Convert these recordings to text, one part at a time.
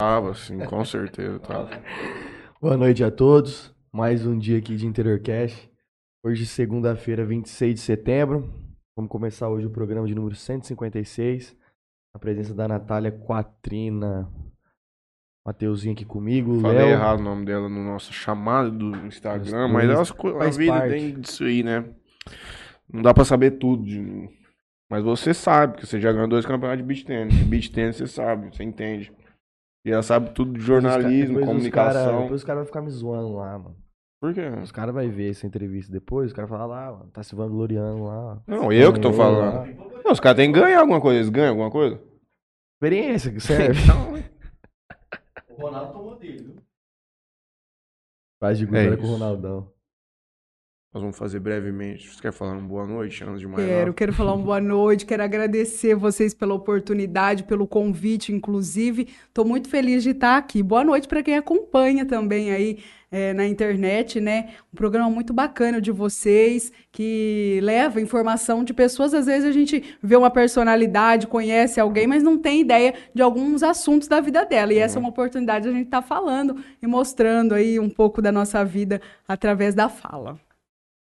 Tava, sim, com certeza, tava. Boa noite a todos. Mais um dia aqui de Interior Cash. Hoje, segunda-feira, 26 de setembro. Vamos começar hoje o programa de número 156. A presença da Natália Quatrina. Mateuzinho aqui comigo. Falei Léo. errado o nome dela no nosso chamado do Instagram, mas elas, a vida parte. tem disso aí, né? Não dá pra saber tudo. de- Mas você sabe, que você já ganhou dois campeonatos de. De beach tennis você sabe, você entende. E ela sabe tudo de jornalismo, Depois os comunicação. cara- depois os caras vão ficar me zoando lá, mano. Por quê? Os caras vão ver essa entrevista depois, os caras vão falar lá, mano, tá se vangloriando lá. Não, eu que tô falando. lá. Não, os caras têm que ganhar alguma coisa. Eles ganham alguma coisa? Experiência, que serve. Então, O Ronaldo tomou dele, viu? Faz de É com o. Ronaldão. Nós vamos fazer brevemente. Você quer falar uma boa noite antes de mais Quero, nada? quero falar uma boa noite, quero agradecer vocês pela oportunidade, pelo convite, inclusive. Estou muito feliz de estar aqui. Boa noite para quem acompanha também aí eh, na internet, né? Um programa muito bacana de vocês, que leva informação de pessoas. Às vezes a gente vê uma personalidade, conhece alguém, mas não tem ideia de alguns assuntos da vida dela. E essa é uma oportunidade de a gente estar falando e mostrando aí um pouco da nossa vida através da fala.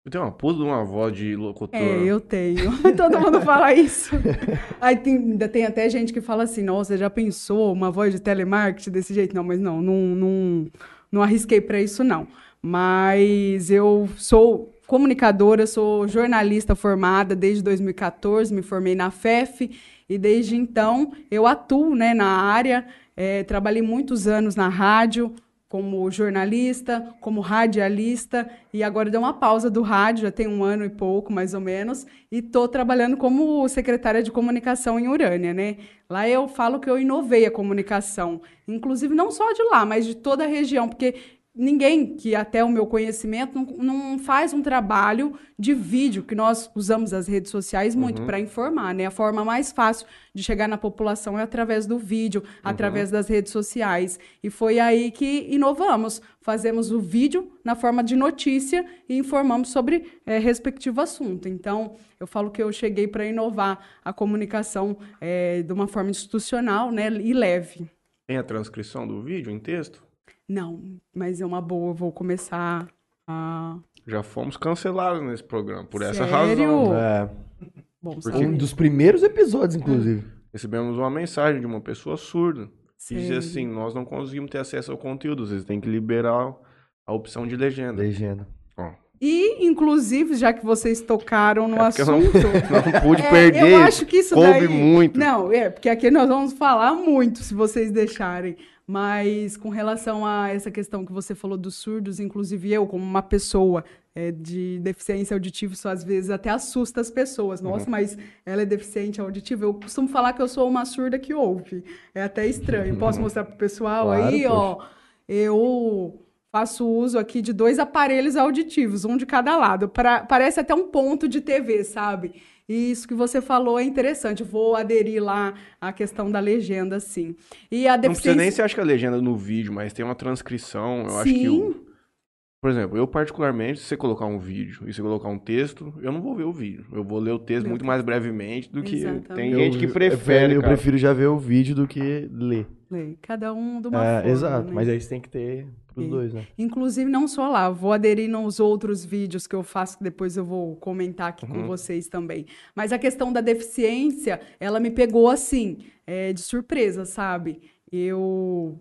Eu tenho uma puta de uma voz de locutor. É, eu tenho. Todo mundo fala isso. Aí tem- ainda tem até gente que fala assim: nossa, já pensou uma voz de telemarketing desse jeito? Não, mas não, não, não, não arrisquei para isso, não. Mas eu sou comunicadora, sou jornalista formada desde 2014, me formei na FEF e desde então eu atuo né, na área. eh, trabalhei muitos anos na rádio, como jornalista, como radialista, e agora deu uma pausa do rádio, já tem um ano e pouco, mais ou menos, e estou trabalhando como secretária de comunicação em Urânia, né? Lá eu falo que eu inovei a comunicação, inclusive não só de lá, mas de toda a região, porque ninguém que até o meu conhecimento não, não faz um trabalho de vídeo que nós usamos as redes sociais muito para informar, né? A forma mais fácil de chegar na população é através do vídeo, através das redes sociais. E foi aí que inovamos. Fazemos o vídeo na forma de notícia e informamos sobre eh, respectivo assunto. Então, eu falo que eu cheguei para inovar a comunicação eh, de uma forma institucional né, e leve. Tem a transcrição do vídeo em texto? Não, mas é uma boa, eu vou começar a. Já fomos cancelados nesse programa, por essa Sério? razão. É, Bom, Porque- um dos primeiros episódios, inclusive. Recebemos uma mensagem de uma pessoa surda. Que dizia assim, nós não conseguimos ter acesso ao conteúdo, vocês têm que liberar a opção de legenda. Legenda. Ó, E, inclusive, já que vocês tocaram no É eu não- assunto. não pude É, perder. Eu acho que isso coube daí... muito. Não, é, porque aqui nós vamos falar muito, se vocês deixarem. Mas com relação a essa questão que você falou dos surdos, inclusive eu, como uma pessoa é, de deficiência auditiva, isso às vezes até assusta as pessoas. Nossa, Uhum. mas ela é deficiente auditiva. Eu costumo falar que eu sou uma surda que ouve. É até estranho. Posso mostrar pro pessoal Claro, aí, ó. Eu faço uso aqui de dois aparelhos auditivos, um de cada lado. Pra- parece até um ponto de TV, sabe? E isso que você falou é interessante. Vou aderir lá à questão da legenda, sim. E a Não precisa deficiência. nem se acha que a legenda no vídeo, mas tem uma transcrição. Eu acho que Sim. o... Por exemplo, eu particularmente, se você colocar um vídeo e você colocar um texto, eu não vou ver o vídeo. Eu vou ler o texto Ler o muito mais brevemente do que Exatamente. tem Eu- gente que prefere, Eu, cara. prefiro já ver o vídeo do que ler. Lê, Cada um de uma É, forma. exato. né? Mas aí você tem que ter dois, né? Inclusive, não só lá, vou aderir nos outros vídeos que eu faço, que depois eu vou comentar aqui com vocês também. Mas a questão da deficiência, ela me pegou assim, é, de surpresa, sabe? Eu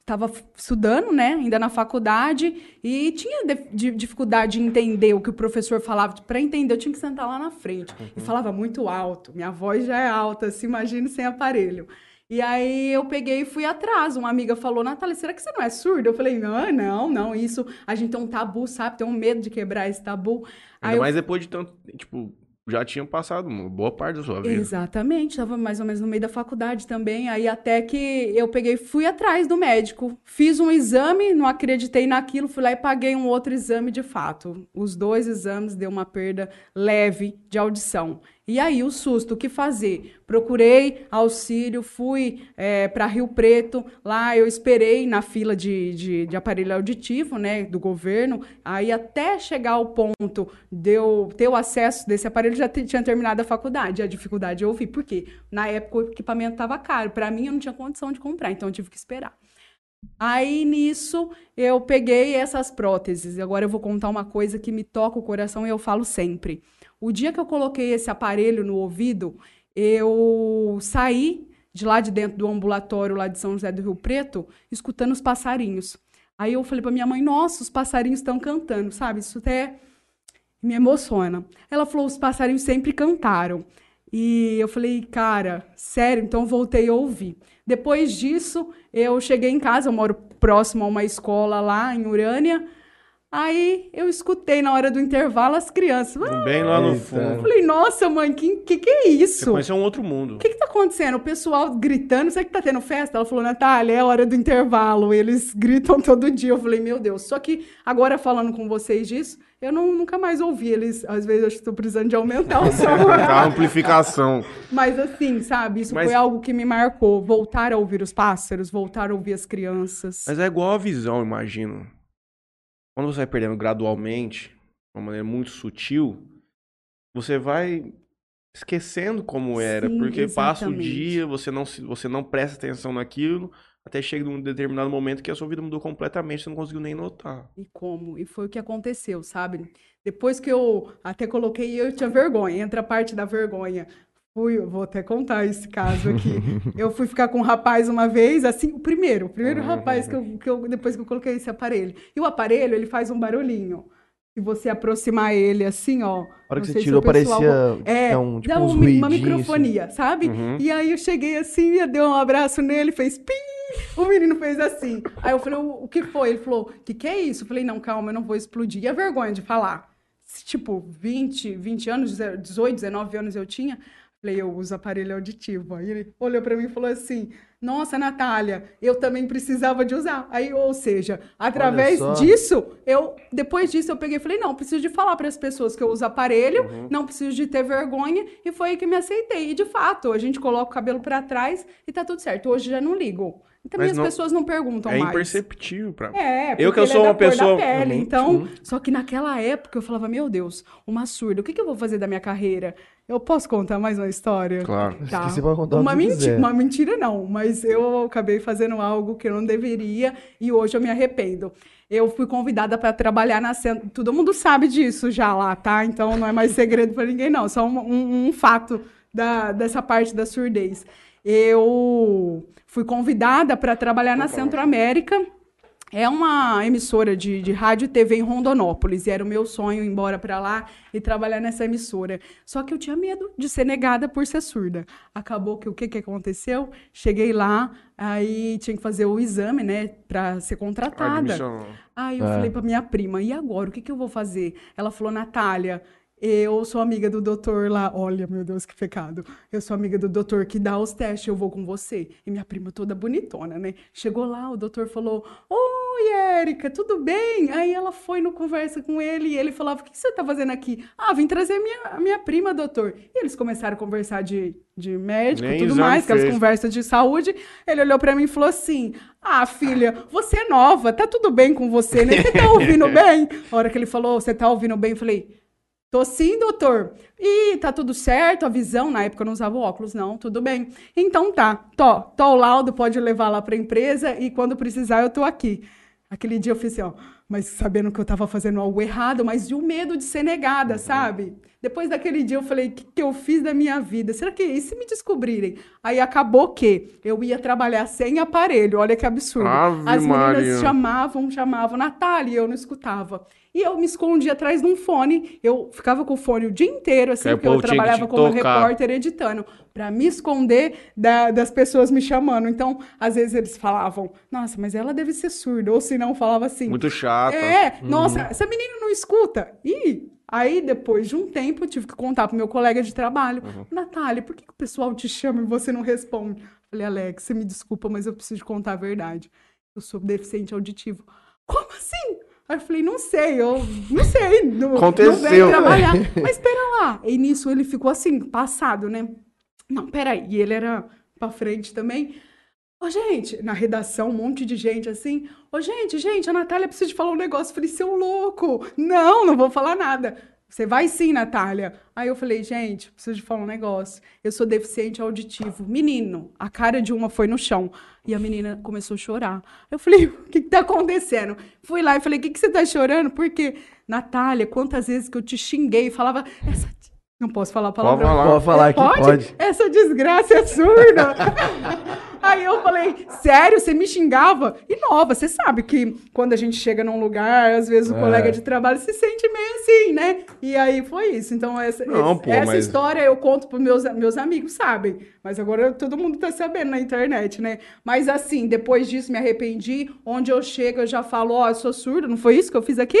estava estudando, né, ainda na faculdade, e tinha de- de- dificuldade de entender o que o professor falava. Para entender, eu tinha que sentar lá na frente. E falava muito alto. Minha voz já é alta, se imagine sem aparelho. E aí eu peguei e fui atrás. Uma amiga falou, Natália, será que você não é surda? Eu falei, não, não, não, isso, a gente tem um tabu, sabe? Tem um medo de quebrar esse tabu. Aí Ainda eu mais depois de tanto, tipo, já tinha passado uma boa parte da sua vida. Exatamente, estava mais ou menos no meio da faculdade também. Aí até que eu peguei, fui atrás do médico, fiz um exame, não acreditei naquilo, fui lá e paguei um outro exame de fato. Os dois exames deu uma perda leve de audição. E aí o susto, o que fazer? Procurei auxílio, fui para Rio Preto, lá eu esperei na fila de, de, de aparelho auditivo, né, do governo. Aí até chegar ao ponto de eu ter o acesso desse aparelho, já tinha terminado a faculdade. A dificuldade eu ouvi. Por quê? Na época o equipamento estava caro. Para mim eu não tinha condição de comprar, então eu tive que esperar. Aí nisso eu peguei essas próteses. Agora eu vou contar uma coisa que me toca o coração e eu falo sempre. O dia que eu coloquei esse aparelho no ouvido, eu saí de lá de dentro do ambulatório lá de São José do Rio Preto, escutando os passarinhos. Aí eu falei para minha mãe: "Nossa, os passarinhos estão cantando", sabe? Isso até me emociona. Ela falou: "Os passarinhos sempre cantaram". E eu falei: "Cara, sério?". Então voltei a ouvir. Depois disso, eu cheguei em casa, eu moro próximo a uma escola lá em Urânia. Aí eu escutei na hora do intervalo as crianças. Ah, Bem lá no Eita. eu fundo. falei, nossa, mãe, que, que que é Você isso? conheceu um outro mundo. O que que tá acontecendo? O pessoal gritando, será que tá tendo festa? Ela falou, Natália, é hora do intervalo. Eles gritam todo dia. Eu falei, meu Deus. Só que agora falando com vocês disso, eu não, nunca mais ouvi eles. Às vezes eu estou precisando de aumentar o som. A amplificação. Mas assim, sabe? Isso Mas- foi algo que me marcou. Voltar a ouvir os pássaros, voltar a ouvir as crianças. Mas é igual a visão, imagino. Quando você vai perdendo gradualmente, de uma maneira muito sutil, você vai esquecendo como era, Sim, porque passa o exatamente. dia, você não se, você não presta atenção naquilo, até chega num determinado momento que a sua vida mudou completamente, você não conseguiu nem notar. E como? E foi o que aconteceu, sabe? Depois que eu até coloquei, eu tinha vergonha. Entra a parte da vergonha. Fui, eu vou até contar esse caso aqui. Eu fui ficar com um rapaz uma vez, assim, o primeiro, o primeiro Uhum. rapaz que eu, que eu- depois que eu coloquei esse aparelho. E o aparelho, ele faz um barulhinho. Se você aproximar ele assim, ó. A hora que você tirou, pessoal- parecia É, um, tipo, um uma ruidinhos, assim. microfonia, sabe? Uhum. E aí eu cheguei assim, eu dei um abraço nele, fez pi. O menino fez assim. Aí eu falei, o, o que foi? Ele falou, o que, que é isso? Eu falei, não, calma, eu não vou explodir. E a vergonha de falar. Tipo, 20, 20 anos, 18, 19 anos eu tinha. Falei, eu uso aparelho auditivo. Aí ele olhou pra mim e falou assim: Nossa, Natália, eu também precisava de usar. Aí, ou seja, através disso, eu depois disso eu peguei e falei: Não, preciso de falar para as pessoas que eu uso aparelho, Uhum. não preciso de ter vergonha. E foi aí que me aceitei. E de fato, a gente coloca o cabelo pra trás e tá tudo certo. Hoje já não ligo. E também Mas as não- pessoas não perguntam é mais. imperceptível pra É, Eu que eu ele sou é uma pessoa- pele. Uhum, Então, só que naquela época eu falava, meu Deus, uma surda, o que, que eu vou fazer da minha carreira? Eu posso contar mais uma história? Claro. Tá. Você pode contar uma, que menti- quiser. uma mentira não, mas eu acabei fazendo algo que eu não deveria e hoje eu me arrependo. Eu fui convidada para trabalhar na Centro. Todo mundo sabe disso já lá, tá? Então não é mais segredo para ninguém, não. Só um, um- um fato da, dessa parte da surdez. Eu fui convidada para trabalhar na Centro América. É uma emissora de, de rádio e TV em Rondonópolis. E era o meu sonho ir embora para lá e trabalhar nessa emissora. Só que eu tinha medo de ser negada por ser surda. Acabou que o que, que aconteceu? Cheguei lá, aí tinha que fazer o exame, né, para ser contratada. Admissão. Aí eu É. falei pra minha prima, e agora, o que, que eu vou fazer? Ela falou, Natália, eu sou amiga do doutor lá. Olha, meu Deus, que pecado. Eu sou amiga do doutor que dá os testes, eu vou com você. E minha prima toda bonitona, né? Chegou lá, o doutor falou, Oi, Érica, tudo bem? Aí ela foi no conversa com ele e ele falava, o que você tá fazendo aqui? Ah, vim trazer minha, a minha prima, doutor. E eles começaram a conversar de, de médico e tudo mais, aquelas conversas de saúde. Ele olhou pra mim e falou assim: Ah, filha, você é nova, tá tudo bem com você, né? Você tá ouvindo bem? A hora que ele falou, você tá ouvindo bem, eu falei. Tô sim, doutor. E tá tudo certo, a visão, na época eu não usava óculos, não, tudo bem. Então tá, tô, tô o laudo, pode levar lá pra empresa e quando precisar eu tô aqui. Aquele dia eu fiz assim, ó, mas sabendo que eu tava fazendo algo errado, mas de um medo de ser negada, sabe? Depois daquele dia eu falei, o que, que eu fiz da minha vida? Será que, e se me descobrirem? Aí acabou que eu ia trabalhar sem aparelho, olha que absurdo. Ave As meninas Maria. chamavam, chamavam, Natália, e eu não escutava. E eu me escondia atrás de um fone, eu ficava com o fone o dia inteiro, assim, Que porque eu trabalhava como tocar. repórter editando, pra me esconder da- das pessoas me chamando. Então, às vezes eles falavam, nossa, mas ela deve ser surda, ou se não, falava assim, Muito chata. é, nossa, essa menina não escuta. E aí, depois de um tempo, eu tive que contar pro meu colega de trabalho. Natália, por que, que o pessoal te chama e você não responde? Falei, Alex, você me desculpa, mas eu preciso contar a verdade. Eu sou deficiente auditivo. Como assim? Aí eu falei, não sei, eu não sei. Não, Não Aconteceu. veio trabalhar. Mas espera lá. E nisso ele ficou assim, passado, né? Não, peraí. E ele era pra frente também. Ô, gente, na redação, um monte de gente assim. Ô, gente, gente, a Natália precisa te falar um negócio. Eu falei, seu louco. Não, não vou falar nada. Você vai sim, Natália. Aí eu falei, gente, preciso de falar um negócio. Eu sou deficiente auditivo. Menino, a cara de uma foi no chão. E a menina começou a chorar. Eu falei, o que, que tá acontecendo? Fui lá e falei, o que, que você tá chorando? Porque, Natália, quantas vezes que eu te xinguei, falava, essa. Não posso falar palavrão. falar. Pode falar Pode? pode. Essa desgraça é surda. Aí eu falei, sério, você me xingava? E nova, você sabe que quando a gente chega num lugar, às vezes o É. colega de trabalho se sente meio assim, né? E aí foi isso. Então, essa, Não, esse- pô, essa mas- história eu conto pros meus, meus amigos, sabem. Mas agora todo mundo tá sabendo na internet, né? Mas assim, depois disso me arrependi. Onde eu chego, eu já falo, ó, eu sou surda, não foi isso que eu fiz aqui?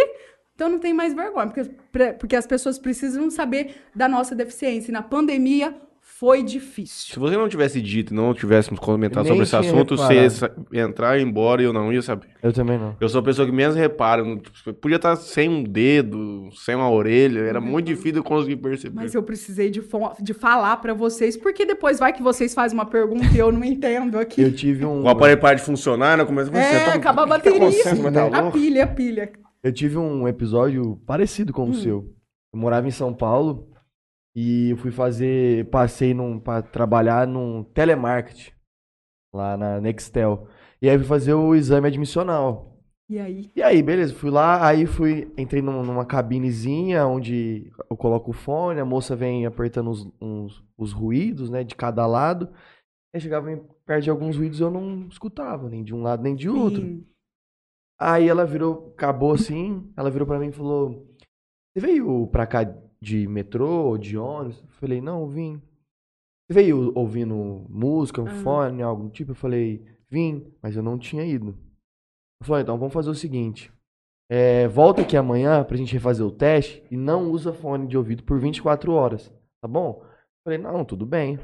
Então não tem mais vergonha, porque, porque as pessoas precisam saber da nossa deficiência. E na pandemia foi difícil. Se você não tivesse dito e não tivéssemos comentado sobre esse assunto, você ia entrar e ir embora e eu não ia saber. Eu também não. Eu sou a pessoa que menos repara. não- Podia estar sem um dedo, sem uma orelha. Era muito difícil eu conseguir perceber. Mas eu precisei de, de falar pra vocês, porque depois vai que vocês fazem uma pergunta e eu não entendo aqui. Eu tive um. O aparelho para de funcionar, né? Começa a É, tá- acaba a o tá bateria. Mas tá a louco? pilha, a pilha. Eu tive um episódio parecido com o Hum. seu. Eu morava em São Paulo e eu fui fazer. Passei num, pra trabalhar num telemarketing lá na Nextel. E aí fui fazer o exame admissional. E aí? E aí, beleza, fui lá, aí fui, entrei num- numa cabinezinha onde eu coloco o fone, a moça vem apertando os, uns- os ruídos, né, de cada lado. Aí chegava perto de alguns ruídos eu não escutava, nem de um lado nem de outro. Sim. Aí ela virou, acabou assim, ela virou pra mim e falou: Você veio pra cá de metrô de ônibus? Eu falei: Não, vim. Você veio ouvindo música, um Ah. fone, algo do tipo? Eu falei: Vim, mas eu não tinha ido. Ela falou: Então vamos fazer o seguinte: é, volta aqui amanhã pra gente refazer o teste e não usa fone de ouvido por 24 horas, tá bom? Eu falei: Não, tudo bem.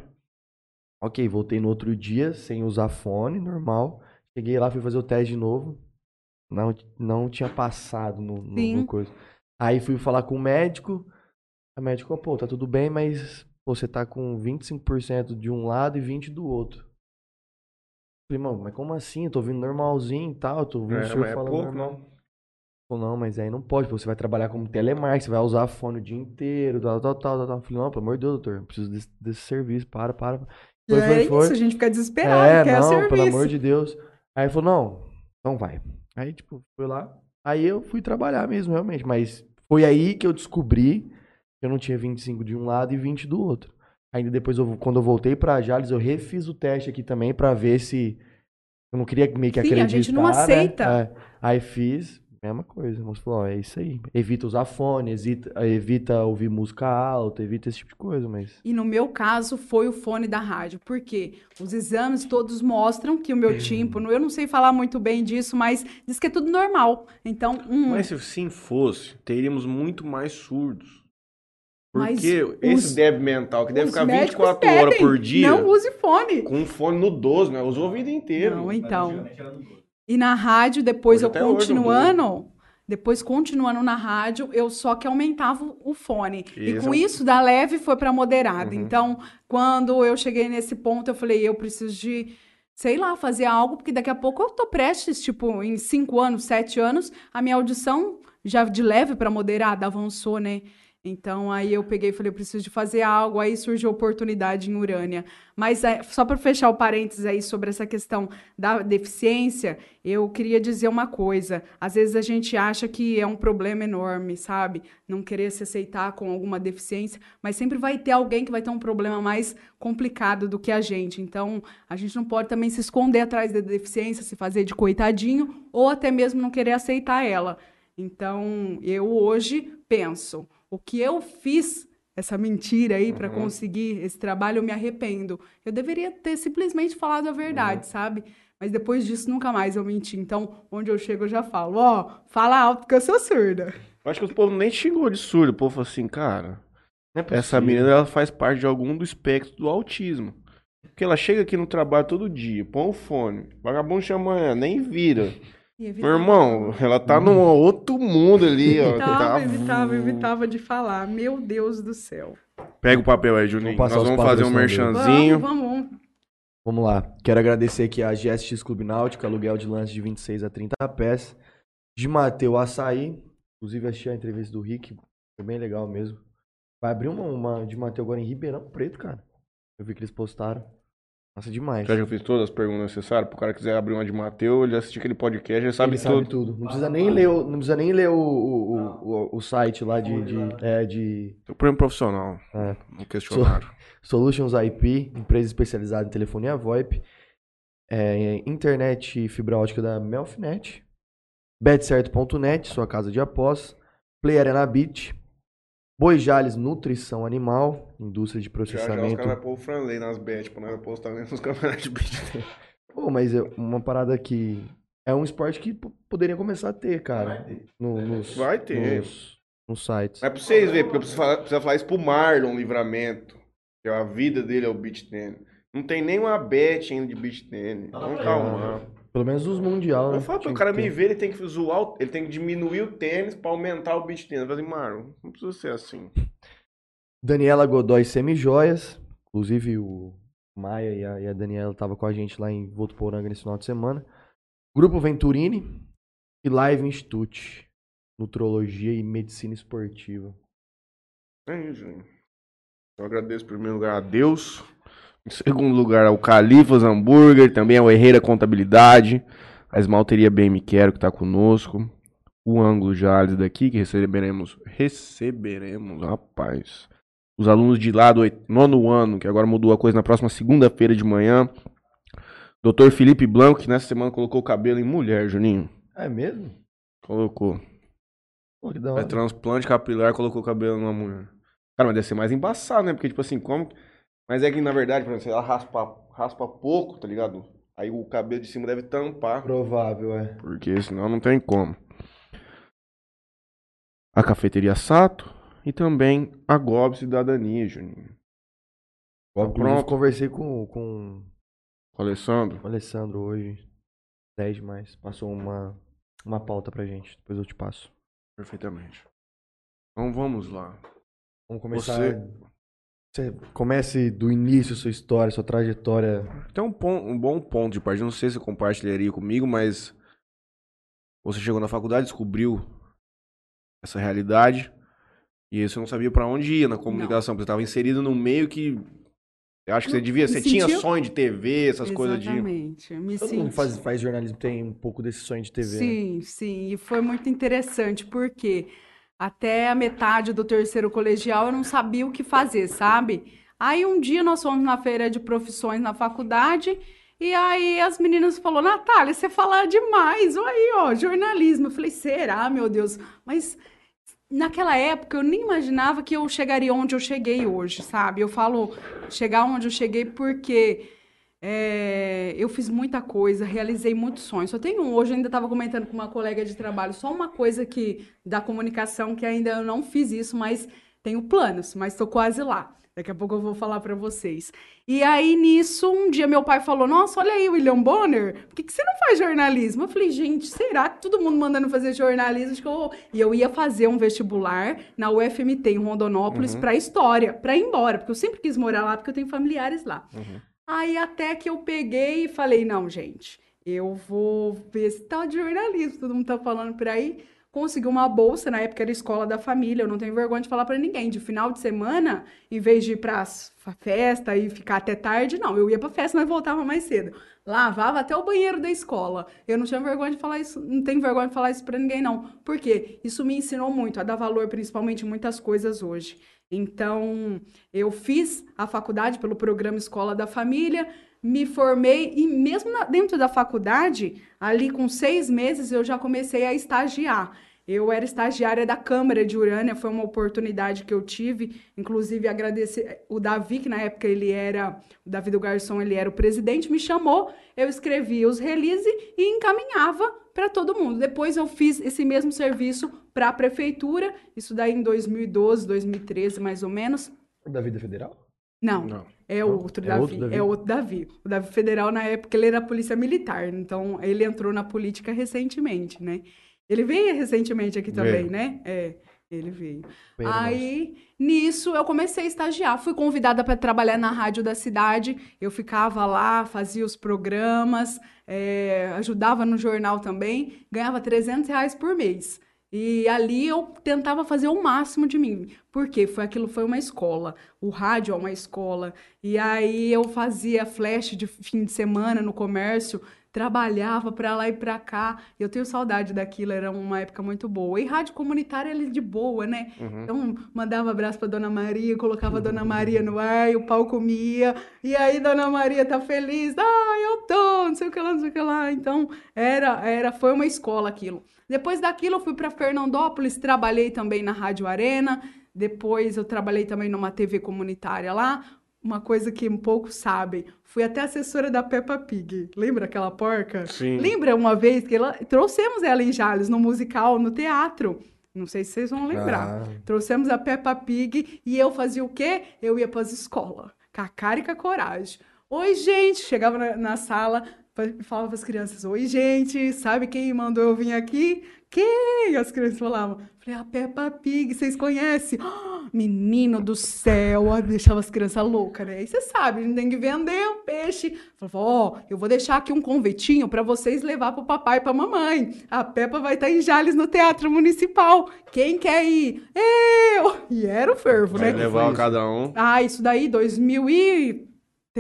Ok, voltei no outro dia sem usar fone, normal. Cheguei lá, fui fazer o teste de novo. Não, não tinha passado no, no- no coisa. Aí fui falar com o médico. A médica, pô, tá tudo bem, mas pô, você tá com 25% de um lado e 20% do outro. Falei, mano, mas como assim? Eu tô vindo normalzinho e tal, eu tô ouvindo o É, senhor mas é falando pouco, normal. não. Falou, não, mas aí não pode, pô, você vai trabalhar como telemarketing, você vai usar fone o dia inteiro, tal, tal, tal, tal. tal. Falei, não, pelo amor de Deus, doutor, eu preciso desse, desse serviço, para, para. Foi, é foi, isso, a gente fica desesperado, É, quer não, serviço. pelo amor de Deus. Aí ele falou, não, então vai. Aí, tipo, foi lá. Aí eu fui trabalhar mesmo, realmente. Mas foi aí que eu descobri eu não tinha 25 de um lado e 20 do outro. Ainda depois, eu, quando eu voltei pra Jales, eu refiz o teste aqui também pra ver se... Eu não queria meio que Sim, a acreditar, gente não né? aceita. É. Aí fiz, mesma coisa. A moça falou, ó, é isso aí. Evita usar fone, evita, evita ouvir música alta, evita esse tipo de coisa, mas... E no meu caso foi o fone da rádio, porque os exames todos mostram que o meu tímpano, eu não sei falar muito bem disso, mas diz que é tudo normal. Então, hum, Mas se sim fosse, teríamos muito mais surdos. Mas Porque os- esse débil mental que deve ficar médicos 24 horas pedem, por dia Não use fone. com um fone no 12, né? Usou a vida inteira. Não, Mas então. E na rádio, depois Hoje eu hoje eu continuando, depois continuando na rádio, eu só que aumentava o fone. E Isso. com isso, da leve foi para moderada. Uhum. Então, quando eu cheguei nesse ponto, eu falei, eu preciso de, sei lá, fazer algo, porque daqui a pouco eu tô prestes, tipo, em cinco anos, sete anos, a minha audição já de leve para moderada avançou, né? Então, aí eu peguei e falei, eu preciso de fazer algo. Aí surgiu a oportunidade em Urânia. Mas é, só para fechar o parênteses aí sobre essa questão da deficiência, eu queria dizer uma coisa. Às vezes a gente acha que é um problema enorme, sabe? Não querer se aceitar com alguma deficiência, mas sempre vai ter alguém que vai ter um problema mais complicado do que a gente. Então, a gente não pode também se esconder atrás da deficiência, se fazer de coitadinho, ou até mesmo não querer aceitar ela. Então, eu hoje penso, o que eu fiz essa mentira aí para conseguir esse trabalho, eu me arrependo. Eu deveria ter simplesmente falado a verdade, sabe? Mas depois disso nunca mais eu menti. Então, onde eu chego eu já falo, ó, fala alto que eu sou surda. Eu acho que o povo nem xingou de surdo. O povo falou assim, cara, é essa menina ela faz parte de algum do espectro do autismo. Porque ela chega aqui no trabalho todo dia, põe o fone, vagabundo chama ela, nem vira. Meu irmão, ela tá num outro mundo ali, ó. Evitava, tá- evitava, evitava de falar. Meu Deus do céu. Pega o papel aí, Juninho. Vamos Nós os vamos fazer um merchanzinho. Vamos, vamos. Vamos lá. Quero agradecer aqui a GSX Clube Náutico, aluguel de lanche de 26 a 30 pés. De Mateu Açaí. Inclusive, achei a entrevista do Rick. Foi bem legal mesmo. Vai abrir uma, uma de Mateu agora em Ribeirão Preto, cara. Eu vi que eles postaram. Nossa, demais. Já eu fiz todas as perguntas necessárias, pro cara quiser abrir uma de Mateu, ele assistir aquele podcast, já sabe Ele sabe tudo. tudo. Não precisa nem ler o, não precisa nem ler o, o, o, o site lá de, de, é, de O prêmio profissional, É. no questionário. Solutions IP, empresa especializada em telefonia VoIP, é, internet e fibra ótica da Melfinet, betcerto.net, sua casa de após, Play Arena Beach, Boi Jales Nutrição Animal, indústria de Já, já os processamento. caras vão pôr o Franley nas bets, pra nós postar nos campeonatos de beat. Pô, mas é uma parada que é um esporte que poderia começar a ter, cara, no- nos, Vai ter. nos, nos sites. É pra vocês verem, porque eu preciso falar, preciso falar isso pro Marlon Livramento. Que a vida dele é o beat tênis. Não tem nenhuma bet ainda de beat tênis. Vamos calmar. Pelo menos os mundial, né? Eu falo pro Tinha cara me ver, ele tem que zoar, o- ele tem que diminuir o tênis pra aumentar o beat tênis. Eu falei, Marlon, não precisa ser assim. Daniela Godoy Semijoias. Inclusive o Maia e a, e a Daniela estavam com a gente lá em Votuporanga nesse final de semana. Grupo Venturini e Live Institute. Nutrologia e Medicina Esportiva. É isso, gente. Eu agradeço em primeiro lugar a Deus. Em segundo lugar ao Califas Hambúrguer, também ao Herreira Contabilidade, a Esmalteria Bem Me Quero que tá conosco, o Ângulo Jales daqui que receberemos, receberemos, rapaz, os alunos de lá do nono ano, que agora mudou a coisa na próxima segunda-feira de manhã. Dr. Felipe Blanco, que nessa semana colocou o cabelo em mulher, Juninho. É mesmo? Colocou. Pô, hora. transplante capilar, colocou o cabelo numa mulher. Cara, mas deve ser mais embaçado, né? Porque, tipo assim, como. Mas é que, na verdade, por exemplo, ela raspa, raspa pouco, tá ligado? Aí o cabelo de cima deve tampar. Provável, é. Porque senão não tem como. A cafeteria Sato e também a Gob Cidadania, Juninho. Tá Inclusive, pronto. conversei com, com Com o Alessandro. o Alessandro hoje. 10 demais. Passou uma, uma pauta pra gente. Depois eu te passo. Perfeitamente. Então vamos lá. Vamos começar. Você- Você comece do início sua história, sua trajetória. Tem um, pon- um bom ponto de partida. Não sei se você compartilharia comigo, mas você chegou na faculdade, descobriu essa realidade e aí você não sabia pra onde ia na comunicação, porque você estava inserido num meio que eu acho que você devia, Me você tinha sentiu- sonho de TV, essas coisas de Exatamente. Me Todo mundo senti- faz, faz jornalismo, tem um pouco desse sonho de TV. né? Sim, sim, e foi muito interessante, porque até a metade do terceiro colegial eu não sabia o que fazer, sabe? Aí um dia nós fomos na feira de profissões na faculdade, e aí as meninas falaram, Natália, você fala demais, olha aí, ó, jornalismo. Eu falei, será, meu Deus? Mas naquela época eu nem imaginava que eu chegaria onde eu cheguei hoje, sabe? Eu falo chegar onde eu cheguei porque é, eu fiz muita coisa, realizei muitos sonhos. Só tenho um, hoje eu ainda estava comentando com uma colega de trabalho, só uma coisa que da comunicação que ainda eu não fiz isso, mas tenho planos, mas estou quase lá. Daqui a pouco eu vou falar para vocês. E aí, nisso, um dia meu pai falou: Nossa, olha aí, William Bonner, por que, que você não faz jornalismo? Eu falei: Gente, será que todo mundo mandando fazer jornalismo? Acho que eu... E eu ia fazer um vestibular na UFMT, em Rondonópolis, para história, para ir embora, porque eu sempre quis morar lá, porque eu tenho familiares lá. Aí até que eu peguei e falei, não, gente, eu vou ver esse tal de jornalismo, todo mundo tá falando por aí. Consegui uma bolsa, na época era escola da família, eu não tenho vergonha de falar pra ninguém. De final de semana, em vez de ir pra festa e ficar até tarde, não, eu ia pra festa, mas voltava mais cedo. Lavava até o banheiro da escola. Eu não tinha vergonha de falar isso, não tenho vergonha de falar isso pra ninguém, não. Por quê? Isso me ensinou muito, a dar valor principalmente muitas coisas hoje. Então, eu fiz a faculdade pelo programa Escola da Família, me formei e mesmo na- dentro da faculdade, ali com seis meses, eu já comecei a estagiar. Eu era estagiária da Câmara de Urânia, foi uma oportunidade que eu tive, inclusive agradecer o Davi, que na época ele era, o Davi do Garçom, ele era o presidente, me chamou, eu escrevia os release e encaminhava para todo mundo. Depois eu fiz esse mesmo serviço para a prefeitura, isso daí em 2012, 2013, mais ou menos. Da vida federal? Não, Não. é outro É Davi, outro Davi? é outro Davi. O Davi Federal, na época, ele era polícia militar, então ele entrou na política recentemente, né? Ele veio recentemente aqui também, Veio. né? É, ele veio. Bem. Aí, nisso, eu comecei a estagiar. Fui convidada para trabalhar na rádio da cidade. Eu ficava lá, fazia os programas, é, ajudava no jornal também. Ganhava 300 reais por mês. E ali eu tentava fazer o máximo de mim. Porque foi aquilo foi uma escola. O rádio é uma escola. E aí eu fazia flash de fim de semana no comércio, trabalhava para lá e para cá. Eu tenho saudade daquilo, era uma época muito boa. E rádio comunitária ele de boa, né? Então mandava abraço para Dona Maria, colocava a Dona Maria no ar, e o pau comia. E aí Dona Maria tá feliz. Ah, eu tô, não sei o que lá, não sei o que lá. Então era era foi uma escola aquilo. Depois daquilo, eu fui para Fernandópolis, trabalhei também na Rádio Arena. Depois, eu trabalhei também numa TV comunitária lá. Uma coisa que poucos sabem, fui até assessora da Peppa Pig. Lembra aquela porca? Sim. Lembra uma vez que ela... trouxemos ela em Jales, no musical, no teatro. Não sei se vocês vão lembrar. Ah. Trouxemos a Peppa Pig e eu fazia o quê? Eu ia para as escolas, com a cara e com a coragem. Oi, gente! Chegava na, na sala falava para as crianças: Oi, gente, sabe quem mandou eu vir aqui? Quem? As crianças falavam. Falei: A Peppa Pig, vocês conhecem? Ah, menino do céu! Deixava as crianças loucas, né? Aí você sabe, a gente tem que vender o peixe. Falava: Ó, eu vou deixar aqui um convitinho para vocês levar para o papai e para a mamãe. A Peppa vai estar em Jales no Teatro Municipal. Quem quer ir? Eu! E era o fervo, Vai né? levar cada um. Ah, isso daí,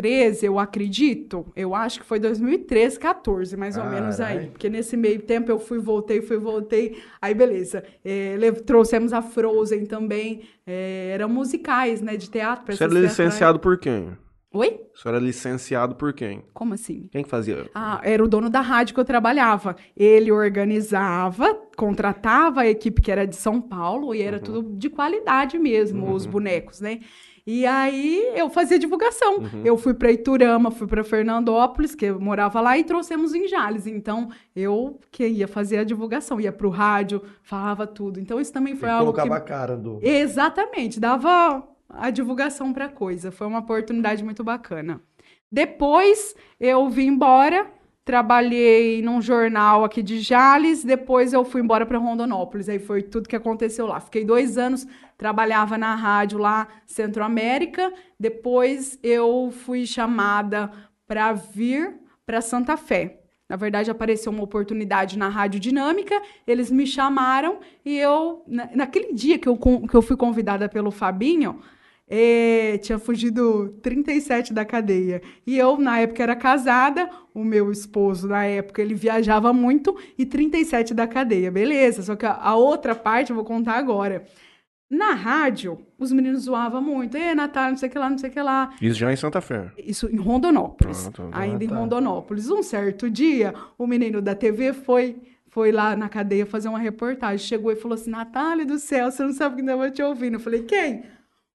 2013, eu acredito. Eu acho que foi 2013, 14, mais ou menos aí. Porque nesse meio tempo eu fui, voltei, fui, voltei. Aí, beleza. É, trouxemos a Frozen também. É, eram musicais, né, de teatro. Você era licenciado por quem? Oi? Você era licenciado por quem? Como assim? Quem que fazia? Ah, era o dono da rádio que eu trabalhava. Ele organizava, contratava a equipe que era de São Paulo e era Uhum. tudo de qualidade mesmo, os bonecos, né? E aí eu fazia divulgação. Uhum. Eu fui para Iturama, fui para Fernandópolis, que eu morava lá, e trouxemos em Jales. Então eu que ia fazer a divulgação, ia pro rádio, falava tudo. Então isso também foi Você algo que colocava a cara do. Exatamente, dava a divulgação para coisa. Foi uma oportunidade muito bacana. Depois eu vim embora, trabalhei num jornal aqui de Jales, depois eu fui embora para Rondonópolis. Aí foi tudo que aconteceu lá. Fiquei dois anos, trabalhava na rádio lá, Centro-América. Depois eu fui chamada para vir para Santa Fé. Na verdade, apareceu uma oportunidade na Rádio Dinâmica, eles me chamaram e eu, na- naquele dia que eu, que eu fui convidada pelo Fabinho, eh, tinha fugido 37 da cadeia. E eu, na época, era casada, o meu esposo, na época, ele viajava muito, e 37 da cadeia. Beleza, só que a, a outra parte eu vou contar agora. Na rádio, os meninos zoavam muito. Ê, Natália, não sei o que lá, não sei o que lá. Isso já em Santa Fé. Isso em Rondonópolis. Ah, ainda em tá. Rondonópolis. Um certo dia, o menino da TV foi foi lá na cadeia fazer uma reportagem. Chegou e falou assim: Natália do céu, você não sabe que ainda vou te ouvindo. Eu falei: quem?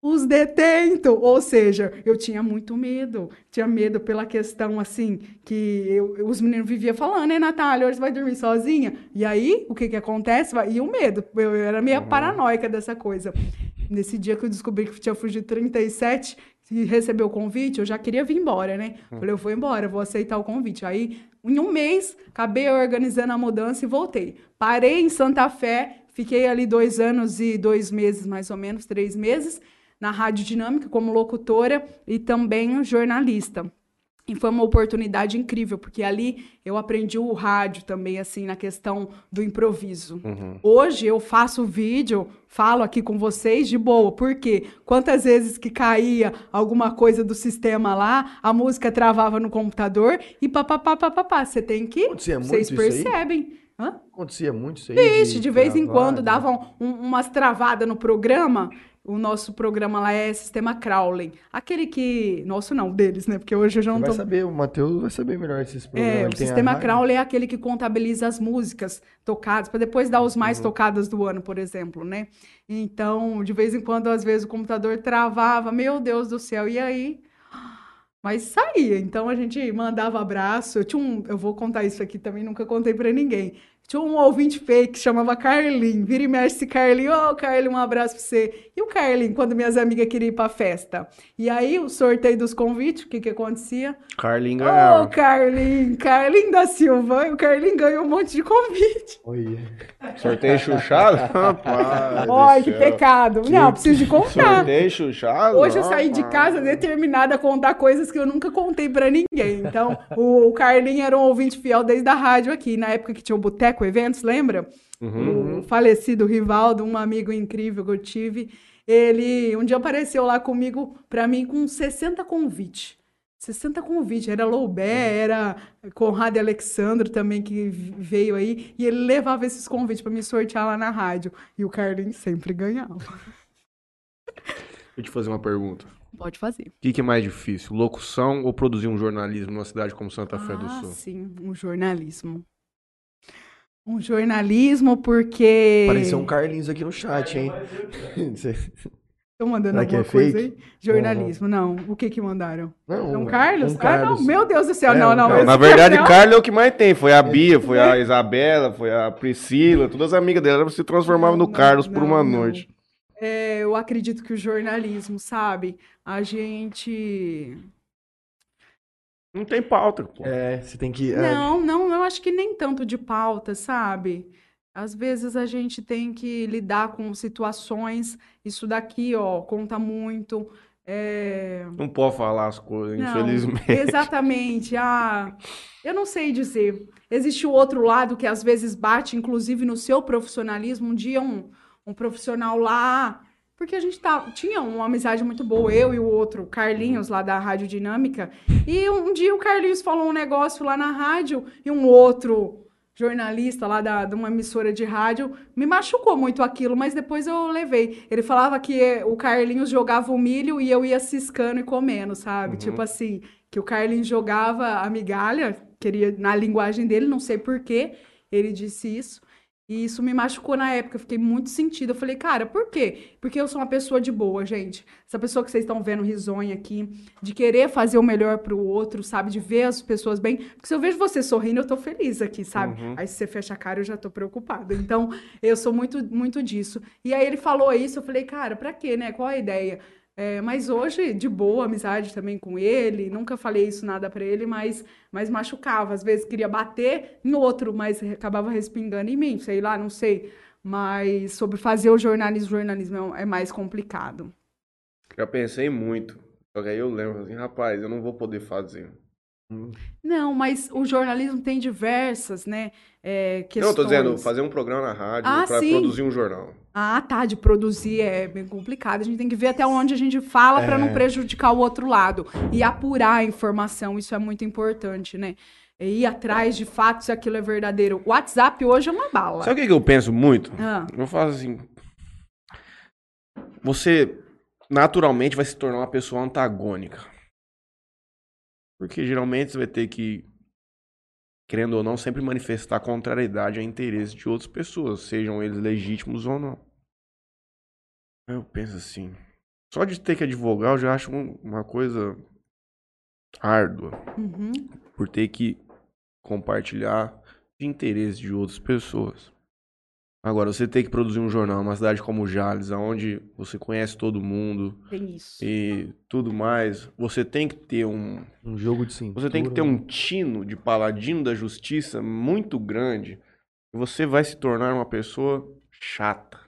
Os detentos. Ou seja, eu tinha muito medo. Tinha medo pela questão, assim, que eu- os meninos viviam falando, né, Natália, hoje você vai dormir sozinha? E aí, o que que acontece? E o medo. Eu era meio paranoica dessa coisa. Nesse dia que eu descobri que tinha fugido 37 e recebeu o convite, eu já queria vir embora, né? Falei, eu vou embora, eu vou aceitar o convite. Aí, em um mês, acabei organizando a mudança e voltei. Parei em Santa Fé, fiquei ali dois anos e dois meses, mais ou menos, três meses, na Rádio Dinâmica como locutora e também jornalista. E foi uma oportunidade incrível, porque ali eu aprendi o rádio também, assim, na questão do improviso. Hoje eu faço vídeo, falo aqui com vocês de boa, porque quantas vezes que caía alguma coisa do sistema lá, a música travava no computador e papapá, papapá. Você tem que. Acontecia muito Vocês percebem. Hã? Acontecia muito isso aí. Vixe, de vez em quando né? davam um- umas travadas no programa. O nosso programa lá é Sistema Crowley. Aquele que. Nosso não, deles, né? Porque hoje eu já Você não vai tô. saber, o Matheus vai saber melhor esses programas. É, o sistema. Crowley é aquele que contabiliza as músicas tocadas, para depois dar os Uhum. mais tocadas do ano, por exemplo, né? Então, de vez em quando, às vezes, o computador travava, meu Deus do céu, e aí? Mas saía, então a gente mandava abraço. Eu tinha um, eu vou contar isso aqui também, nunca contei para ninguém. Tinha um ouvinte fake que chamava Carlin. Vira e mexe esse Carlin. Ô, Carlin, um abraço pra você. E o Carlin, quando minhas amigas queriam ir pra festa? E aí, o sorteio dos convites, o que que acontecia? Carlinhos Ô, ganhava. Carlin, Carlin da Silva. O Carlin ganhou um monte de convite. Olha. Sorteio chuchado? Rapaz. Olha, que pecado. Não, preciso de contar. Sorteio chuchado? Hoje eu saí de casa determinada a contar coisas que eu nunca contei pra ninguém. Então, o, o Carlinho era um ouvinte fiel desde a rádio aqui. Na época que tinha o Boteco Eco Eventos, lembra? Uhum. O falecido Rivaldo, um amigo incrível que eu tive. Ele um dia apareceu lá comigo, pra mim, com 60 convites. 60 convites. Era Loubé, era Conrado e Alexandre também que veio aí. E ele levava esses convites pra me sortear lá na rádio. E o Carlinhos sempre ganhava. Eu te fazer uma pergunta. Pode fazer. O que, que é mais difícil, locução ou produzir um jornalismo numa cidade como Santa Fé do ah, Sul? sim, um jornalismo. Um jornalismo porque... Apareceu um Carlinhos aqui no chat, hein? Estão mandando Será alguma é coisa fake? aí? Jornalismo, não. O que que mandaram? Não, São Carlos? um Ah, Carlos. não, meu Deus do céu. É, não, um não. Carlos. Na verdade, não. Carla é o que mais tem. Foi a Bia, foi a Isabela, foi a Priscila, todas as amigas dela se transformavam no Não, Carlos por não, uma não. noite. É, eu acredito que o jornalismo, sabe? A gente. Não tem pauta, pô. É, você tem que. é, Não, não, eu acho que nem tanto de pauta, sabe? Às vezes a gente tem que lidar com situações. Isso daqui, ó, conta muito. É, Não pode falar as coisas, Não, infelizmente. Exatamente. Ah, eu não sei dizer. Existe o outro lado que às vezes bate, inclusive no seu profissionalismo. Um dia um, um profissional lá, porque a gente tá, tinha uma amizade muito boa, eu e o outro, Carlinhos, lá da Rádio Dinâmica. E um, dia o Carlinhos falou um negócio lá na rádio e um outro jornalista lá da, de uma emissora de rádio, me machucou muito aquilo, mas depois eu levei. Ele falava que o Carlinhos jogava o milho e eu ia ciscando e comendo, sabe? Tipo assim, que o Carlinhos jogava a migalha, queria na linguagem dele, não sei por quê, ele disse isso. E isso me machucou na época, eu fiquei muito sentida. Eu falei, cara, por quê? Porque eu sou uma pessoa de boa, gente. Essa pessoa que vocês estão vendo risonha aqui, de querer fazer o melhor pro outro, sabe? De ver as pessoas bem. Porque se eu vejo você sorrindo, eu tô feliz aqui, sabe? Aí se você fecha a cara, eu já tô preocupada. Então, eu sou muito, muito disso. E aí ele falou isso, eu falei, cara, pra quê, né? Qual a ideia? É, mas hoje, de boa, amizade também com ele, nunca falei isso nada pra ele, mas, mas machucava. Às vezes queria bater no outro, mas acabava respingando em mim, sei lá, não sei. Mas sobre fazer o jornalismo, jornalismo é é mais complicado. Já pensei muito. Só que aí eu lembro assim, rapaz, eu não vou poder fazer. Não, mas o jornalismo tem diversas, né, é, Não, questões. eu tô dizendo, fazer um programa na rádio Ah, pra sim. produzir um jornal. Ah, tá, de produzir é bem complicado. A gente tem que ver até onde a gente fala para não prejudicar o outro lado e apurar a informação, isso é muito importante, né? E ir atrás de fato se aquilo é verdadeiro. O WhatsApp hoje é uma bala. Sabe o que que eu penso muito? Ah, Eu falo assim. Você naturalmente vai se tornar uma pessoa antagônica. Porque geralmente você vai ter que, querendo ou não, sempre manifestar contrariedade a interesses de outras pessoas, sejam eles legítimos ou não. Eu penso assim. Só de ter que advogar eu já acho um- uma coisa árdua. uhum. Por ter que compartilhar de interesses de outras pessoas. Agora, você tem que produzir um jornal numa cidade como Jales, onde você conhece todo mundo Tem isso. e tudo mais, você tem que ter um, Um jogo de cintura. você tem que ter um tino de paladino da justiça muito grande. E você vai se tornar uma pessoa chata.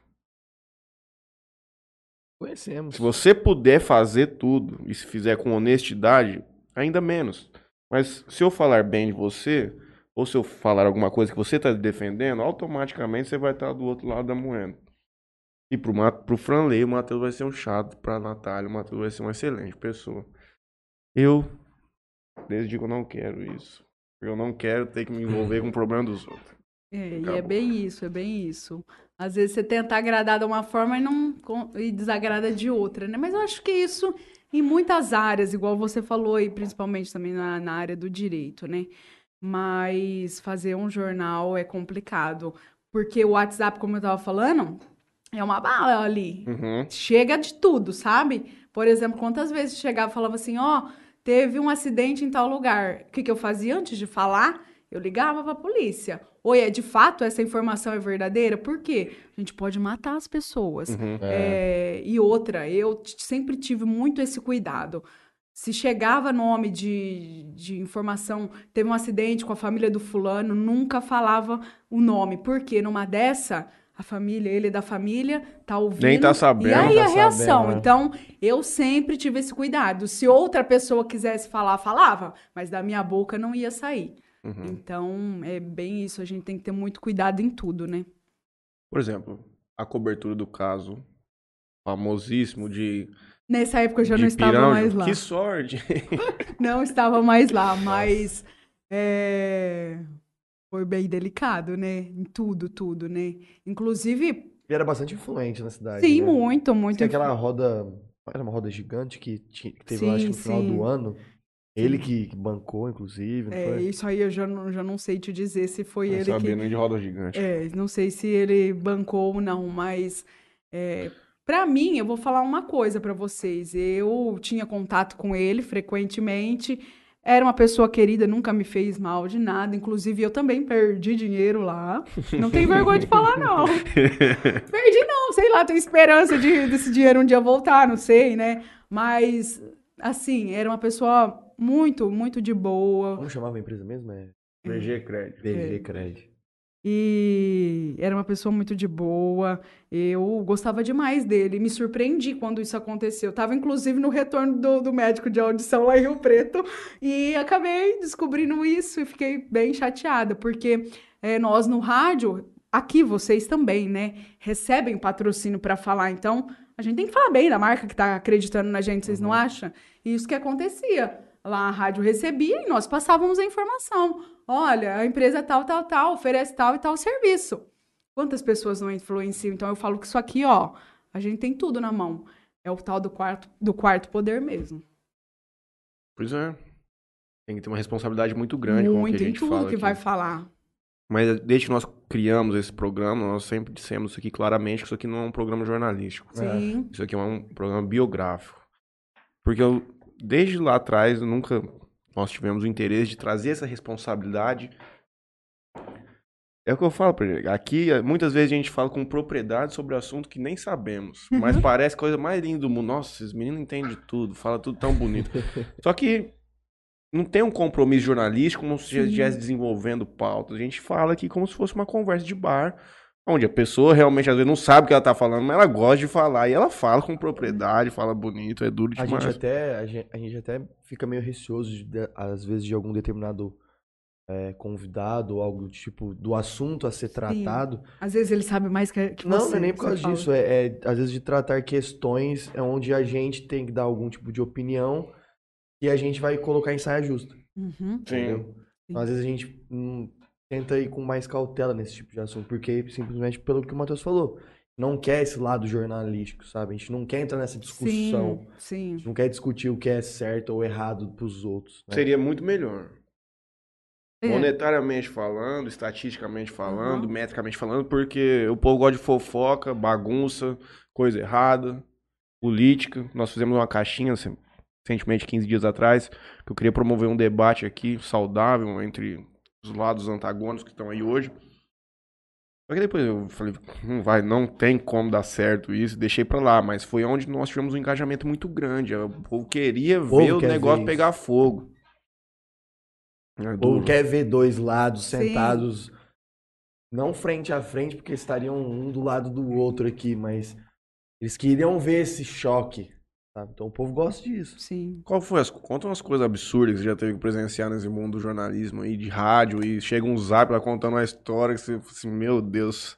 Conhecemos. Se você puder fazer tudo e se fizer com honestidade, ainda menos. Mas se eu falar bem de você, ou se eu falar alguma coisa que você está defendendo, automaticamente você vai estar do outro lado da moeda. E pro, Ma- pro Franley, o Matheus vai ser um chato. Pra Natália, o Matheus vai ser uma excelente pessoa. Eu, desde que eu não quero isso. Eu não quero ter que me envolver com o problema dos outros. É, e é Acabou. bem isso, é bem isso. Às vezes você tenta agradar de uma forma e não e desagrada de outra, né? Mas eu acho que isso em muitas áreas, igual você falou, e principalmente também na, na área do direito, né? Mas fazer um jornal é complicado. Porque o WhatsApp, como eu tava falando, é uma bala ali. Uhum. Chega de tudo, sabe? Por exemplo, quantas vezes chegava e falava assim, ó, teve um acidente em tal lugar. O que, que eu fazia antes de falar? Eu ligava pra polícia. Oi, é de fato essa informação é verdadeira? Por quê? A gente pode matar as pessoas. Uhum. É, e outra, eu sempre tive muito esse cuidado. Se chegava nome de, de informação, teve um acidente com a família do fulano, nunca falava o nome. Porque numa dessa, a família, ele é da família, tá ouvindo. Nem tá sabendo. E aí Tá a reação. sabendo, né? Então, eu sempre tive esse cuidado. Se outra pessoa quisesse falar, falava, mas da minha boca não ia sair. Uhum. Então, é bem isso. A gente tem que ter muito cuidado em tudo, né? Por exemplo, a cobertura do caso famosíssimo de, Nessa época eu já não estava Pirão. mais lá. Que sorte! Não estava mais lá, mas é, foi bem delicado, né? Em tudo, tudo, né? Inclusive, Ele era bastante influente na cidade. sim, né? muito, muito. Tem aquela roda. Era uma roda gigante que, tinha, que teve, eu acho, Sim, no final sim. do ano. Ele que, que bancou, inclusive, não É, foi? isso aí eu já não, já não sei te dizer se foi Não ele sabia que. nem de roda gigante. É, não sei se ele bancou ou não, mas é, para mim, eu vou falar uma coisa para vocês. Eu tinha contato com ele frequentemente. Era uma pessoa querida, nunca me fez mal de nada. Inclusive, eu também perdi dinheiro lá. Não tenho vergonha de falar, não. Perdi, não, sei lá, tenho esperança de, desse dinheiro um dia voltar, não sei, né? Mas, assim, era uma pessoa muito, muito de boa. Como chamava a empresa mesmo? É BG Crédito. BG Cred. E era uma pessoa muito de boa. Eu gostava demais dele. Me surpreendi quando isso aconteceu. Tava, inclusive, no retorno do, do médico de audição lá em Rio Preto. E acabei descobrindo isso e fiquei bem chateada, porque é, nós no rádio, aqui vocês também, né, recebem patrocínio para falar. Então, a gente tem que falar bem da marca que tá acreditando na gente, vocês não acham? E isso que acontecia. Lá a rádio recebia e nós passávamos a informação. Olha, a empresa tal, tal, tal, oferece tal e tal serviço. Quantas pessoas não influenciam? Então eu falo que isso aqui, ó, a gente tem tudo na mão. É o tal do quarto, do quarto poder mesmo. Pois é. Tem que ter uma responsabilidade muito grande com o que Muito a em gente tudo fala que aqui. vai falar. Mas desde que nós criamos esse programa, nós sempre dissemos isso aqui claramente, que isso aqui não é um programa jornalístico. Sim. Isso aqui é um programa biográfico. Porque eu, desde lá atrás, nunca nós tivemos o interesse de trazer essa responsabilidade. É o que eu falo pra ele. Aqui, muitas vezes a gente fala com propriedade sobre assunto que nem sabemos. Mas parece coisa mais linda do mundo. Nossa, esses meninos entendem de tudo, fala tudo tão bonito. Só que não tem um compromisso jornalístico como se estivesse desenvolvendo pautas. A gente fala aqui como se fosse uma conversa de bar, onde a pessoa realmente às vezes não sabe o que ela tá falando, mas ela gosta de falar. E ela fala com propriedade, fala bonito, é duro A demais. gente, até, a, gente, a gente até fica meio receoso, de, de- às vezes, de algum determinado é, convidado ou algo do tipo, do assunto a ser tratado. Às vezes ele sabe mais que, que Não, você. não é nem por causa disso. É, é, às vezes de tratar questões é onde a gente tem que dar algum tipo de opinião e a gente vai colocar em saia justa. Uhum. Entendeu? Então, às vezes a gente hum, tenta ir com mais cautela nesse tipo de assunto, porque simplesmente pelo que o Matheus falou, não quer esse lado jornalístico, sabe? A gente não quer entrar nessa discussão. Sim, sim. A gente não quer discutir o que é certo ou errado pros outros. né? Seria muito melhor. É. Monetariamente falando, estatisticamente falando, Uhum. metricamente falando, porque o povo gosta de fofoca, bagunça, coisa errada, política. Nós fizemos uma caixinha recentemente, 15 dias atrás, que eu queria promover um debate aqui saudável entre os lados antagônicos que estão aí hoje. Só que depois eu falei, não vai, não tem como dar certo isso, deixei pra lá, mas foi onde nós tivemos um engajamento muito grande. O povo queria povo ver o quer ver negócio isso. pegar fogo. É Ou duro. quer ver dois lados Sim. sentados, não frente a frente, porque estariam um do lado do outro aqui, mas eles queriam ver esse choque, sabe? Então o povo gosta disso. Sim. Qual foi as. Conta umas coisas absurdas que você já teve que presenciar nesse mundo do jornalismo aí, de rádio, e chega um zap lá contando uma história que você fala assim, meu Deus.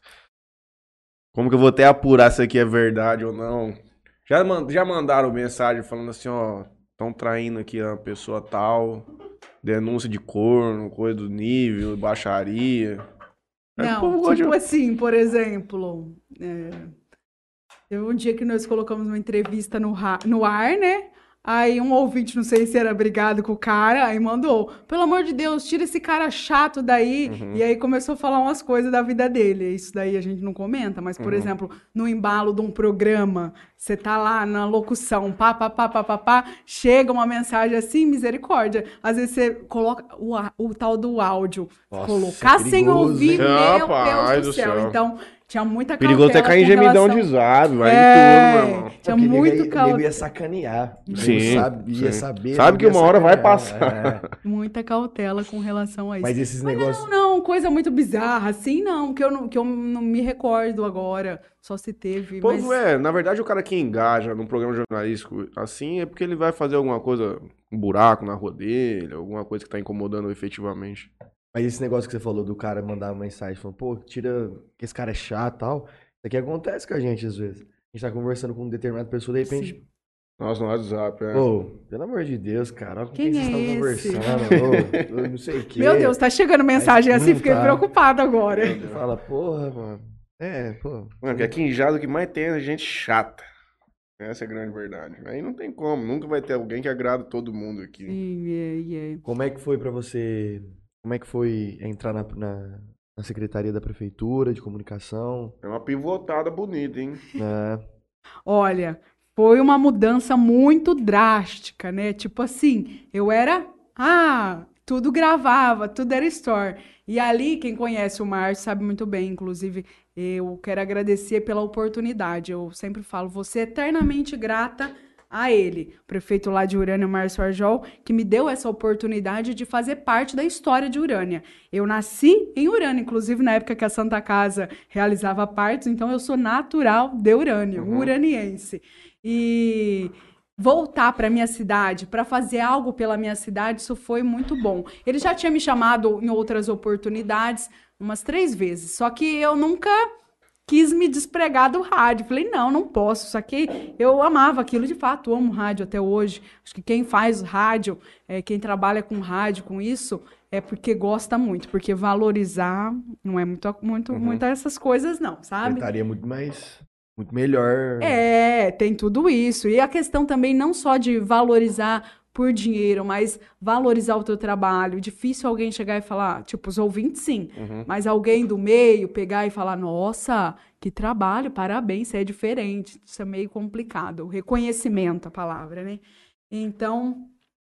Como que eu vou até apurar se aqui é verdade ou não? Já, já mandaram mensagem falando assim, ó, estão traindo aqui a pessoa tal, denúncia de corno, coisa do nível, baixaria. É, o Não, de- tipo assim, por exemplo, é, teve um dia que nós colocamos uma entrevista no, no ar, né? Aí um ouvinte, não sei se era brigado com o cara, aí mandou, pelo amor de Deus, tira esse cara chato daí. Uhum. E aí começou a falar umas coisas da vida dele. Isso daí a gente não comenta, mas, por Uhum. exemplo, no embalo de um programa, você tá lá na locução, pá, pá, pá, pá, pá, pá, chega uma mensagem assim, misericórdia. Às vezes você coloca o, o tal do áudio. Nossa, colocar sem perigoso, ouvir, hein? meu Rapaz Deus do do céu. céu. Então, tinha muita Perigoso até cautela cair em gemidão relação- de zap, vai É, em tudo, meu irmão. Tinha Porque muito nego cautela. ia sacanear. Sim, sabe, ia sim. saber. Sabe que uma hora vai passar. É. Muita cautela com relação a isso. Mas esses Mas negócios. Não, não, coisa muito bizarra, assim não, que eu não, que eu não me recordo agora. Só se teve, mas... é, na verdade, o cara que engaja num programa jornalístico assim é porque ele vai fazer alguma coisa, um buraco na rua dele, alguma coisa que tá incomodando efetivamente. Mas esse negócio que você falou do cara mandar uma mensagem falando, pô, tira que esse cara é chato e tal. Isso aqui acontece com a gente às vezes. A gente tá conversando com uma determinada pessoa, de repente, Nossa, no WhatsApp, é. pô, pelo amor de Deus, cara, olha com Quem quem, vocês é estão esse? conversando, ô, não sei o quê. Meu Deus, tá chegando mensagem Mas assim, fiquei tá. preocupado agora. Fala, porra, mano. É, pô. Mano, que aqui em Jales o que mais tem é gente chata. Essa é a grande verdade. Aí não tem como, nunca vai ter alguém que agrada todo mundo aqui. Sim, é, é. Como é que foi pra você. Como é que foi entrar na, na, na secretaria da prefeitura de comunicação? É uma pivotada bonita, hein? né? Olha, foi uma mudança muito drástica, né? Tipo assim, eu era. Ah, tudo gravava, tudo era store. E ali, quem conhece o Márcio sabe muito bem, inclusive, eu quero agradecer pela oportunidade. Eu sempre falo, você é eternamente grata a ele, prefeito lá de Urânia, Márcio Arjol, que me deu essa oportunidade de fazer parte da história de Urânia. Eu nasci em Urânia, inclusive na época que a Santa Casa realizava partos, então eu sou natural de Urânia, Uhum. uraniense. E voltar para minha cidade, para fazer algo pela minha cidade, isso foi muito bom. Ele já tinha me chamado em outras oportunidades, umas três vezes, só que eu nunca quis me despregar do rádio. Falei, não, não posso. Isso aqui, eu amava aquilo, de fato, amo rádio até hoje. Acho que quem faz rádio, é, quem trabalha com rádio, com isso, é porque gosta muito, porque valorizar não é muito, muito, Uhum. muito essas coisas, não, sabe? Estaria muito mais. Muito melhor. É, tem tudo isso. E a questão também não só de valorizar por dinheiro, mas valorizar o teu trabalho. Difícil alguém chegar e falar, tipo, os ouvintes sim, Uhum. mas alguém do meio pegar e falar, nossa, que trabalho, parabéns, você é diferente. Isso é meio complicado. O reconhecimento, a palavra, né? Então,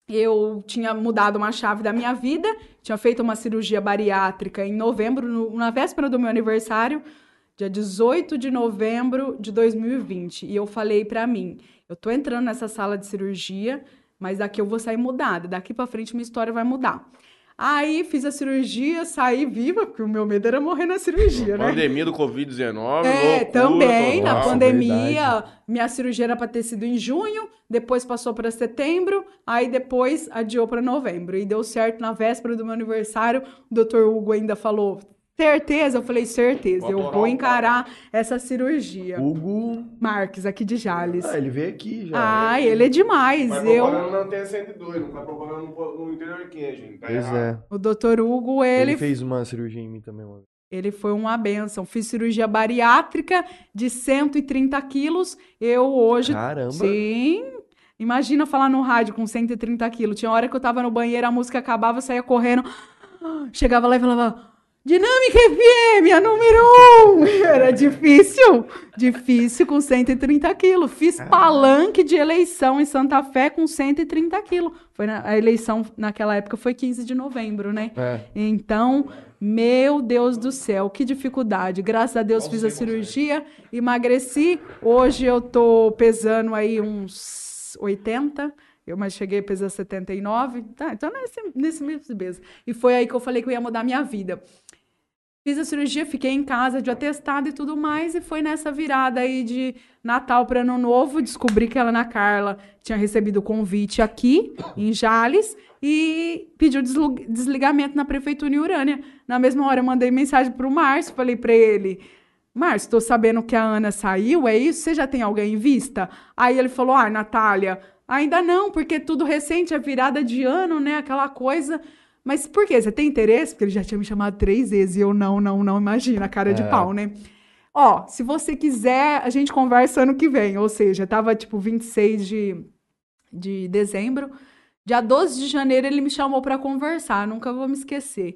eu tinha mudado uma chave da minha vida, tinha feito uma cirurgia bariátrica em novembro, no- na véspera do meu aniversário, dia 18 de novembro de 2020. E eu falei pra mim, eu tô entrando nessa sala de cirurgia, mas daqui eu vou sair mudada, daqui pra frente minha história vai mudar. Aí fiz a cirurgia, saí viva, porque o meu medo era morrer na cirurgia, né? Pandemia do Covid-19, É, loucura também, na pandemia, minha cirurgia era para ter sido em junho, depois passou para setembro, aí depois adiou para novembro. E deu certo na véspera do meu aniversário. O doutor Hugo ainda falou: certeza? Eu falei: certeza, eu Vou encarar essa cirurgia. Hugo. Marques, aqui de Jales. Ah, ele veio aqui já. Ah, ele é demais. Mas Eu, propaganda na antena 102, não tá propagando no, no interior aqui, gente. Tá Pois errado. é. o doutor Hugo, ele, Ele fez uma cirurgia em mim também, mano. Ele foi uma benção. Fiz cirurgia bariátrica de 130 quilos. Eu hoje. Caramba. Sim. Imagina falar no rádio com 130 quilos. Tinha hora que eu tava no banheiro, a música acabava, eu saía correndo. Chegava lá e falava. Dinâmica FM, a número um! Era difícil, difícil com 130 quilos. Fiz palanque de eleição em Santa Fé com 130 quilos. Foi na- a eleição naquela época foi 15 de novembro, né? É. Então, meu Deus do céu, que dificuldade. Graças a Deus fiz a cirurgia, emagreci. Hoje eu tô pesando aí uns 80, eu mas cheguei a pesar 79. Tá, então nesse, nesse mesmo peso. E foi aí que eu falei que eu ia mudar minha vida. Fiz a cirurgia, fiquei em casa de atestado e tudo mais, e foi nessa virada aí de Natal para Ano Novo, descobri que a Ana Carla tinha recebido o convite aqui, em Jales, e pediu desligamento na prefeitura em Urânia. Na mesma hora eu mandei mensagem para o Márcio, falei para ele, Márcio, estou sabendo que a Ana saiu, é isso? Você já tem alguém em vista? Aí ele falou, ah, Natália, ainda não, porque tudo recente, é virada de ano, né, aquela coisa... Mas por quê? Você tem interesse? Porque ele já tinha me chamado três vezes e eu não, não, não, imagina, a cara de É. pau, né? Ó, se você quiser, a gente conversa ano que vem. Ou seja, tava tipo 26 de, de dezembro. Dia 12 de janeiro ele me chamou para conversar, nunca vou me esquecer.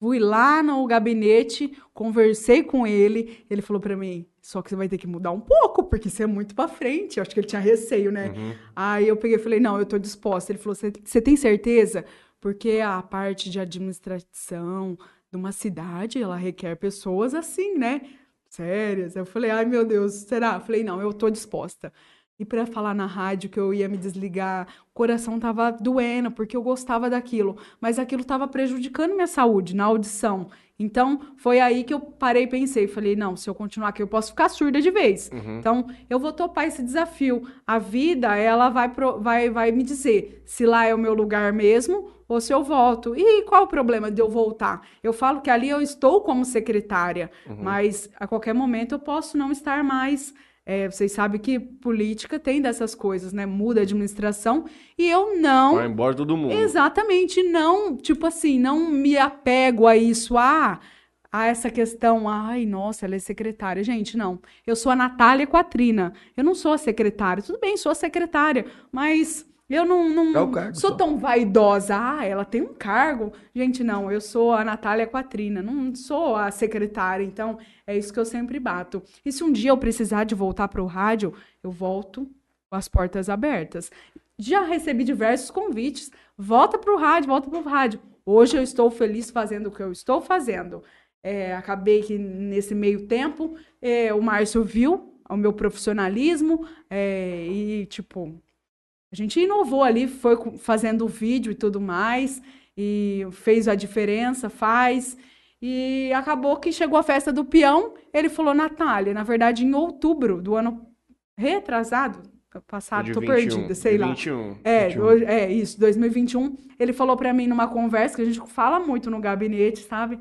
Fui lá no gabinete, conversei com ele, ele falou para mim: "Só que você vai ter que mudar um pouco, porque você é muito para frente". Eu acho que ele tinha receio, né? Uhum. Aí eu peguei e falei: "Não, eu tô disposta". Ele falou: "Você você tem certeza?" Porque a parte de administração de uma cidade, ela requer pessoas assim, né? Sérias. Eu falei: "Ai, meu Deus, será?" Eu falei: "Não, eu tô disposta". e para falar na rádio que eu ia me desligar, o coração tava doendo porque eu gostava daquilo, mas aquilo tava prejudicando minha saúde na audição. Então, foi aí que eu parei e pensei, falei, não, se eu continuar aqui eu posso ficar surda de vez. Uhum. Então, eu vou topar esse desafio. A vida, ela vai, pro- vai, vai me dizer se lá é o meu lugar mesmo ou se eu volto. E qual o problema de eu voltar? Eu falo que ali eu estou como secretária, mas a qualquer momento eu posso não estar mais. É, vocês sabem que política tem dessas coisas, né? Muda a administração e eu não Vai embora todo mundo. Exatamente, não, tipo assim, não me apego a isso, a, a essa questão, ai, nossa, ela é secretária. Gente, não. Eu sou a Natália Quatrina. Eu não sou a secretária. Tudo bem, sou a secretária, mas eu não, não É cargo sou só. tão vaidosa. Ah, ela tem um cargo. Gente, não, eu sou a Natália Quatrina, não sou a secretária. Então, é isso que eu sempre bato. E se um dia eu precisar de voltar para o rádio, eu volto com as portas abertas. Já recebi diversos convites. Volta para o rádio, volta para o rádio. Hoje eu estou feliz fazendo o que eu estou fazendo. É, acabei que nesse meio tempo é, o Márcio viu o meu profissionalismo é, e, tipo, a gente inovou ali, foi fazendo o vídeo e tudo mais, e fez a diferença, faz. E acabou que chegou a festa do peão, ele falou, Natália, na verdade, em outubro do ano retrasado, passado, De tô 21, perdida, sei lá. 21. É, 21. hoje- é, isso, 2021. Ele falou pra mim numa conversa que a gente fala muito no gabinete, sabe?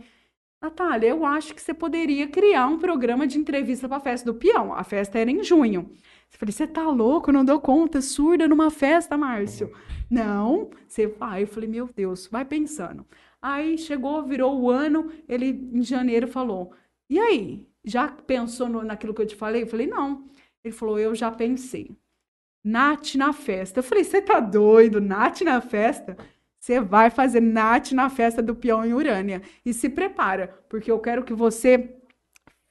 Natália, eu acho que você poderia criar um programa de entrevista pra festa do peão. A festa era em junho. Eu falei, você tá louco? Eu não dou conta, surda numa festa, Márcio. Não, você vai. Eu falei, meu Deus, vai pensando. Aí chegou, virou o ano, ele em janeiro falou: E aí? Já pensou no- naquilo que eu te falei? Eu falei, não. Ele falou, eu já pensei. Nath na festa. Eu falei, você tá doido? Nath na festa? Você vai fazer Nath na festa do peão em Urânia. E se prepara, porque eu quero que você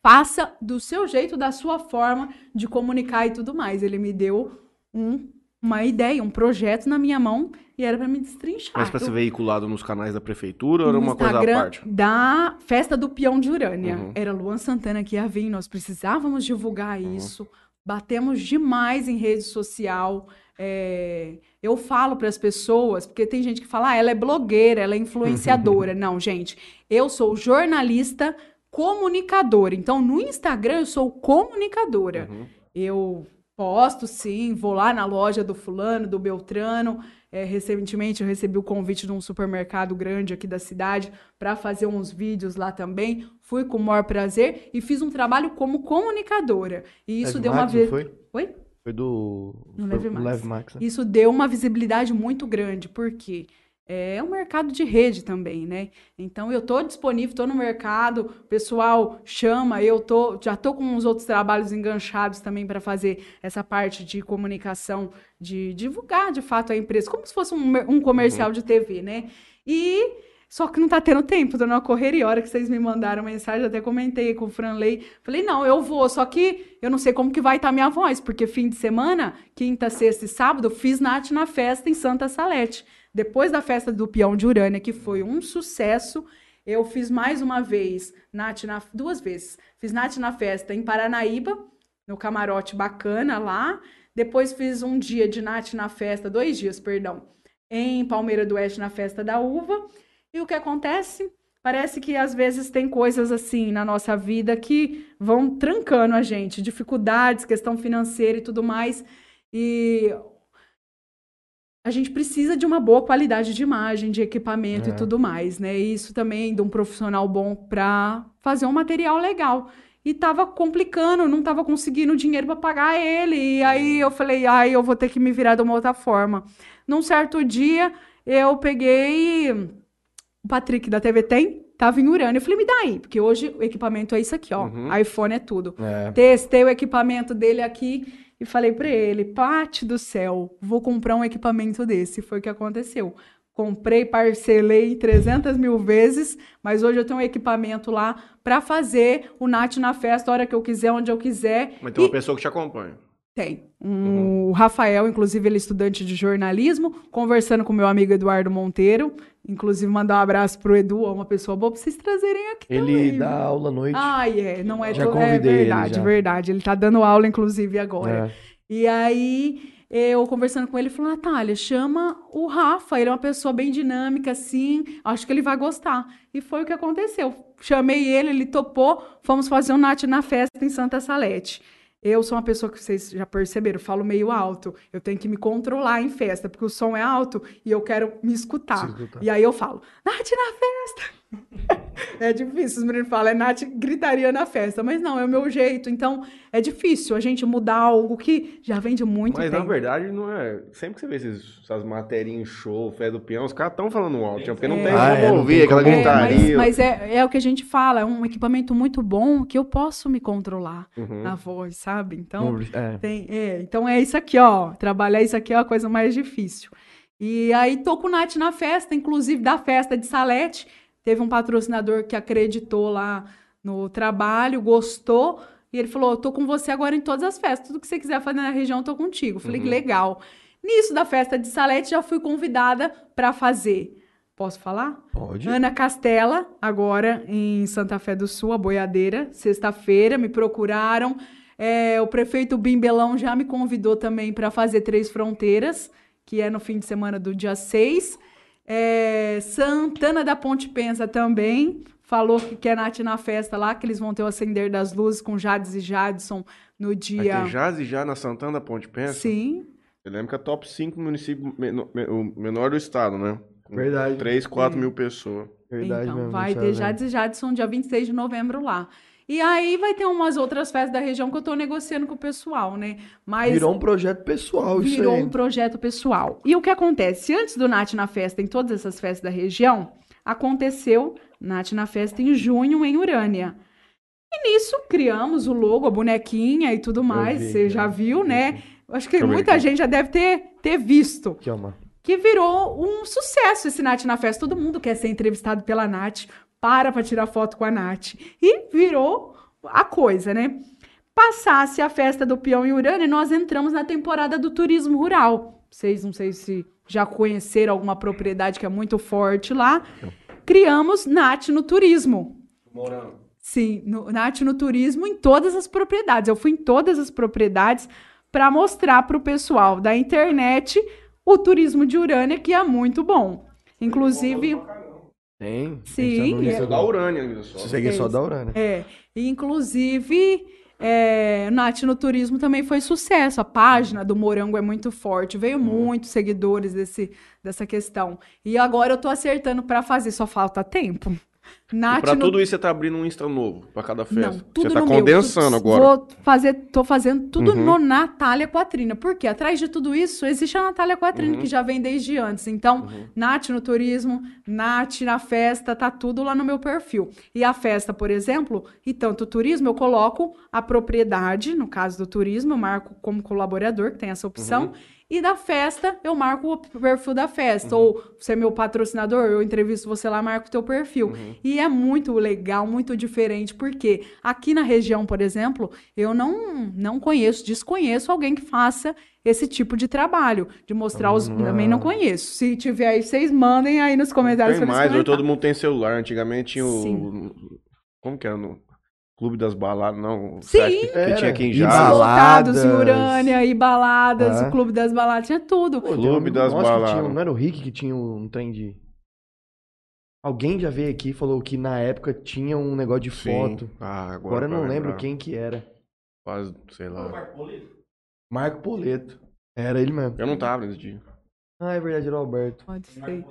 faça do seu jeito, da sua forma de comunicar e tudo mais. Ele me deu um- uma ideia, um projeto na minha mão e era para me destrinchar. Mas Eu- ser veiculado nos canais da prefeitura ou era uma coisa à Instagram parte? Da festa do peão de Urânia. Uhum. Era Luan Santana que ia vir, nós precisávamos divulgar Uhum. isso. Batemos demais em rede social. É, eu falo para as pessoas, porque tem gente que fala, ah, ela é blogueira, ela é influenciadora. Não, gente, eu sou jornalista comunicadora. Então, no Instagram, eu sou comunicadora. Uhum. Eu posto, sim, vou lá na loja do fulano, do Beltrano. É, recentemente eu recebi o convite de um supermercado grande aqui da cidade para fazer uns vídeos lá também. Fui com o maior prazer e fiz um trabalho como comunicadora. E isso Leve deu uma Max, vez. foi? Oi? Foi do. No Leve Max. Leve Max, né? Isso deu uma visibilidade muito grande, porque é um mercado de rede também, né? Então eu tô disponível, tô no mercado, o pessoal chama, eu tô, já tô com os outros trabalhos enganchados também para fazer essa parte de comunicação, de divulgar de fato a empresa, como se fosse um, um comercial de TV, né? E só que não tá tendo tempo, tô numa correria. A hora que vocês me mandaram mensagem, até comentei com o Franley. Falei, não, eu vou, só que eu não sei como que vai estar minha voz, porque fim de semana, quinta, sexta e sábado, eu fiz Nath na festa em Santa Salete. Depois da festa do Peão de Urânia, que foi um sucesso, eu fiz mais uma vez, Nath na, duas vezes. Fiz Nath na festa em Paranaíba, no camarote bacana lá. Depois fiz um dia de Nath na festa, dois dias, perdão, em Palmeira do Oeste na festa da uva. E o que acontece? Parece que às vezes tem coisas assim na nossa vida que vão trancando a gente, dificuldades, questão financeira e tudo mais. E a gente precisa de uma boa qualidade de imagem, de equipamento É. e tudo mais, né? E isso também de um profissional bom para fazer um material legal. E tava complicando, não tava conseguindo dinheiro para pagar ele. E aí eu falei, ai, eu vou ter que me virar de uma outra forma. Num certo dia, eu peguei o Patrick da TV Tem, tava em Urânia. Eu falei, me dá aí, porque hoje o equipamento é isso aqui, ó. Uhum. iPhone é tudo. É. Testei o equipamento dele aqui e falei pra ele: Pate do céu, vou comprar um equipamento desse. Foi o que aconteceu. Comprei, parcelei 300 mil vezes, mas hoje eu tenho um equipamento lá pra fazer o Nath na festa, a hora que eu quiser, onde eu quiser. Mas tem uma E- pessoa que te acompanha. Tem. Um, O Rafael, inclusive, ele é estudante de jornalismo, conversando com meu amigo Eduardo Monteiro. Inclusive, mandar um abraço pro Edu, uma pessoa boa pra vocês trazerem aqui Ele também, dá viu? aula à noite. Ai, é, não é, Já to- é convidei ele, verdade, já. verdade. Ele tá dando aula, inclusive, agora. É. E aí, eu conversando com ele, ele falou: Natália, chama o Rafa, ele é uma pessoa bem dinâmica, assim, acho que ele vai gostar. E foi o que aconteceu. Chamei ele, ele topou, fomos fazer um Nath na festa em Santa Salete. Eu sou uma pessoa que vocês já perceberam, falo meio alto. Eu tenho que me controlar em festa, porque o som é alto e eu quero me escutar. Escutar. E aí eu falo, Nath na festa! É difícil, os meninos falam, é Nath gritaria na festa. Mas não, é o meu jeito. Então, é difícil a gente mudar algo que já vem de muito Mas tempo. na verdade não é. Sempre que você vê esses, essas matérias em show, fé do peão, os caras estão falando alto, porque não É. tem Ah, como é, não ouvir tem aquela como- É, mas, gritaria. mas é, é o que a gente fala, é um equipamento muito bom que eu posso me controlar Uhum. na voz, sabe? Então, Não, é. tem, é, então é isso aqui, ó. Trabalhar isso aqui é a coisa mais difícil. E aí tô com o Nath na festa, inclusive da festa de Salete. Teve um patrocinador que acreditou lá no trabalho, gostou. E ele falou: tô com você agora em todas as festas. Tudo que você quiser fazer na região, tô contigo. Falei, Uhum. legal. Nisso da festa de Salete, já fui convidada para fazer. Posso falar? Pode. Ana Castela, agora em Santa Fé do Sul, a boiadeira, sexta-feira, me procuraram. É, o prefeito Bimbelão já me convidou também para fazer Três Fronteiras, que é no fim de semana do dia 6. É, Santana da Ponte Pensa também falou que quer Nath na festa lá, que eles vão ter o acender das luzes com Jades e Jadson no Vai dia. ter Jazz e já na Santana da Ponte Pensa. Sim, Eu lembro que é top 5 município o menor do estado, né? Com Verdade. 3, 4 É. mil pessoas. Verdade então, mesmo. vai ter. Jades e Jadson dia 26 de novembro lá. E aí vai ter umas outras festas da região que eu tô negociando com o pessoal, né? Mas Virou um projeto pessoal isso virou aí. um projeto pessoal. E o que acontece? Antes do Nath na Festa, em todas essas festas da região, aconteceu Nath na Festa em junho, em Urânia. E nisso criamos o logo, a bonequinha e tudo mais. vi, Você já vi, viu, eu vi. né? Acho que eu muita aqui. gente já deve ter, ter visto ó, mano. que virou um sucesso esse Nath na festa. Todo mundo quer ser entrevistado pela Nath, para pra tirar foto com a Nath. E virou a coisa, né? Passasse a festa do peão em Urânia e nós entramos na temporada do turismo rural. Vocês não sei se já conheceram alguma propriedade que é muito forte lá. Criamos Nath no turismo. Sim, no, Nath no turismo em todas as propriedades. Eu fui em todas as propriedades para mostrar para o pessoal da internet o turismo de Urânia, que é muito bom. Inclusive, Tem. Sim, que é. Da Urânia só. Segue só da Urânia. é, e inclusive, é, Nath no turismo também foi sucesso. A página do Morango é muito forte, veio muitos seguidores desse, dessa questão. E agora eu tô acertando para fazer, só falta tempo. Nath pra no tudo isso você tá abrindo um Insta novo pra cada festa. Não, tudo você tá meu. condensando Tu- agora. Vou fazer, tô fazendo tudo Uhum. no Natália Quatrina. Porque atrás de tudo isso existe a Natália Quatrina, Uhum. que já vem desde antes. Então, Nath no turismo, Nath na festa, tá tudo lá no meu perfil. E a festa, por exemplo, e tanto o turismo, eu coloco a propriedade, no caso do turismo, eu marco como colaborador, que tem essa opção. Uhum. E da festa, eu marco o perfil da festa. Ou você é meu patrocinador, eu entrevisto você lá, marco o teu perfil. E é muito legal, muito diferente, porque aqui na região, por exemplo, eu não, não conheço, desconheço alguém que faça esse tipo de trabalho, de mostrar os... Ah. Também não conheço. Se tiver aí, vocês mandem aí nos comentários. Tem mais, hoje todo mundo tem celular. Antigamente tinha o. Sim. Como que era? No Clube das Baladas, não. Sim. Que, que tinha aqui em E Jales? bala- Lotados em Baladas. Urânia e baladas, Ah. o Clube das Baladas, tinha tudo. Pô, Clube um- das Baladas. tinha- não era o Rick que tinha um trem de. Alguém já veio aqui e falou que na época tinha um negócio de Sim. foto. Ah, agora, Agora eu não lembro quem que era. Quase, sei lá. Marco Poleto. Era ele mesmo. Eu não tava nesse dia. Ah, é verdade, era o Alberto. Pode ser.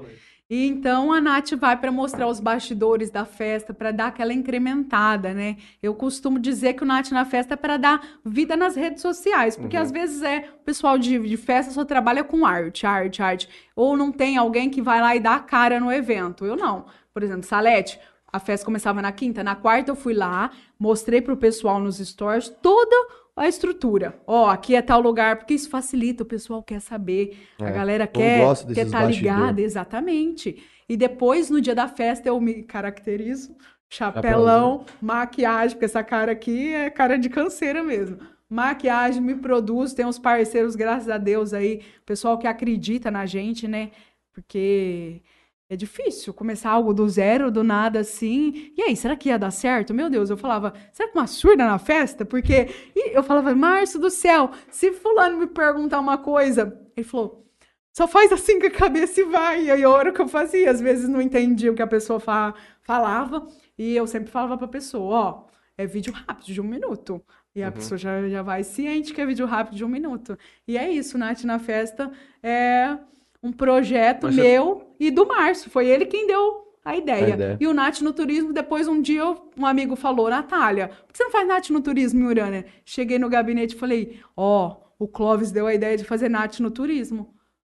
E então a Nath vai para mostrar os bastidores da festa, para dar aquela incrementada, né? Eu costumo dizer que o Nath na festa é para dar vida nas redes sociais, porque Uhum. às vezes é o pessoal de, de festa só trabalha com arte, arte, arte, ou não tem alguém que vai lá e dá a cara no evento. Eu não. Por exemplo, Salete, a festa começava na quinta, na quarta eu fui lá, mostrei pro pessoal nos stories toda a estrutura. Ó, aqui é tal lugar, porque isso facilita, o pessoal quer saber, a É, galera o povo quer quer estar ligada, bastidores. exatamente. E depois, no dia da festa, eu me caracterizo, chapelão, Chapéuzinho. maquiagem, porque essa cara aqui é cara de canseira mesmo. Maquiagem, me produz, tem uns parceiros, graças a Deus aí, pessoal que acredita na gente, né? Porque é difícil começar algo do zero, do nada assim. E aí, será que ia dar certo? Meu Deus, eu falava, será que uma surda na festa? Porque e eu falava, Márcio do céu, se fulano me perguntar uma coisa, ele falou, só faz assim com a cabeça e vai. E aí era o que eu fazia. Às vezes não entendia o que a pessoa fa falava. E eu sempre falava pra pessoa, ó, é vídeo rápido de um minuto. E a Uhum. pessoa já, já vai ciente que é vídeo rápido de um minuto. E é isso, Nath na Festa é um projeto Mas meu e do Márcio. Foi ele quem deu a ideia. A ideia. E o Nath no Turismo, depois um dia um amigo falou, Natália, por que você não faz Nath no Turismo em Urânia? Cheguei no gabinete e falei, ó, o Clóvis deu a ideia de fazer Nath no Turismo.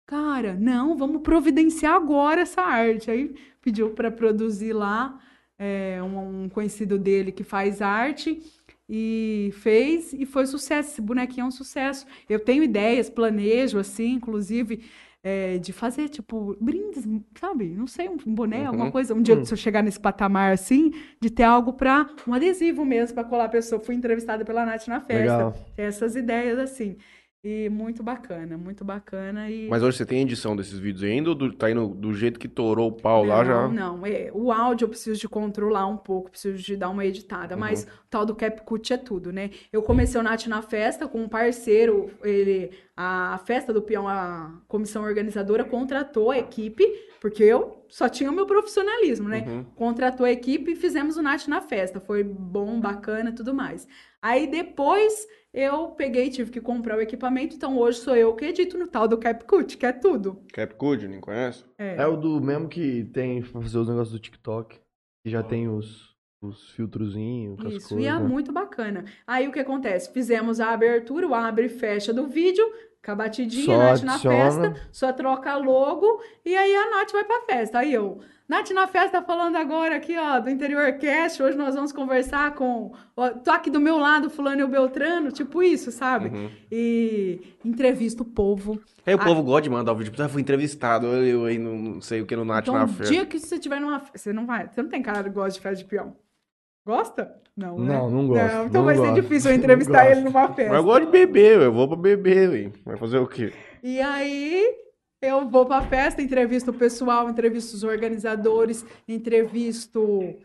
Cara, não, vamos providenciar agora essa arte. Aí pediu para produzir lá é, um, um conhecido dele que faz arte e fez e foi sucesso. Esse bonequinho é um sucesso. Eu tenho ideias, planejo assim, inclusive é, de fazer tipo brindes, sabe? Não sei, um boné, Uhum. alguma coisa. Um dia se eu chegar nesse patamar assim, de ter algo para um adesivo mesmo para colar a pessoa. Fui entrevistada pela Nath na festa. Legal. Essas ideias assim. E muito bacana, muito bacana. E... Mas hoje você tem edição desses vídeos ainda ou do- tá indo do jeito que torou o pau lá já? Não, não. É, o áudio eu preciso de controlar um pouco, preciso de dar uma editada, mas Uhum. o tal do CapCut é tudo, né? Eu comecei o Nath na festa com um parceiro, ele, a festa do peão, a comissão organizadora contratou a equipe, porque eu só tinha o meu profissionalismo, né? Uhum. Contratou a equipe e fizemos o Nath na festa. Foi bom, bacana e tudo mais. Aí depois eu peguei e tive que comprar o equipamento, então hoje sou eu que edito no tal do CapCut, que é tudo. Capcud, não conhece? É o do mesmo que tem pra fazer os negócios do TikTok. Que já tem os, os filtrozinhos, Isso, coisas. e é né? muito bacana. Aí o que acontece? Fizemos a abertura, o abre e fecha do vídeo, com a batidinha, Só Nath na adiciona. festa, só troca logo, e aí a Nath vai pra festa. Aí eu, Nath na festa falando agora aqui, ó, do Interior Cast, hoje nós vamos conversar com, ó, tô aqui do meu lado, fulano e o Beltrano, tipo isso, sabe? Uhum. E entrevista o povo. Aí o Ah. povo gosta de mandar o vídeo. Ah, fui entrevistado, eu aí não sei o que no Nath Então, na festa. dia que você tiver numa festa, você não vai, você não tem cara que gosta de festa de peão. Gosta? Não, né? Não, não gosto, Não, então não vai ser gosto, difícil eu entrevistar ele numa festa. Mas eu gosto de beber, eu vou pra beber, ué. vai fazer o quê? E aí eu vou pra festa, entrevisto o pessoal, entrevisto os organizadores, entrevisto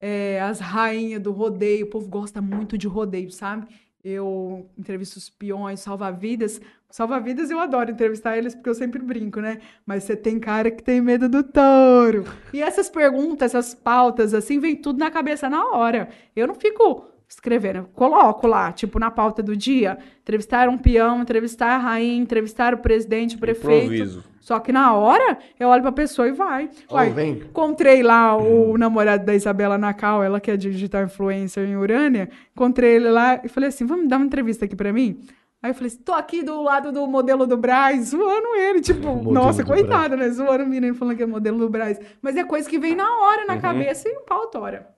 é, as rainhas do rodeio. O povo gosta muito de rodeio, sabe? Eu entrevisto os peões, salva-vidas. Salva-vidas eu adoro entrevistar eles porque eu sempre brinco, né? Mas você tem cara que tem medo do touro. E essas perguntas, essas pautas, assim, vem tudo na cabeça na hora. Eu não fico escrevendo, coloco lá, tipo, na pauta do dia, entrevistar um peão, entrevistar a rainha, entrevistar o presidente, o prefeito. Improviso. Só que na hora, eu olho pra pessoa e vai. Uai, vem. Encontrei lá o namorado da Isabela Nacal, ela que é digital influencer em Urânia. Encontrei ele lá e falei assim: vamos dar uma entrevista aqui pra mim? Aí eu falei assim: tô aqui do lado do modelo do Braz, zoando ele. Tipo, nossa, do coitado, né? Zoando o menino falando que é modelo do Braz. Mas é coisa que vem na hora, na Uhum. cabeça e o pau tora.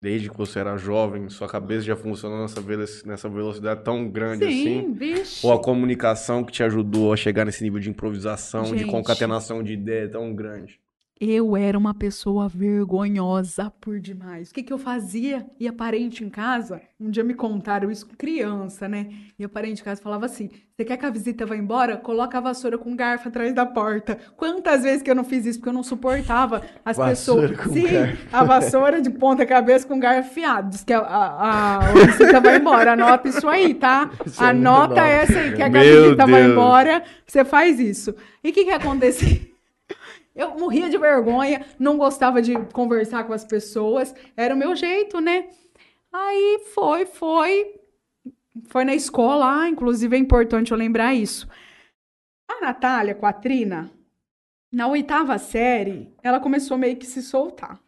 Desde que você era jovem, sua cabeça já funcionou nessa, nessa velocidade tão grande Sim, assim? vixe. Ou a comunicação que te ajudou a chegar nesse nível de improvisação, de Gente. concatenação de ideia tão grande? Eu era uma pessoa vergonhosa por demais. O que que eu fazia? Ia parente em casa, um dia me contaram isso com criança, né? Ia parente em casa e falava assim: você quer que a visita vá embora? Coloca a vassoura com garfo atrás da porta. Quantas vezes que eu não fiz isso? Porque eu não suportava as Vassoura pessoas. com Sim, garfo. a vassoura de ponta cabeça com garfo afiado. Diz que a, a, a visita vai embora. Anota isso aí, tá? Isso é Anota novo. essa aí, que a visita vai embora. Você faz isso. E o que que acontecia? Eu morria de vergonha, não gostava de conversar com as pessoas, era o meu jeito, né? Aí foi, foi. Foi na escola, ah, inclusive é importante eu lembrar isso. A Natália, com a Trina, na oitava série, ela começou meio que se soltar.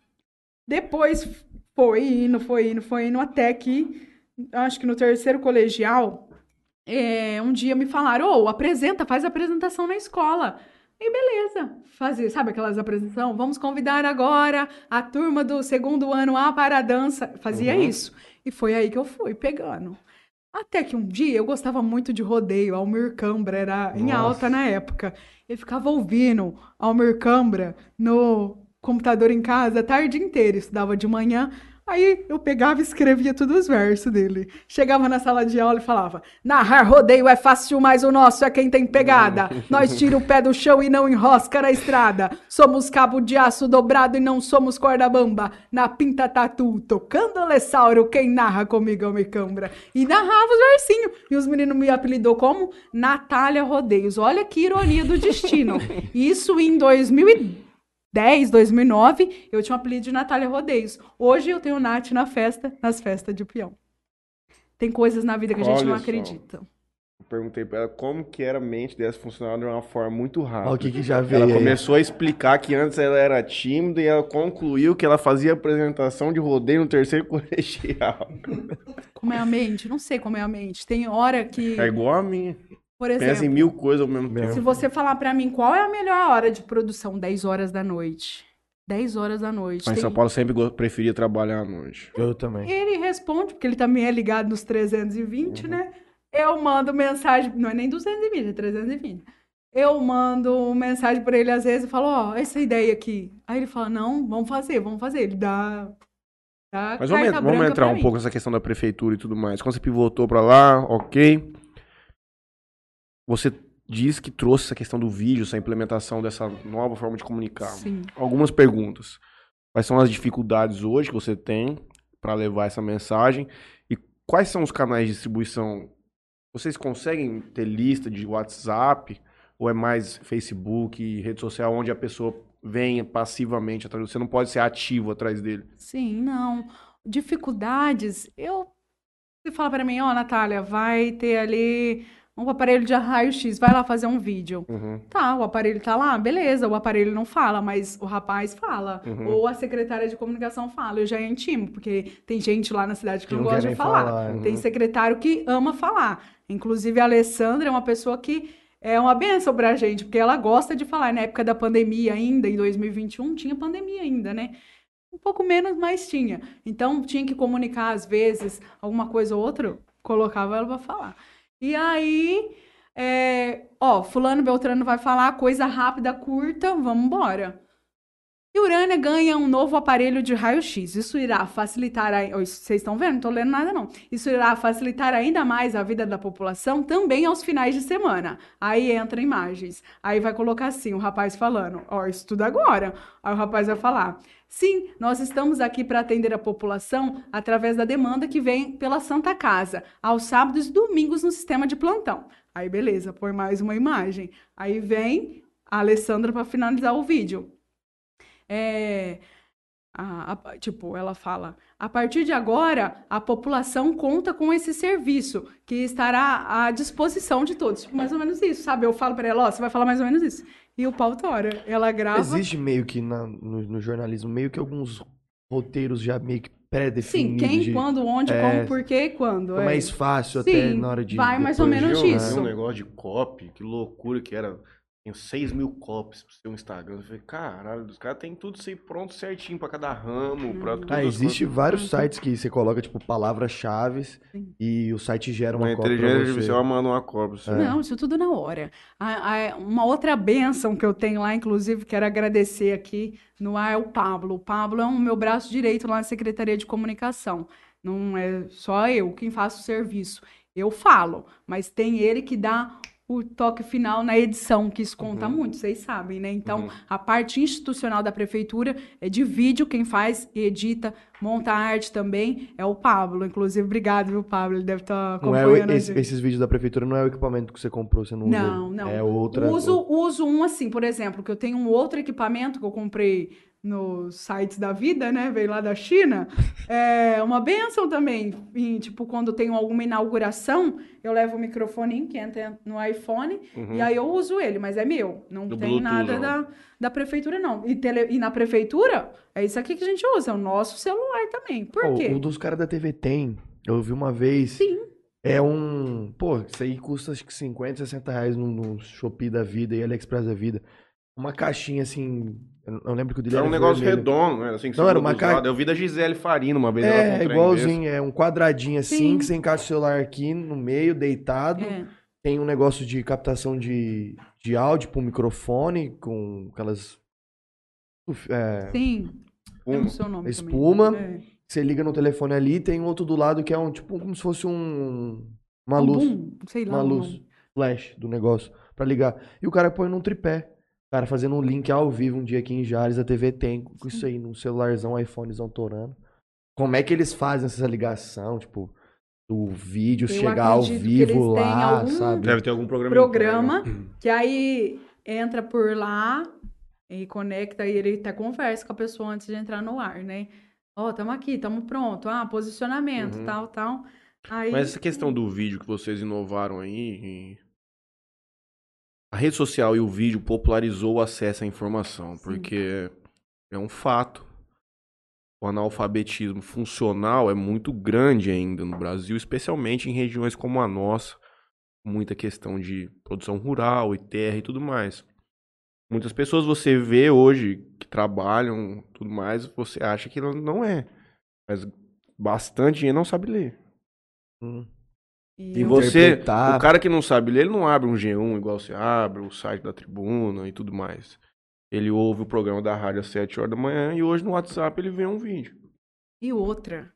Depois foi indo, foi indo, foi indo, até que, acho que no terceiro colegial, é, um dia me falaram, ô, apresenta, faz apresentação na escola. E beleza, fazer, sabe aquelas apresentações? Vamos convidar agora a turma do segundo ano A para a dança. Fazia Uhum. isso. E foi aí que eu fui pegando. Até que um dia eu gostava muito de rodeio, Almir Cambra era em Nossa. alta na época. Eu ficava ouvindo Almir Cambra no computador em casa a tarde inteira, estudava de manhã. Aí eu pegava e escrevia todos os versos dele. Chegava na sala de aula e falava: narrar rodeio é fácil, mas o nosso é quem tem pegada. Nós tira o pé do chão e não enrosca na estrada. Somos cabo de aço dobrado e não somos corda bamba. Na pinta tatu, tocando lessauro, quem narra comigo é o Mecambra. E narrava os versinhos. E os meninos me apelidou como Natália Rodeios. Olha que ironia do destino. Isso em 2010. 2010, 2009, eu tinha o apelido de Natália Rodeios. Hoje eu tenho Nath na festa, nas festas de peão. Tem coisas na vida que a gente Olha não só. acredita. Eu perguntei pra ela como que era a mente dela funcionava de uma forma muito rápida. Olha o que, que já veio Ela aí. começou a explicar que antes ela era tímida e ela concluiu que ela fazia apresentação de rodeio no terceiro colegial. Como é a mente? Não sei como é a mente. Tem hora que, É igual a minha. Por Pensa em exemplo, mil coisas ao mesmo tempo. se você falar pra mim qual é a melhor hora de produção, 10 horas da noite. 10 horas da noite. Mas em Tem- São Paulo sempre preferia trabalhar à noite. Eu também. Ele responde, porque ele também é ligado nos 320, Uhum. né? Eu mando mensagem, não é nem 220, é 320. Eu mando mensagem pra ele às vezes e falo, ó, essa ideia aqui. Aí ele fala, não, vamos fazer, vamos fazer. Ele dá. dá Mas vamos, vamos entrar um mim. pouco nessa questão da prefeitura e tudo mais. Quando você pivotou pra lá, ok. Você diz que trouxe essa questão do vídeo, essa implementação dessa nova forma de comunicar. Sim. Algumas perguntas. Quais são as dificuldades hoje que você tem para levar essa mensagem? E quais são os canais de distribuição? Vocês conseguem ter lista de WhatsApp? Ou é mais Facebook, rede social, onde a pessoa vem passivamente atrás? Você não pode ser ativo atrás dele. Sim, não. Dificuldades, eu. Você fala pra mim, ó, Natália, vai ter ali um aparelho de raio-x, vai lá fazer um vídeo. Uhum. Tá, o aparelho tá lá, beleza, o aparelho não fala, mas o rapaz fala. Uhum. Ou a secretária de comunicação fala. Eu já intimo, porque tem gente lá na cidade que, Que não, não gosta de falar. falar, uhum. Tem secretário que ama falar. Inclusive, a Alessandra é uma pessoa que é uma benção pra gente, porque ela gosta de falar. Na época da pandemia ainda, em 2021, tinha pandemia ainda, né? Um pouco menos, mas tinha. Então, tinha que comunicar, às vezes, alguma coisa ou outra, colocava ela pra falar. E aí, é, ó, fulano Beltrano vai falar coisa rápida, curta, vamos embora. E Urânia ganha um novo aparelho de raio-x. Isso irá facilitar. A... Vocês estão vendo? Não tô lendo nada, não. Isso irá facilitar ainda mais a vida da população também aos finais de semana. Aí entra imagens. Aí vai colocar assim: o rapaz falando, ó, isso tudo agora. Aí o rapaz vai falar: sim, nós estamos aqui para atender a população através da demanda que vem pela Santa Casa, aos sábados e domingos no sistema de plantão. Aí beleza, põe mais uma imagem. Aí vem a Alessandra para finalizar o vídeo. É, a- a- tipo, ela fala: a partir de agora, a população conta com esse serviço que estará à disposição de todos. Tipo, mais ou menos isso, sabe? Eu falo pra ela: ó, você vai falar mais ou menos isso. E o pau tora. Ela grava. Existe meio que na- no, no jornalismo, meio que alguns roteiros já meio que Sim, pré-definidos. quem, de- quando, onde, É, como, por quê e quando. É mais fácil até Sim, na hora de. vai mais ou menos Vi isso. vi um negócio de copy, que loucura que era. Tem 6 mil copies pro seu Instagram. Eu falei, caralho, os caras têm tudo isso aí pronto certinho pra cada ramo, pra tudo. Ah, existe vários Uhum. sites que você coloca, tipo, palavras-chave e o site gera uma, Uma cópia inteligência você. artificial manda uma cópia. assim. Não, isso tudo na hora. A- a- uma outra benção que eu tenho lá, inclusive, quero agradecer aqui no ar, é o Pablo. O Pablo é o meu braço direito lá na Secretaria de Comunicação. Não é só eu quem faço o serviço. Eu falo, mas tem ele que dá o toque final na edição, que isso conta Uhum. muito, vocês sabem, né? Então, Uhum. a parte institucional da prefeitura é de vídeo, quem faz, edita, monta arte também, é o Pablo. Inclusive, obrigado, viu, Pablo? Ele deve estar Não é acompanhando o, a esse- esses vídeos da prefeitura não é o equipamento que você comprou, você não usa. Não, não. É outra. Uso, uso um assim, por exemplo, que eu tenho um outro equipamento que eu comprei nos sites da vida, né? Veio lá da China. É uma benção também. E, tipo, quando tem alguma inauguração, eu levo o microfone que entra no iPhone Uhum. e aí eu uso ele, mas é meu. Não Do tem Bluetooth, nada não. da, da prefeitura, não. E, tele- e na prefeitura, é isso aqui que a gente usa, é o nosso celular também. Por Ó, quê? O dos caras da TV tem. Eu vi uma vez. Sim. É um. Pô, isso aí custa acho que 50, 60 reais no, no Shopee da vida e AliExpress da vida. Uma caixinha assim. Eu não lembro que o dele Era um era negócio vermelho. redondo, né? Assim, que Não, você era uma os ca- lados. Eu vi da Gisele Farina uma vez. um É, igualzinho, é um quadradinho assim Sim. que você encaixa o celular aqui no meio, deitado. É. Tem um negócio de captação de, de áudio para microfone, com aquelas. é, Sim. Um- o nome espuma. É. Você liga no telefone ali e tem outro do lado que é um, tipo, como se fosse um. Uma Um luz. boom, sei lá. uma luz flash do negócio pra ligar. E o cara põe num tripé. O cara fazendo um link ao vivo um dia aqui em Jales, a TV tem com isso aí, num celularzão, iPhonezão torando. Como é que eles fazem essa ligação, tipo, do vídeo Eu chegar ao vivo lá, algum sabe? Deve ter algum programa. programa interno. que aí entra por lá e conecta e ele até conversa com a pessoa antes de entrar no ar, né? Ó, tamo aqui, tamo pronto. Ah, posicionamento, Uhum. tal, tal. Aí, Mas essa questão do vídeo que vocês inovaram aí. A rede social e o vídeo popularizou o acesso à informação, Sim. porque é um fato. O analfabetismo funcional é muito grande ainda no Brasil, especialmente em regiões como a nossa, com muita questão de produção rural e terra e tudo mais. Muitas pessoas você vê hoje que trabalham, tudo mais, você acha que não- não é. Mas bastante gente não sabe ler. Hum. E você, o cara que não sabe ler, ele não abre um G1 igual você abre, o site da tribuna e tudo mais. Ele ouve o programa da rádio às 7 horas da manhã e hoje no WhatsApp ele vê um vídeo. E outra,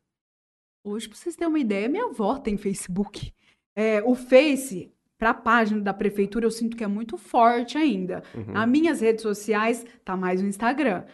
hoje, pra vocês terem uma ideia, minha avó tem Facebook. É, o Face, pra página da prefeitura, eu sinto que é muito forte ainda. Uhum. As minhas redes sociais, tá mais o Instagram.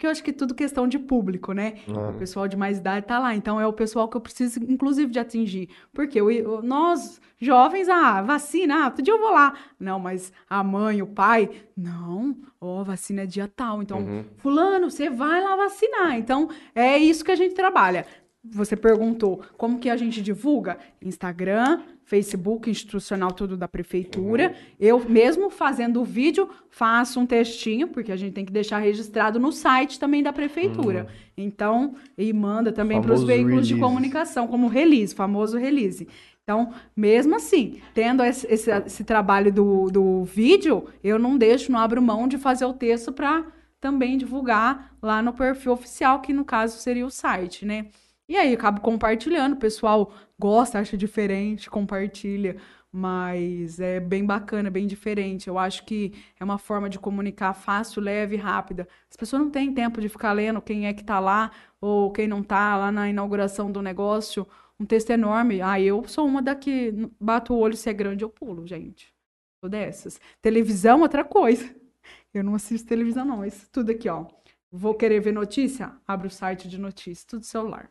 Porque eu acho que é tudo questão de público, né? O pessoal de mais idade tá lá. Então é o pessoal que eu preciso, inclusive, de atingir. Porque eu- eu- nós, jovens, ah, vacina, ah, outro dia eu vou lá. Não, mas a mãe, o pai, não, ó, vacina é dia tal. Então, Uhum. fulano, você vai lá vacinar. Então, é isso que a gente trabalha. Você perguntou como que a gente divulga? Instagram, Facebook institucional, tudo da prefeitura. Eu, mesmo fazendo o vídeo, faço um textinho, porque a gente tem que deixar registrado no site também da prefeitura. Então, e manda também para os veículos de release. comunicação, como release, famoso release. Então, mesmo assim, tendo esse, esse- esse trabalho do, do vídeo, eu não deixo, não abro mão de fazer o texto para também divulgar lá no perfil oficial, que no caso seria o site, né? E aí, acabo compartilhando, o pessoal gosta, acha diferente, compartilha, mas é bem bacana, bem diferente. Eu acho que é uma forma de comunicar fácil, leve e rápida. As pessoas não têm tempo de ficar lendo quem é que tá lá ou quem não tá lá na inauguração do negócio. Um texto enorme. Ah, eu sou uma da que bato o olho, se é grande, eu pulo, gente. Sou dessas. Televisão, outra coisa. Eu não assisto televisão, não. Isso tudo aqui, ó. Vou querer ver notícia? Abre o site de notícia, tudo celular.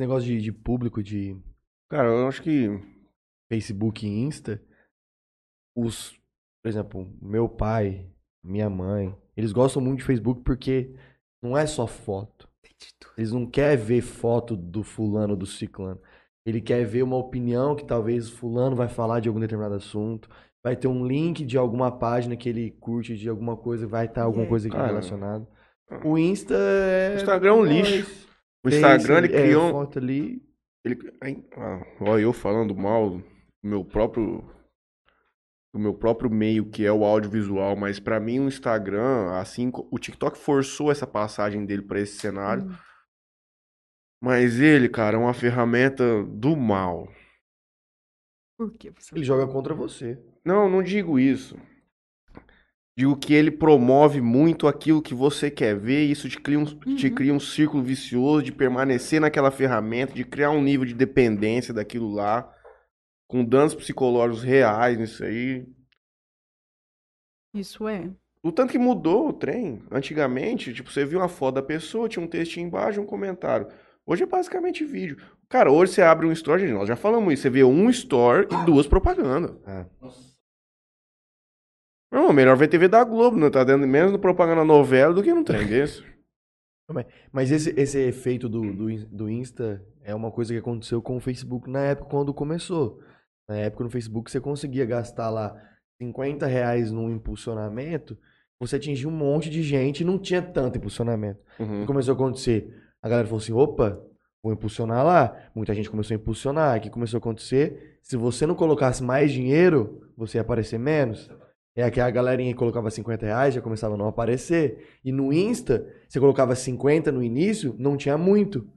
Esse negócio de, de público, de Cara, eu acho que. Facebook e Insta, os, por exemplo, meu pai, minha mãe, eles gostam muito de Facebook porque não é só foto. Eles não querem ver foto do fulano, do ciclano. Ele quer ver uma opinião que talvez fulano vai falar de algum determinado assunto. Vai ter um link de alguma página que ele curte de alguma coisa, vai estar alguma É. coisa aqui relacionada. O Insta é. O Instagram é um nós. lixo. O Instagram ele é, criou. foto ali. Ele, ah, olha eu falando mal do meu próprio do meu próprio meio que é o audiovisual, mas pra mim o Instagram, assim, o TikTok forçou essa passagem dele pra esse cenário, Hum. mas ele, cara, é uma ferramenta do mal. Por que você Ele joga contra você. Não, não digo isso. Digo que ele promove muito aquilo que você quer ver, e isso te cria, um, te Uhum. cria um círculo vicioso de permanecer naquela ferramenta, de criar um nível de dependência daquilo lá, com danos psicológicos reais nisso aí. Isso é. O tanto que mudou o trem. Antigamente, tipo, você viu uma foto da pessoa, tinha um textinho embaixo, um comentário. Hoje é basicamente vídeo. Cara, hoje você abre um story, gente, nós já falamos isso, você vê um story e duas propagandas. É. Não, melhor ver TV da Globo, não tá dando menos no propaganda novela do que num trem desse. Mas esse, esse efeito do, do, do Insta é uma coisa que aconteceu com o Facebook na época quando começou. Na época no Facebook você conseguia gastar lá 50 reais num impulsionamento, você atingia um monte de gente e não tinha tanto impulsionamento. O Uhum. que começou a acontecer? A galera falou assim: opa, vou impulsionar lá. Muita gente começou a impulsionar. O que começou a acontecer? Se você não colocasse mais dinheiro, você ia aparecer menos. É que a galerinha colocava 50 reais já começava a não aparecer. E no Insta, você colocava 50 no início, não tinha muito.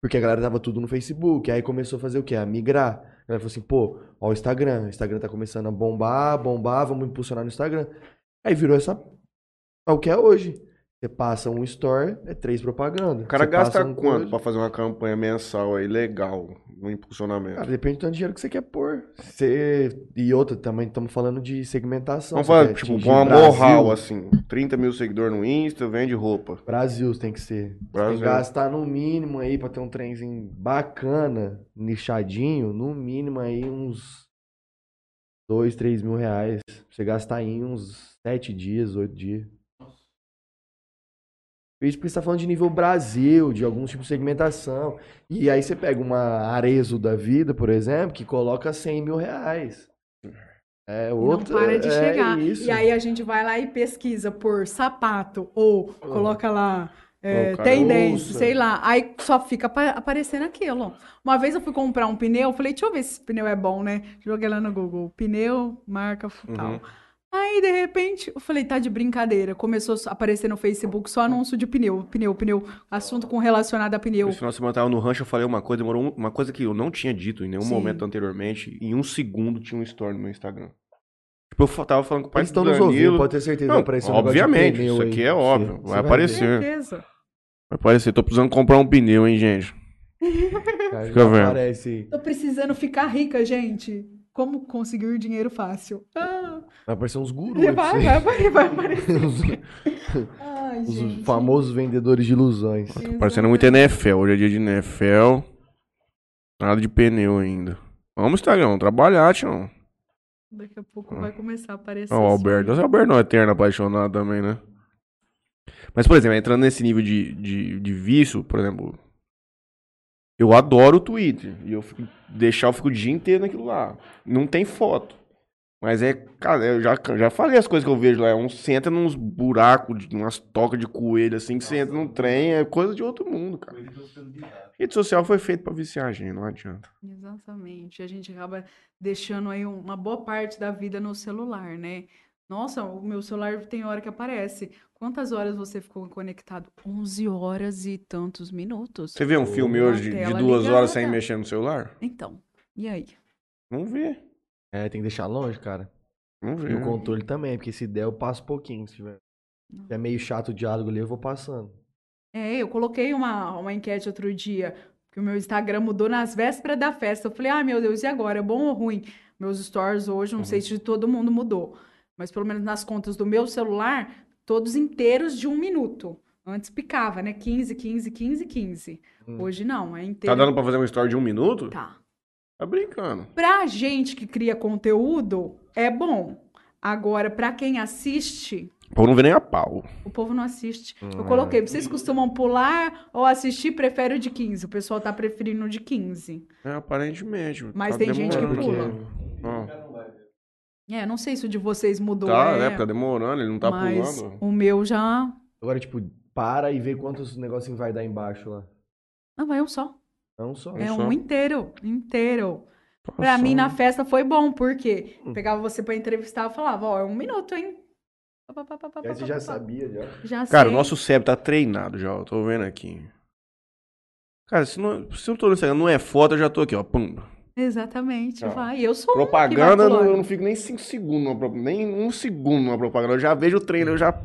Porque a galera tava tudo no Facebook. Aí começou a fazer o quê? A migrar. A galera falou assim, pô, ó o Instagram. O Instagram tá começando a bombar, bombar, vamos impulsionar no Instagram. Aí virou essa. É o que é hoje. Você passa um store, é três propagandas. O cara Você gasta um quanto coisa- pra fazer uma campanha mensal aí legal no impulsionamento? Cara, depende do tanto de dinheiro que você quer pôr. Você... E outra, também estamos falando de segmentação. Vamos falar, tipo, uma Brasil, moral, assim. 30 mil seguidores no Insta, vende roupa. Brasil tem que ser. Você tem Brasil. que gastar no mínimo aí pra ter um trenzinho bacana, nichadinho, no mínimo aí uns dois, três mil reais. Pra Você gastar em uns sete dias, oito dias. Isso porque você tá falando de nível Brasil, de algum tipo de segmentação. E aí você pega uma Arezo da vida, por exemplo, que coloca 100 mil reais. É E não outra. para de é chegar. isso. E aí a gente vai lá e pesquisa por sapato ou coloca lá é, cara, tendência, sei lá. Aí só fica apa- aparecendo aquilo. Uma vez eu fui comprar um pneu, falei, deixa eu ver se esse pneu é bom, né? Joguei lá no Google, pneu, marca, tal. Uhum. Aí, de repente, eu falei, tá de brincadeira. Começou a aparecer no Facebook só anúncio de pneu, pneu, pneu. Assunto com relacionado a pneu. Esse final de semana eu tava no rancho, eu falei uma coisa, demorou um- uma coisa que eu não tinha dito em nenhum Sim. momento anteriormente. Em um segundo tinha um story no meu Instagram. Tipo, eu tava falando com o pai Eles do estão nos ouvindo, pode ter certeza. Não, vai um obviamente, pneu isso aí aqui é óbvio, Você vai aparecer. Certeza. Vai aparecer, tô precisando comprar um pneu, hein, gente. Cara, Fica vendo. aparece. Tô precisando ficar rica, gente. Como conseguir dinheiro fácil? Ah, Vai aparecer uns gurus. vai, vai, vai, vai aparecer. Os- Ai, Os famosos vendedores de ilusões. Parecendo muito NFL. Hoje é dia de NFL. Nada de pneu ainda. Vamos, Instagram, trabalhar, tchau. Daqui a pouco vai começar a aparecer. Ó, o. Alberto. O Alberto não é eterno apaixonado também, né? Mas, por exemplo, entrando nesse nível de, de, de vício, por exemplo. Eu adoro o Twitter. E eu fico, deixar, eu fico o dia inteiro naquilo lá. Não tem foto. Mas é, cara, eu já, já falei as coisas que eu vejo lá. É um, você entra nos buracos, de, umas tocas de coelho, assim, que você entra num trem, é coisa de outro mundo, cara. Rede social foi feita pra viciar a gente, não adianta. Exatamente. A gente acaba deixando aí uma boa parte da vida no celular, né? Nossa, o meu celular tem hora que aparece. Quantas horas você ficou conectado? 11 horas e tantos minutos. Você vê um filme hoje de, de duas horas sem ligada. mexer no celular? Então, e aí? Não vê. É, tem que deixar longe, cara. Não vê. E o controle também, porque se der, eu passo um pouquinho. Se tiver. Se é meio chato o diálogo ali, eu vou passando. É, eu coloquei uma, uma enquete outro dia, que o meu Instagram mudou nas vésperas da festa. Eu falei, ah, meu Deus, e agora? É bom ou ruim? Meus stories hoje, não sei se de todo mundo mudou, mas pelo menos nas contas do meu celular, todos inteiros de um minuto. Antes picava, né? 15, 15, 15, 15. Hum. Hoje não, é Tá inteiro. dando pra fazer uma story de um minuto? Tá. Tá brincando. Pra gente que cria conteúdo, é bom. Agora, pra quem assiste, O povo não vê nem a pau. o povo não assiste. Eu Hum, coloquei, vocês costumam pular ou assistir? Prefere o de 15. O pessoal tá preferindo o de 15. É, aparentemente. Mas tá tem gente que pula. Ó, É, não sei se o de vocês mudou, tá, é, né? Tá demorando, ele não tá mas pulando. o meu já... Agora, tipo, para e vê quantos negocinhos vai dar embaixo lá. Não, vai um só. Não só. É só. um inteiro, inteiro. Pra Passou. mim, na festa foi bom, porque Hum. pegava você pra entrevistar e falava, ó, é um minuto, hein? Pá, pá, pá, você pá, já sabia, já. Já Cara, o nosso cérebro tá treinado já, eu tô vendo aqui. Cara, se, não, se eu tô no Instagram, não é foto, eu já tô aqui, ó. Pum. Exatamente. Ó, Vai, eu sou que Propaganda, eu não, eu não fico nem 5 segundos, numa nem um segundo numa propaganda. Eu já vejo o trailer, eu já.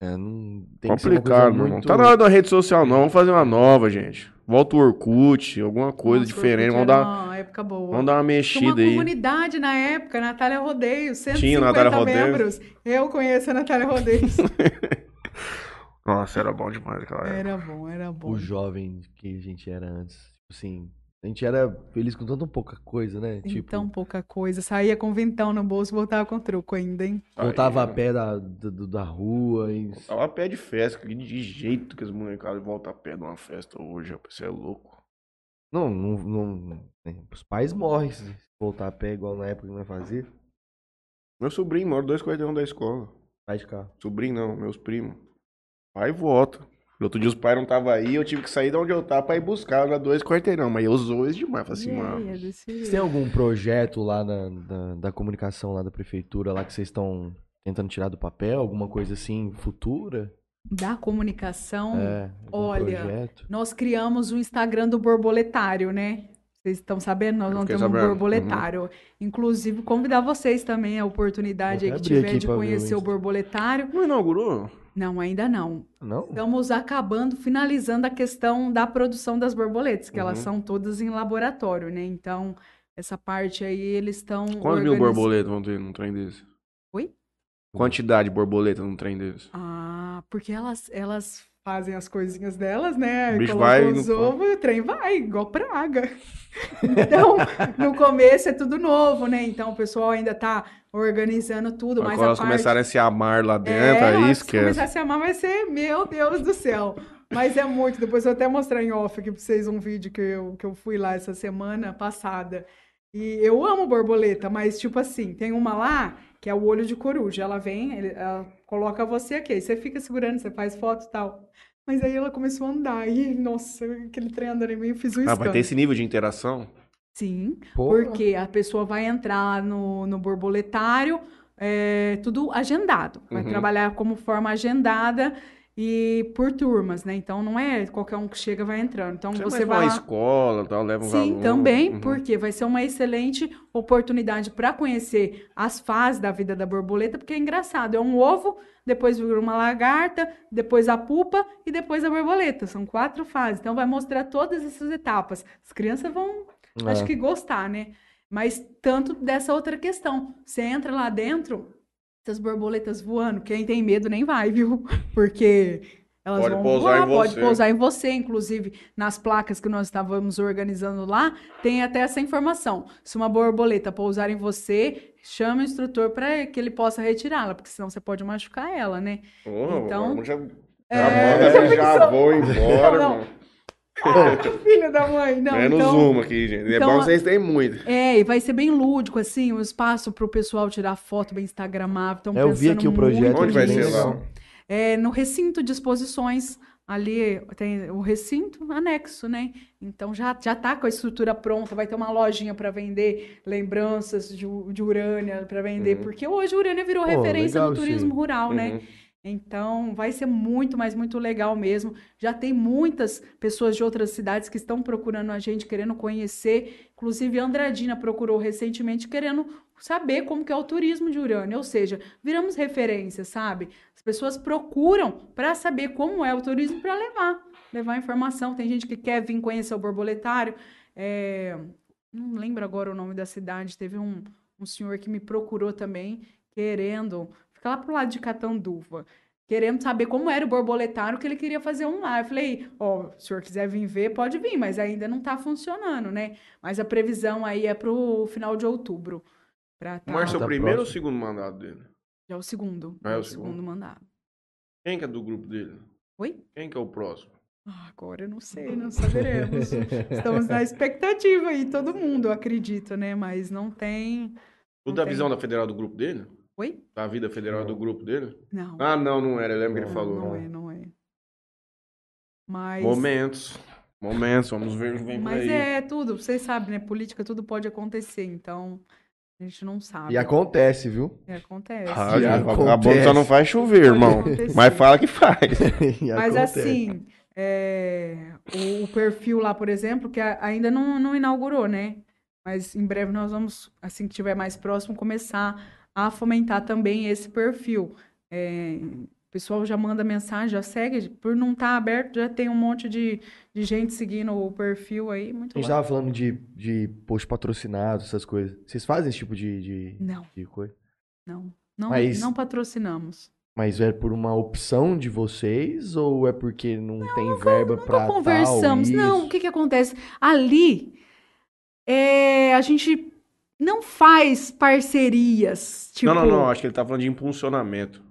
É, não tem que Complicado, meu irmão. muito... Tá na hora da rede social, não. Vamos fazer uma nova, gente. Volta o Orkut, alguma coisa Nossa, diferente. Vamos era dar, uma época boa. vamos dar uma Tinha uma mexida aí. comunidade na época, Natália Rodeio, 150 Tinha Natália Rodeio. membros. Eu conheço a Natália Rodeio. Nossa, era bom demais aquela época. era bom, era bom. O jovem que a gente era antes. Assim, a gente era feliz com tanta pouca coisa, né? Tem Tipo, tão pouca coisa. Saía com vintão no bolso, voltava com truco ainda, hein? voltava a pé da, da, da rua e... Tava a pé de festa, que de jeito que as molecadas voltam a pé de uma festa hoje, rapaz, você é louco. Não, não, não... né, Os pais morrem se voltar a pé igual na época que nós fazia. Meu sobrinho mora dois quarteirão da escola. Vai de carro. Sobrinho não, meus primos. Pai volta. No outro dia os pais não estavam aí, eu tive que sair de onde eu tava pra ir buscar na dois quarteirão. Mas eu usou eles demais. Falei assim, mano. é jeito. têm algum projeto lá na, da, da comunicação lá da prefeitura lá que vocês estão tentando tirar do papel? Alguma coisa assim futura? Da comunicação, É, olha, projeto? nós criamos o Instagram do Borboletário, né? Vocês estão sabendo? Nós vamos ter um sabendo. Uhum. borboletário. Inclusive, convidar vocês também a oportunidade que tiver de conhecer o borboletário. Não inaugurou? Não, ainda não. Não? Estamos acabando, finalizando a questão da produção das borboletas, que elas Uhum. são todas em laboratório, né? Então, essa parte aí eles estão. Quantos mil organiz- borboletas vão ter num trem desse? Oi? Quantidade de borboleta num trem desse? Ah, porque elas, elas fazem as coisinhas delas, né? O bicho Colocam vai os ovos e o trem vai, igual praga. Então, no começo é tudo novo, né? Então, o pessoal ainda tá organizando tudo, mas Quando a elas parte... começarem a se amar lá dentro, É, aí se esquece. começar a se amar vai ser, meu Deus do céu. Mas é muito. Depois eu vou até mostrar em off aqui pra vocês um vídeo que eu, que eu fui lá essa semana passada. E eu amo borboleta, mas tipo assim, tem uma lá que é o olho de coruja. Ela vem, ela coloca você aqui, aí você fica segurando, você faz foto e tal. Mas aí ela começou a andar e, nossa, aquele trem andando em mim, eu fiz um Ah, vai ter esse nível de interação? Sim, Porra. porque a pessoa vai entrar no, no borboletário, é, tudo agendado. Vai Uhum. trabalhar como forma agendada e por turmas, né? Então não é qualquer um que chega vai entrando. Então Você, você vai uma lá. escola, tal, leva uns Sim, alunos. também, Uhum. porque vai ser uma excelente oportunidade para conhecer as fases da vida da borboleta, porque é engraçado, é um ovo, depois vira uma lagarta, depois a pupa e depois a borboleta. São quatro fases. Então vai mostrar todas essas etapas. As crianças vão acho É. que gostar, né? Mas tanto dessa outra questão. Você entra lá dentro, essas borboletas voando, quem tem medo nem vai, viu? Porque elas Pode vão pousar voar, em pode você. pousar em você, inclusive nas placas que nós estávamos organizando lá, tem até essa informação. Se uma borboleta pousar em você, chame o instrutor para que ele possa retirá-la, porque senão você pode machucar ela, né? Porra, Então, já, já é, manda, já já, já vou embora, Não, não. Irmão. Filha da mãe, não. Menos então... uma aqui, gente. é então, bom que vocês têm muito. É, e vai ser bem lúdico, assim, um espaço para o pessoal tirar foto bem instagramável. Tão É, eu vi pensando aqui o projeto. Onde vai ser lá? É, no recinto de exposições, ali tem o recinto anexo, né? Então já, já tá com a estrutura pronta, vai ter uma lojinha para vender lembranças de, de Urânia para vender, Uhum. porque hoje Urânia virou Pô, referência legal no turismo aí. rural, né? Então, vai ser muito, mas muito legal mesmo. Já tem muitas pessoas de outras cidades que estão procurando a gente, querendo conhecer. Inclusive, a Andradina procurou recentemente, querendo saber como que é o turismo de Urânia. Ou seja, viramos referência, sabe? As pessoas procuram para saber como é o turismo para levar, levar informação. Tem gente que quer vir conhecer o borboletário. É, não lembro agora o nome da cidade. Teve um, um senhor que me procurou também, querendo Fica lá pro lado de Catanduva. Querendo saber como era o borboletário, que ele queria fazer um lá. Eu falei, ó, se o senhor quiser vir ver, pode vir, mas ainda não tá funcionando, né? Mas a previsão aí é pro final de outubro. Pra O tá, Márcio é o Tá primeiro ou o segundo mandato dele? já é o segundo. Ah, é o o segundo segundo. mandado. Quem que é do grupo dele? Oi? Quem que é o próximo? Ah, agora eu não sei, não saberemos. Estamos na expectativa aí, todo mundo, eu acredito, né? Mas não tem. Tudo Não da tem. visão da federal do grupo dele? Oi? Da vida federal do grupo dele? Não. Ah, não, não era. Eu lembro que ele não, falou. não é, não é. Mas. Momentos. Momentos, vamos ver o que vem Mas aí. é tudo, vocês sabem, né? Política tudo pode acontecer, então a gente não sabe. E acontece, viu? É, acontece. Ah, gente, acontece. só não faz chover, Pode irmão. acontecer. Mas fala que faz. E Mas acontece. assim, é, o, o perfil lá, por exemplo, que a- ainda não, não inaugurou, né? Mas em breve nós vamos, assim que estiver mais próximo, começar a fomentar também esse perfil. É, o pessoal já manda mensagem, já segue. Por não estar aberto, já tem um monte de, de gente seguindo o perfil aí. Muito A gente legal. tava falando de, de post patrocinado, essas coisas. Vocês fazem esse tipo de, de, Não, de coisa? não. Não, Mas- não patrocinamos. Mas é por uma opção de vocês ou é porque não, tem verba pra Nunca conversamos. tal, Não, o que que acontece? Ali, é, a gente não faz parcerias, tipo... Não, não, não. Acho que ele tá falando de impulsionamento.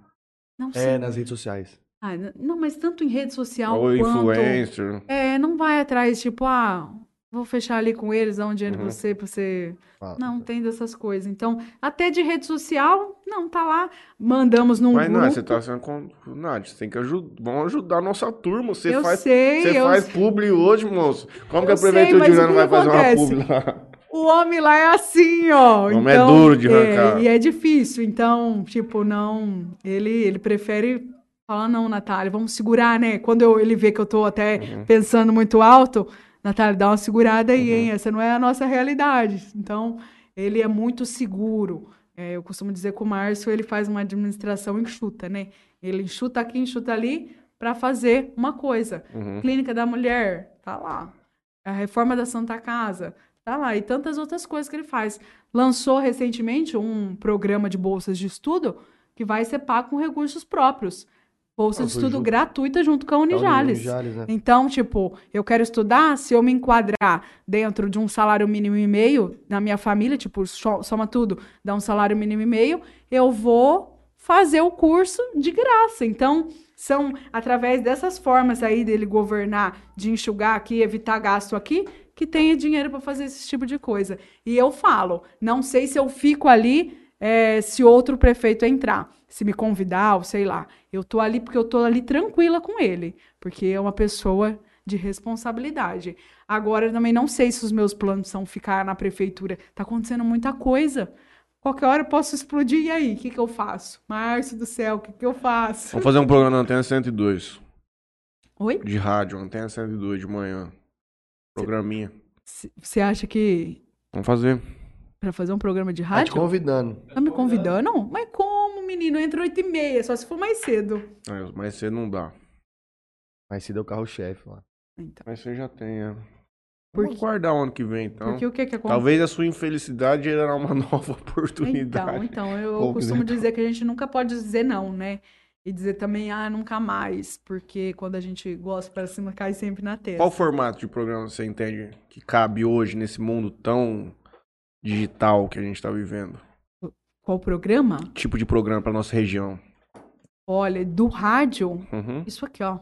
Não É, sei. nas redes sociais. Ah, não, mas tanto em rede social Ou quanto... influencer. É, não vai atrás, tipo, ah, vou fechar ali com eles, dar um dinheiro Uhum. pra você, pra você... Ah, Não, tem dessas coisas. Então, até de rede social, não, tá lá. Mandamos num Mas não, grupo. você tá sendo. com- Nath, você tem que ajudar. Vamos ajudar a nossa turma. Você eu faz. sei, Você eu faz publi hoje, moço. Como que Eu a sei, prefeitura mas de o Urano que vai que fazer uma publi lá? O homem lá é assim, ó. O homem é então, duro de arrancar. E é difícil. Então, tipo, não. Ele, ele prefere falar, não, Natália, vamos segurar, né? Quando eu- ele vê que eu tô até Uhum. pensando muito alto, Natália, dá uma segurada aí, hein? Essa não é a nossa realidade. Então, ele é muito seguro. É, eu costumo dizer que o Márcio, ele faz uma administração enxuta, né? Ele enxuta aqui, enxuta ali, para fazer uma coisa. Uhum. Clínica da Mulher, tá lá. A reforma da Santa Casa, tá lá. E tantas outras coisas que ele faz. Lançou recentemente um programa de bolsas de estudo que vai ser pago com recursos próprios. Bolsa Ah, de estudo junto. gratuita junto com a É Unijales. Unijales, né? Então, tipo, eu quero estudar, se eu me enquadrar dentro de um salário mínimo e meio, na minha família, tipo, so- soma tudo, dá um salário mínimo e meio, eu vou fazer o curso de graça. Então, são através dessas formas aí dele governar, de enxugar aqui, evitar gasto aqui, que tenha dinheiro para fazer esse tipo de coisa. E eu falo, não sei se eu fico ali é, se outro prefeito entrar, se me convidar, ou sei lá. Eu tô ali porque eu tô ali tranquila com ele, porque é uma pessoa de responsabilidade. Agora, eu também não sei se os meus planos são ficar na prefeitura. Tá acontecendo muita coisa. Qualquer hora eu posso explodir, e aí? O que, que eu faço? Márcio do céu, o que, que eu faço? Vamos fazer um programa na Antena 102. Oi? De rádio, Antena 102 de manhã. Programinha. Você acha que Vamos fazer. Pra fazer um programa de Tá te rádio? convidando. Tá me convidando? Mas como, menino? Entra oito e meia, só se for mais cedo. É, mais cedo não dá. Mas se deu o carro-chefe lá. Então, Mas você já tem, é. Por Vamos guardar o ano que vem, então. porque o que que acontece? Talvez a sua infelicidade gerará uma nova oportunidade. Então, então, eu Ou costumo dizer que a gente nunca pode dizer não, né? E dizer também, ah, nunca mais, porque quando a gente gosta pra cima, cai sempre na testa. Qual formato de programa você entende que cabe hoje nesse mundo tão digital que a gente tá vivendo? Qual programa? Tipo de programa pra nossa região. Olha, do rádio, Uhum. isso aqui, ó.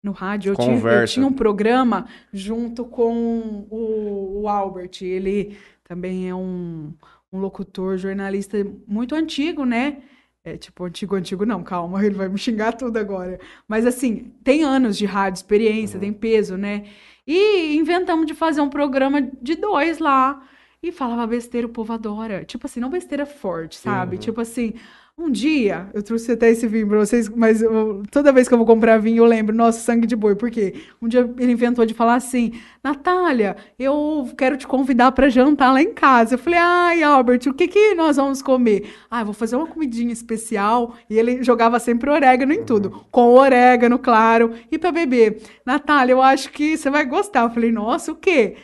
No rádio, eu tinha, eu tinha um programa junto com o, o Albert. Ele também é um, um locutor, jornalista muito antigo, né? É, tipo, antigo, antigo não, calma, ele vai me xingar tudo agora. Mas assim, tem anos de rádio, experiência, tem peso, né? E inventamos de fazer um programa de dois lá. E falava besteira, o povo adora. Tipo assim, não besteira forte, sabe? Tipo assim, um dia, eu trouxe até esse vinho pra vocês, mas eu- toda vez que eu vou comprar vinho, eu lembro, nossa, sangue de boi. Por quê? Um dia ele inventou de falar assim, Natália, eu quero te convidar pra jantar lá em casa. Eu falei, ai, Albert, o que que nós vamos comer? Ah, eu vou fazer uma comidinha especial. E ele jogava sempre orégano em tudo. Com orégano, claro. E pra beber. Natália, eu acho que você vai gostar. Eu falei, nossa, o quê?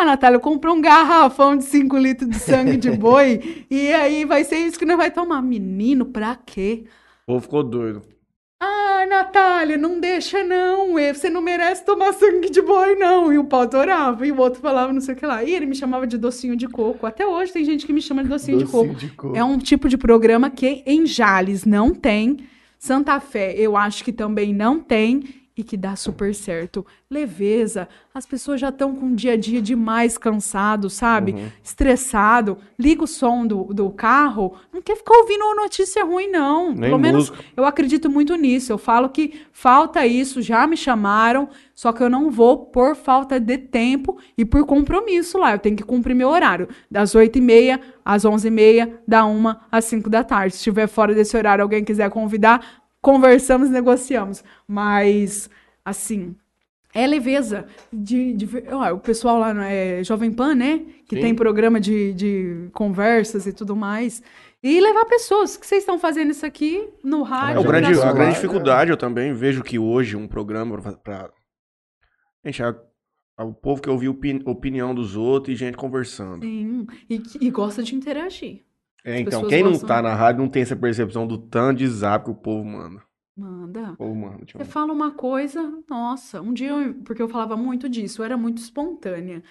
Ah, Natália, eu comprei um garrafão de 5 litros de sangue de boi e aí vai ser isso que nós vai tomar. Menino, pra quê? O povo ficou doido. Ah, Natália, não deixa não. eh, Você não merece tomar sangue de boi, não. E o pau adorava. E o outro falava não sei o que lá. E ele me chamava de docinho de coco. Até hoje tem gente que me chama de docinho, de coco. de coco. É um tipo de programa que em Jales não tem. Santa Fé, eu acho que também não tem e que dá super certo. Leveza, as pessoas já estão com o dia a dia demais cansado, sabe? Uhum. Estressado. Liga o som do, do carro, não quer ficar ouvindo uma notícia ruim, não. Nem Pelo menos música. eu acredito muito nisso. Eu falo que falta isso, já me chamaram, só que eu não vou por falta de tempo e por compromisso lá. Eu tenho que cumprir meu horário. Das 8h30 às 11h30, da 1 às 5 da tarde. Se estiver fora desse horário, alguém quiser convidar, conversamos, negociamos. Mas, assim, é leveza. De, de, ó, o pessoal lá é, Jovem Pan, né? Que Sim. tem programa de, de conversas e tudo mais. E levar pessoas. O que vocês estão fazendo isso aqui no rádio? É, o grande, a grande dificuldade, eu também vejo que hoje um programa pra- Gente, a- a- o povo que ouvir opini- opinião dos outros e gente conversando. Sim, e, e gosta de interagir. É, então, quem não tá na rádio não tem essa percepção do tanto de zap que o povo manda. Manda. O povo manda. Você fala uma coisa, nossa, um dia, eu, porque eu falava muito disso, eu era muito espontânea.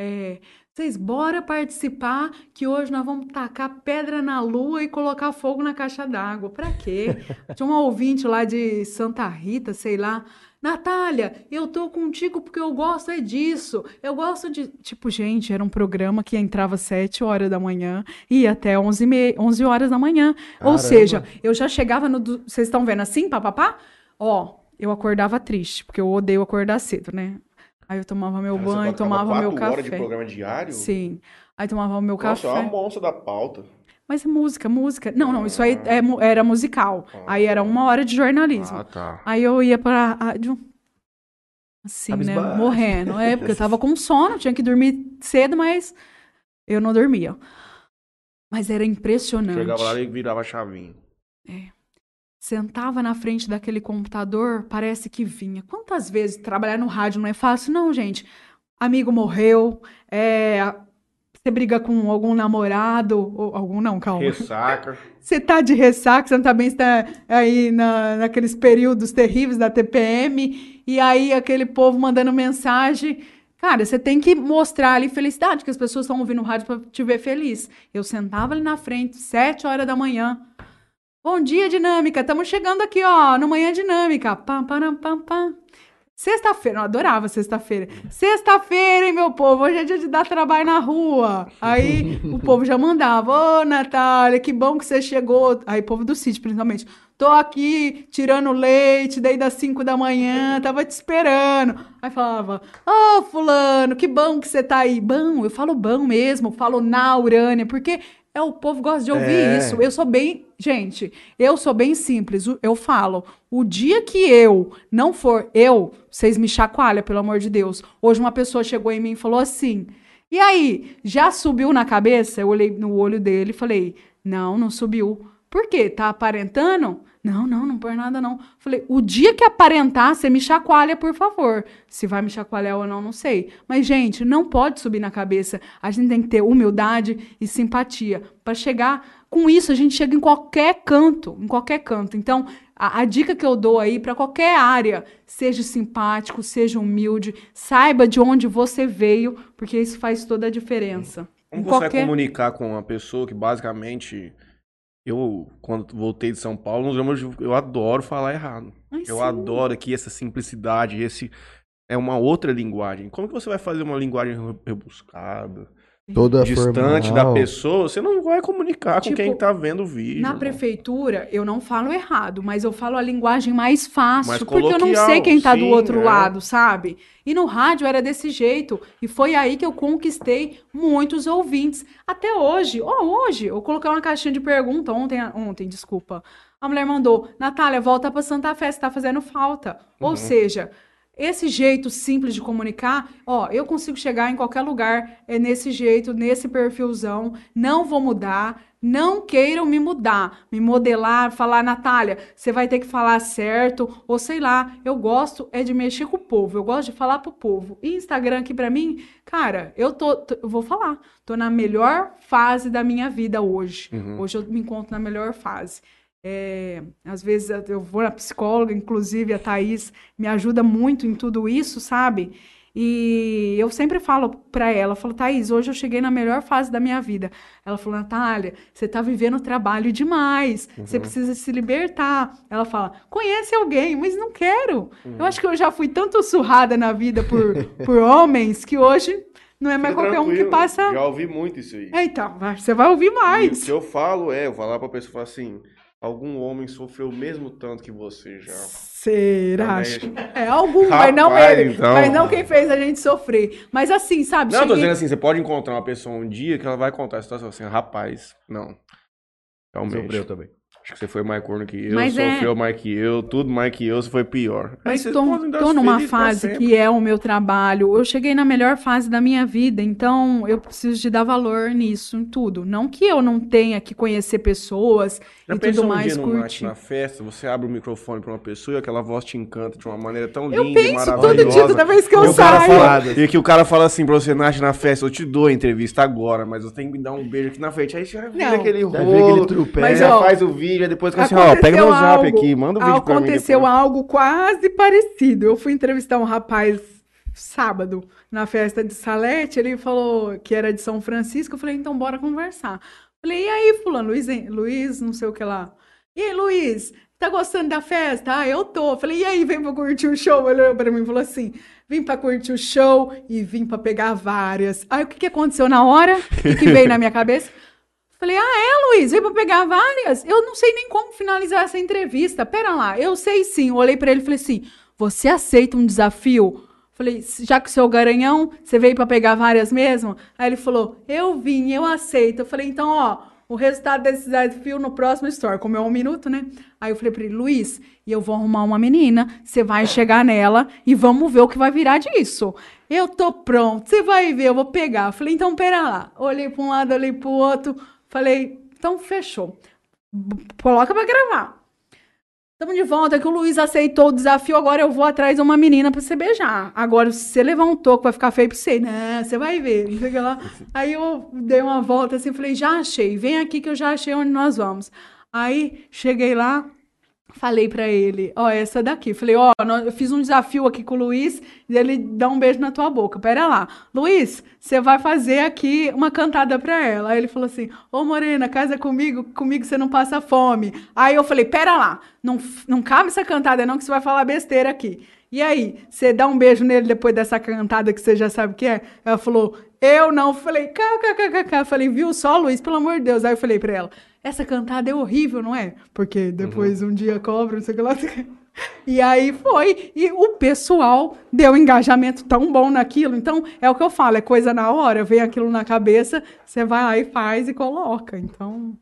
É, vocês, bora participar, que hoje nós vamos tacar pedra na lua e colocar fogo na caixa d'água. Pra quê? Tinha uma ouvinte lá de Santa Rita, sei lá. Natália, eu tô contigo porque eu gosto é disso. Eu gosto de. Tipo, gente, era um programa que entrava às 7 horas da manhã e ia até 11, me... 11 horas da manhã. Ou Caramba. seja, eu já chegava no. Vocês estão vendo assim, papapá? Ó, eu acordava triste, porque eu odeio acordar cedo, né? Aí eu tomava meu banho, tomava meu café. de programa diário? Sim. Aí tomava o meu Nossa, é café. uma monça da pauta. Mas música, música. Não, não, isso aí é era musical. Aí era uma hora de jornalismo. Ah, tá. Aí eu ia pra rádio. assim, né? Morrendo. É, porque eu tava com sono, tinha que dormir cedo, mas eu não dormia. Mas era impressionante. Chegava lá e virava a chavinha. Sentava na frente daquele computador, parece que vinha. Quantas vezes trabalhar no rádio não é fácil? Não, gente. Amigo morreu, é, você briga com algum namorado, ou algum não, calma. Ressaca. Você tá de ressaca, você não tá bem, você tá aí na, naqueles períodos terríveis da TPM, e aí aquele povo mandando mensagem. Cara, você tem que mostrar ali felicidade, que as pessoas estão ouvindo o rádio pra te ver feliz. Eu sentava ali na frente, sete horas da manhã. Bom dia, Dinâmica. Estamos chegando aqui, ó, no Manhã Dinâmica. Pam, pam, pam, pam. Sexta-feira, eu adorava sexta-feira. Sexta-feira, hein, meu povo? Hoje é dia de dar trabalho na rua. Aí o povo já mandava: Ô, Natália, que bom que você chegou. Aí, povo do sítio, principalmente. Tô aqui tirando leite desde as 5 da manhã, tava te esperando. Aí falava: Ô, Fulano, que bom que você tá aí. Bom, eu falo bom mesmo, falo na Urânia, porque é o povo gosta de ouvir É. isso. Eu sou bem. Gente, eu sou bem simples. Eu falo, o dia que eu não for eu, vocês me chacoalham, pelo amor de Deus. Hoje uma pessoa chegou em mim e falou assim: E aí, já subiu na cabeça? Eu olhei no olho dele e falei: Não, não subiu. Por quê? Tá aparentando? Não, não, não por nada não. Falei, o dia que aparentar, você me chacoalha, por favor. Se vai me chacoalhar ou não, não sei. Mas, gente, não pode subir na cabeça. A gente tem que ter humildade e simpatia. Para chegar com isso, a gente chega em qualquer canto, em qualquer canto. Então, a, a dica que eu dou aí para qualquer área, seja simpático, seja humilde, saiba de onde você veio, porque isso faz toda a diferença. Como Em você vai qualquer- comunicar com uma pessoa que basicamente. Eu, quando voltei de São Paulo, eu adoro falar errado. Ai, Eu sim. adoro aqui essa simplicidade, esse é uma outra linguagem. Como que você vai fazer uma linguagem re- rebuscada, Toda distante formal. da pessoa? Você não vai comunicar Tipo, com quem tá vendo o vídeo. Na não. prefeitura, eu não falo errado, mas eu falo a linguagem mais fácil, Mais porque eu não sei quem tá do outro é. lado, sabe? E no rádio era desse jeito, e foi aí que eu conquistei muitos ouvintes. Até hoje, ó, hoje, eu coloquei uma caixinha de pergunta ontem, ontem, desculpa. A mulher mandou: "Natália, volta pra Santa Fé, você tá fazendo falta". Uhum. Ou seja, esse jeito simples de comunicar, ó, eu consigo chegar em qualquer lugar, é nesse jeito, nesse perfilzão, não vou mudar, não queiram me mudar, me modelar, falar, Natália, você vai ter que falar certo, ou sei lá, eu gosto é de mexer com o povo, eu gosto de falar pro povo. E Instagram aqui pra mim, cara, eu tô, tô- eu vou falar, tô na melhor fase da minha vida hoje. Uhum. Hoje eu me encontro na melhor fase. É, às vezes eu- vou na psicóloga, inclusive a Thaís me ajuda muito em tudo isso, sabe? E eu sempre falo pra ela, falo, Thaís, hoje eu cheguei na melhor fase da minha vida. Ela falou, Natália, você tá vivendo trabalho demais, você precisa se libertar. Ela fala, conhece alguém, mas não quero. Eu acho que eu já fui tanto surrada na vida por, por homens que hoje não é mais qualquer um que passa. Já ouvi muito isso aí. É, então, você vai ouvir E o mais. que eu falo é, eu falar pra pessoa falar assim, algum homem sofreu o mesmo tanto que você já. Será? É algum, mas não Rapaz, ele. então. Mas não quem fez a gente sofrer. Mas assim, sabe? Não, eu tô cheguei- dizendo assim, você pode encontrar uma pessoa um dia que ela vai contar a situação assim, rapaz, não. Realmente. Sofreu também. Acho que você foi mais corno que eu, Mas é- sofreu mais que eu, tudo mais que eu, você foi pior. Mas tô numa fase que é o meu trabalho. Eu cheguei na melhor fase da minha vida, então eu preciso de dar valor nisso, em tudo. Não que eu não tenha que conhecer pessoas Já e tudo um mais, dia curtir. na festa, você abre o microfone pra uma pessoa e aquela voz te encanta de uma maneira tão linda Eu e penso maravilhosa. todo dia, toda vez que eu E saio. fala- E que o cara fala assim pra você, Nath, na festa, eu te dou a entrevista agora, mas eu tenho que me dar um beijo aqui na frente. Aí você vira Não. aquele vê aquele rolo, trupé. mas ó, faz o vídeo, aí depois fica assim, ó, pega meu zap aqui, manda um vídeo pra mim Aconteceu algo quase parecido. Eu fui entrevistar um rapaz sábado na festa de Salete. Ele falou que era de São Francisco. Eu falei, então bora conversar. Falei, e aí, fulano, Luiz? Luiz, não sei o que lá. E aí, Luiz, tá gostando da festa? Ah, eu tô. Falei, e aí, vem pra curtir o show? Ele olhou pra mim e falou assim: vim pra curtir o show e vim pra pegar várias. Aí, o que que aconteceu na hora? O que, que veio na minha cabeça? Falei, ah, é, Luiz? Veio pra pegar várias? Eu não sei nem como finalizar essa entrevista. Pera lá, eu sei sim. Eu olhei pra ele e falei assim: você aceita um desafio? Falei, já que o seu garanhão, você veio pra pegar várias mesmo? Aí ele falou, eu vim, eu aceito. Eu falei, então, ó, o resultado desse desafio no próximo story. Como é um minuto, né? Aí eu falei pra ele, Luiz, e eu vou arrumar uma menina, você vai chegar nela e vamos ver o que vai virar disso. Eu tô pronto, você vai ver, eu vou pegar. Eu falei, então pera lá. Olhei pra um lado, olhei pro outro, falei, então fechou. Coloca pra gravar. Estamos de volta, que o Luiz aceitou o desafio, agora eu vou atrás de uma menina pra você beijar. Agora, se você levar um toco, vai ficar feio pra você. Não, você vai ver. Não sei que lá. Aí eu dei uma volta assim, falei, já achei, vem aqui que eu já achei onde nós vamos. Aí, cheguei lá, falei pra ele, ó, essa daqui. Falei, ó, nó- eu fiz um desafio aqui com o Luiz, e ele dá um beijo na tua boca. Pera lá. Luiz, você vai fazer aqui uma cantada pra ela. Aí ele falou assim, ô Morena, casa comigo, comigo você não passa fome. Aí eu falei, pera lá, não, não cabe essa cantada não, que você vai falar besteira aqui. E aí, você dá um beijo nele depois dessa cantada que você já sabe o que é? Ela falou, eu não. Falei, kkkk. Falei, viu só, Luiz, pelo amor de Deus. Aí eu falei pra ela, essa cantada é horrível, não é? Porque depois um dia cobra, não sei o que lá. E aí foi. E o pessoal deu um engajamento tão bom naquilo. Então, é o que eu falo, é coisa na hora. Vem aquilo na cabeça, você vai lá e faz e coloca. Então,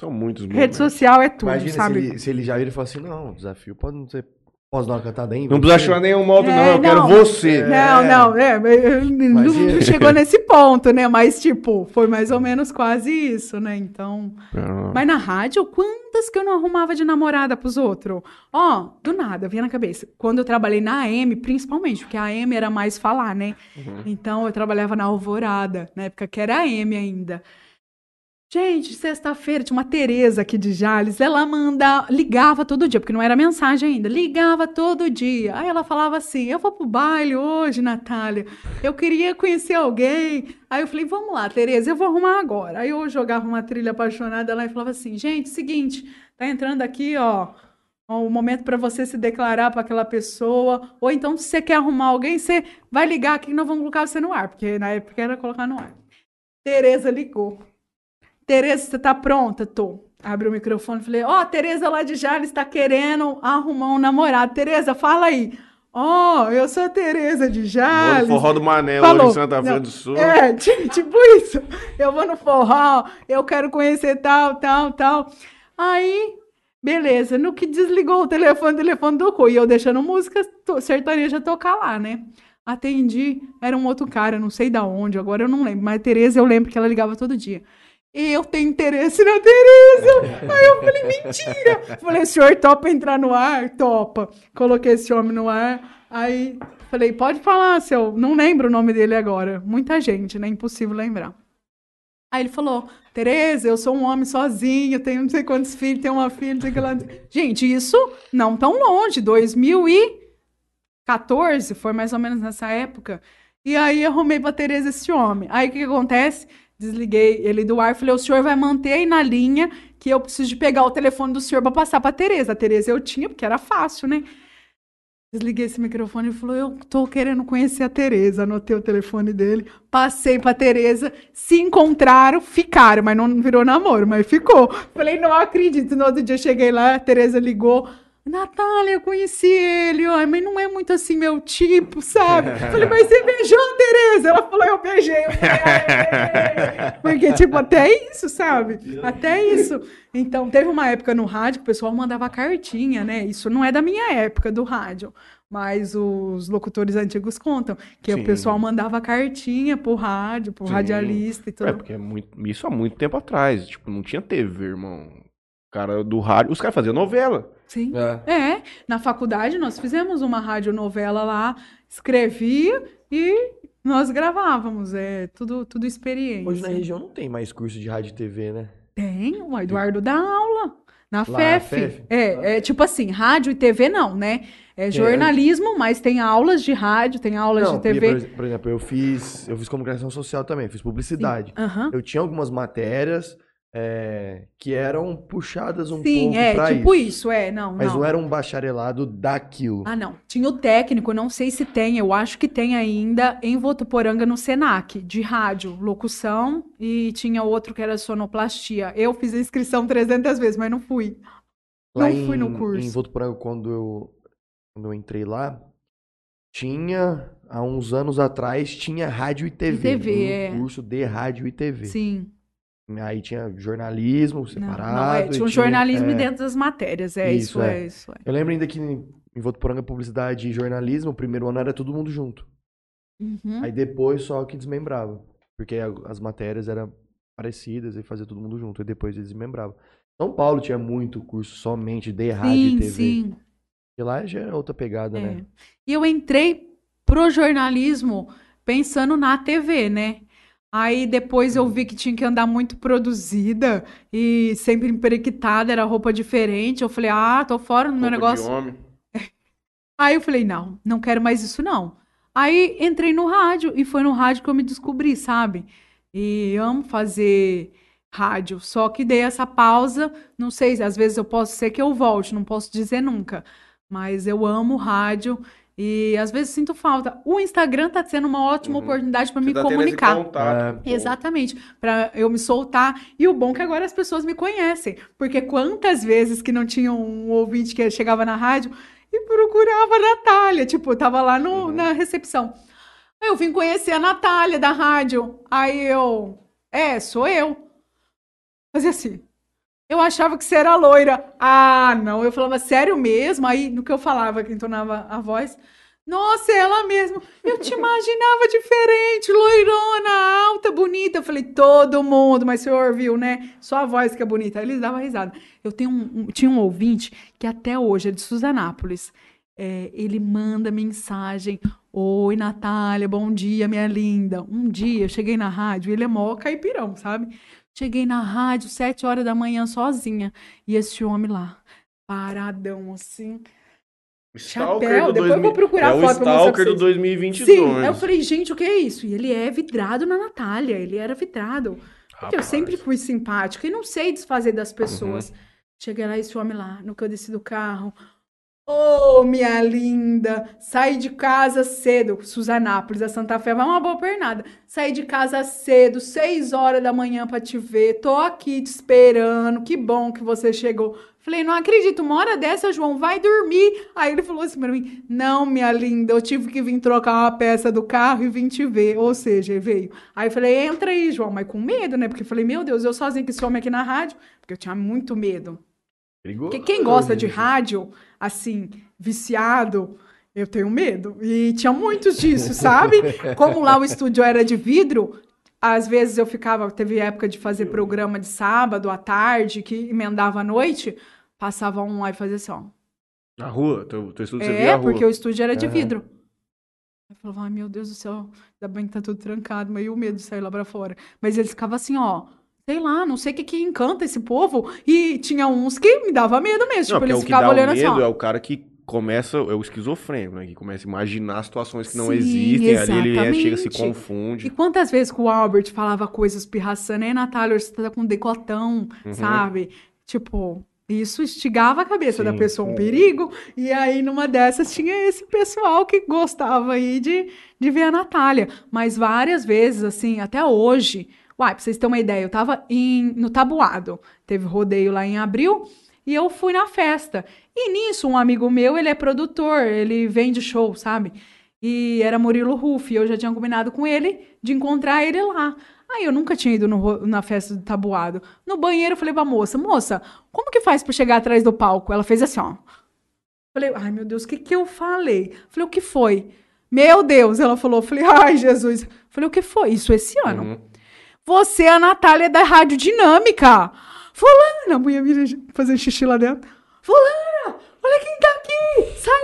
São muitos rede momentos. social é tudo, Imagina se sabe? ele, se ele já vira e fala assim, não, o desafio pode não ser... Posso dar uma cantada aí? Não precisa achar nenhum modo, não. É, Eu quero não. você. Não, não, é, não, Imagina. não chegou nesse ponto, né? Mas, tipo, foi mais ou menos quase isso, né? Então. Ah, Mas na rádio, quantas que eu não arrumava de namorada pros outros? Ó, do nada, vinha na cabeça. Quando eu trabalhei na AM, principalmente, porque a AM era mais falar, né? Então eu trabalhava na Alvorada, na época que era AM ainda. Gente, sexta-feira tinha uma Tereza aqui de Jales, ela manda, ligava todo dia, porque não era mensagem ainda, ligava todo dia. Aí ela falava assim: "Eu vou pro baile hoje, Natália. Eu queria conhecer alguém". Aí eu falei: "Vamos lá, Tereza, eu vou arrumar agora". Aí eu jogava uma trilha apaixonada lá e falava assim: "Gente, seguinte, tá entrando aqui, ó, o momento para você se declarar para aquela pessoa, ou então se você quer arrumar alguém, você vai ligar aqui que nós vamos colocar você no ar, porque na época era colocar no ar". Tereza ligou. Tereza, você tá pronta? Tô. Abre o microfone e falei, ó, a Tereza lá de Jales está querendo arrumar um namorado. Tereza, fala aí. Ó, eu sou a Tereza de Vou no Jales. forró do Mané Falou. hoje em Santa Fé do Sul. É, ti- tipo isso. Eu vou no forró, eu quero conhecer tal, tal, tal. Aí, beleza. No que desligou o telefone, o telefone tocou. E eu deixando música sertaneja tocar lá, né? Atendi, era um outro cara, não sei da onde, agora eu não lembro. Mas a Tereza eu lembro que ela ligava todo dia. Eu tenho interesse na Tereza. Aí eu falei, mentira. Falei, o senhor topa entrar no ar? Topa. Coloquei esse homem no ar. Aí falei, pode falar, seu. Não lembro o nome dele agora. Muita gente, né? Impossível lembrar. Aí ele falou, Tereza, eu sou um homem sozinho, tenho não sei quantos filhos, tenho uma filha, não sei o que lá. Gente, isso não tão longe, 2014, foi mais ou menos nessa época. E aí arrumei pra Tereza esse homem. Aí o que, que acontece? Desliguei ele do ar falei, o senhor vai manter aí na linha que eu preciso de pegar o telefone do senhor pra passar pra Tereza. A Tereza eu tinha, porque era fácil, né? Desliguei esse microfone e falou: Eu tô querendo conhecer a Tereza. Anotei o telefone dele, passei pra Tereza, se encontraram, ficaram, mas não virou namoro, mas ficou. Falei: Não acredito. No outro dia eu cheguei lá, a Tereza ligou. Natália, eu conheci ele, ai, mas não é muito assim meu tipo, sabe? Falei, mas você beijou a Tereza? Ela falou, eu beijei. Eu. Porque, tipo, até isso, sabe? Até isso. Então, teve uma época no rádio que o pessoal mandava cartinha, né? Isso não é da minha época do rádio, mas os locutores antigos contam que Sim. o pessoal mandava cartinha pro rádio, pro Sim. radialista e tudo. É, porque é muito, isso há muito tempo atrás. Tipo, não tinha TV, irmão. O cara do rádio, os caras faziam novela. Sim. É. É, na faculdade nós fizemos uma radionovela lá, escrevia e nós gravávamos, é tudo, tudo experiência. Hoje na região não tem mais curso de rádio e TV, né? Tem, o Eduardo dá aula na Lá FEF. FEF? É, é tipo assim, rádio e TV não, né? É jornalismo, mas tem aulas de rádio, tem aulas Não, de TV. Por, exemplo, eu fiz, eu fiz comunicação social também, fiz publicidade. Aham. Eu tinha algumas matérias é, que eram puxadas um Sim, pouco é, pra tipo isso. isso, é, não, Mas não. não era um bacharelado daquilo. Ah, não. Tinha o técnico, não sei se tem, eu acho que tem ainda em Votuporanga no Senac, de rádio, locução, e tinha outro que era sonoplastia. Eu fiz a inscrição 300 vezes, mas não fui. Lá não fui no em- curso. Em Votuporanga, quando eu, quando eu entrei lá, tinha, há uns anos atrás, tinha rádio e TV. TV, um é. curso de rádio e TV. Sim. Aí tinha jornalismo Não, separado. não, é, e tinha um jornalismo é. dentro das matérias, é isso, Isso, é. é. isso. É. Eu lembro ainda que em Votuporanga Publicidade e Jornalismo, o primeiro ano era todo mundo junto. Uhum. Aí depois só que desmembrava. Porque as matérias eram parecidas e fazia todo mundo junto. E depois eles desmembravam. São Paulo tinha muito curso somente de rádio e Sim, TV. sim. E lá já era outra pegada, É. né? E eu entrei pro jornalismo pensando na TV, né? Aí depois eu vi que tinha que andar muito produzida e sempre emperequitada, era roupa diferente. Eu falei, ah, tô fora do meu Roupa de negócio. homem. Aí eu falei, não, não quero mais isso, não. Aí entrei no rádio e foi no rádio que eu me descobri, sabe? E amo fazer rádio. Só que dei essa pausa, não sei, às vezes eu posso ser que eu volte, não posso dizer nunca. Mas eu amo rádio e às vezes sinto falta. O Instagram tá sendo uma ótima Uhum. oportunidade para me tá tendo esse comunicar. contato, pô. Exatamente, para eu me soltar. E o bom é que agora as pessoas me conhecem, porque quantas vezes que não tinha um ouvinte que chegava na rádio e procurava a Natália, tipo, eu tava lá no- Uhum. na recepção. Aí eu vim conhecer a Natália da rádio. Aí eu, é, sou eu. Fazia assim. Eu achava que você era loira. Ah, não. Eu falava, sério mesmo? Aí, no que eu falava, que entonava a voz. Nossa, é ela mesmo. Eu te imaginava diferente, loirona, alta, bonita. Eu falei, todo mundo, mas o senhor viu, né? Só a voz que é bonita. Aí eles davam risada. Eu tenho um, um- tinha um ouvinte que até hoje é de Suzanápolis. É, ele manda mensagem. Oi, Natália, bom dia, minha linda. Um dia eu cheguei na rádio, ele é mó caipirão, sabe? Cheguei na rádio, sete horas da manhã, sozinha. E esse homem lá, paradão, assim. Stalker Chapéu, do depois eu vou 2000 procurar é a foto o mostrar pra Stalker do vocês. 2022. Sim, eu falei, gente, o que é isso? E ele é vidrado na Natália, ele era vidrado. Porque eu Rapaz. sempre fui simpática e não sei desfazer das pessoas. Uhum. Cheguei lá, esse homem lá, no que eu desci do carro. Ô, minha linda, saí de casa cedo. Suzanápolis, a Santa Fé, vai uma boa pernada. Saí de casa cedo, seis horas da manhã pra te ver. Tô aqui te esperando. Que bom que você chegou. Falei, não acredito, uma hora dessa, João, vai dormir. Aí ele falou assim pra mim: Não, minha linda, eu tive que vir trocar uma peça do carro e vim te ver. Ou seja, ele veio. Aí eu falei: Entra aí, João, mas com medo, né? Porque eu falei: Meu Deus, eu sozinha que esse homem aqui na rádio. Porque eu tinha muito medo. Perigoso. Porque quem gosta de rádio, assim, viciado, eu tenho medo. E tinha muitos disso, sabe? Como lá o estúdio era de vidro, às vezes eu ficava, teve época de fazer programa de sábado à tarde, que emendava à noite, passava um lá e fazia assim, ó. Na rua? Teu, teu estudo você via É, a rua. porque o estúdio era de Aham. vidro. Eu falava, ai meu Deus do céu, ainda bem que tá tudo trancado, meio o medo de sair lá pra fora. Mas eles ficavam assim, ó, sei lá, não sei o que que encanta esse povo. E tinha uns que me dava medo mesmo, Não, tipo, eles o que dá o olhando assim, medo ó. é o cara que começa, é o esquizofrênico, né? Que começa a imaginar situações que não Sim, existem. Ali ele é, chega, se exatamente. confunde. E quantas vezes que o Albert falava coisas pirraçando, ei, Natália, você tá com decotão, Uhum. sabe? Tipo, isso instigava a cabeça da Sim, pessoa, um é. perigo. E aí, numa dessas, tinha esse pessoal que gostava aí de, de ver a Natália. Mas várias vezes, assim, até hoje. Uai, pra vocês terem uma ideia, eu tava em, no Tabuado. Teve rodeio lá em abril. E eu fui na festa. E nisso, um amigo meu, ele é produtor, ele vende show, sabe? E era Murilo Ruff, eu já tinha combinado com ele de encontrar ele lá. Aí eu nunca tinha ido no na festa do tabuado. No banheiro eu falei pra moça, moça, como que faz pra chegar atrás do palco? Ela fez assim, ó. Falei, ai meu Deus, o que que eu falei? Falei, o que foi? Meu Deus, ela falou, falei, ai Jesus. Falei, o que foi? Isso esse ano. Uhum. Você é a Natália da Rádio Dinâmica. Fulana, a mulher vira fazendo xixi lá dentro. Fulana, olha quem tá aqui. Sai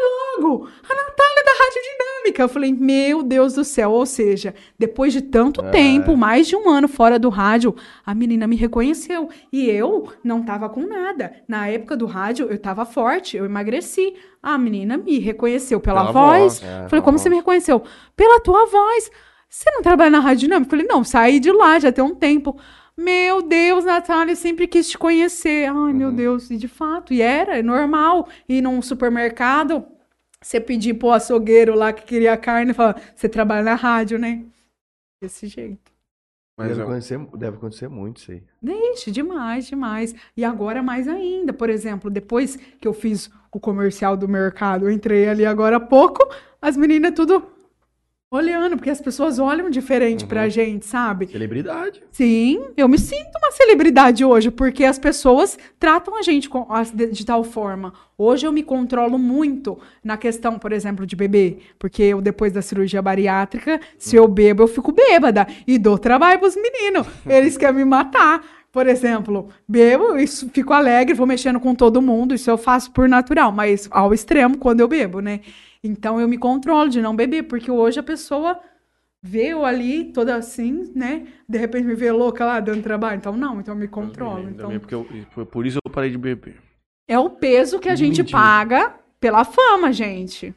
logo. A Natália da Rádio Dinâmica. Eu falei, meu Deus do céu. Ou seja, depois de tanto tempo, mais de um ano fora do rádio, a menina me reconheceu. E eu não tava com nada. Na época do rádio, eu tava forte, eu emagreci. A menina me reconheceu pela, Pela voz. voz, é, falei, como você voz. me reconheceu? Pela tua voz. Você não trabalha na Rádio Dinâmica? Eu falei, não, saí de lá já tem um tempo. Meu Deus, Natália, eu sempre quis te conhecer. Ai, meu Deus, e de fato, e era, é normal ir num supermercado, você pedir pro açougueiro lá que queria carne e falar, você trabalha na rádio, né? Desse jeito. Mas deve, acontecer, deve acontecer muito isso aí. Deixe, demais, demais. E agora mais ainda. Por exemplo, depois que eu fiz o comercial do mercado, eu entrei ali agora há pouco, as meninas tudo. Olhando, porque as pessoas olham diferente pra Uhum. gente, sabe? Celebridade. Sim, eu me sinto uma celebridade hoje, porque as pessoas tratam a gente com- de, de tal forma. Hoje eu me controlo muito na questão, por exemplo, de beber. Porque eu, depois da cirurgia bariátrica, se eu bebo, eu fico bêbada. E dou trabalho pros meninos. Eles querem me matar. Por exemplo, bebo, isso, fico alegre, vou mexendo com todo mundo. Isso eu faço por natural, mas ao extremo quando eu bebo, né? Então eu me controlo de não beber, porque hoje a pessoa vê eu ali toda assim, né? De repente me vê louca lá dando trabalho. Então, não, então eu me controlo. Também, Então, também, porque eu, foi por isso eu parei de beber. é o peso que a gente Mentira. paga pela fama, gente.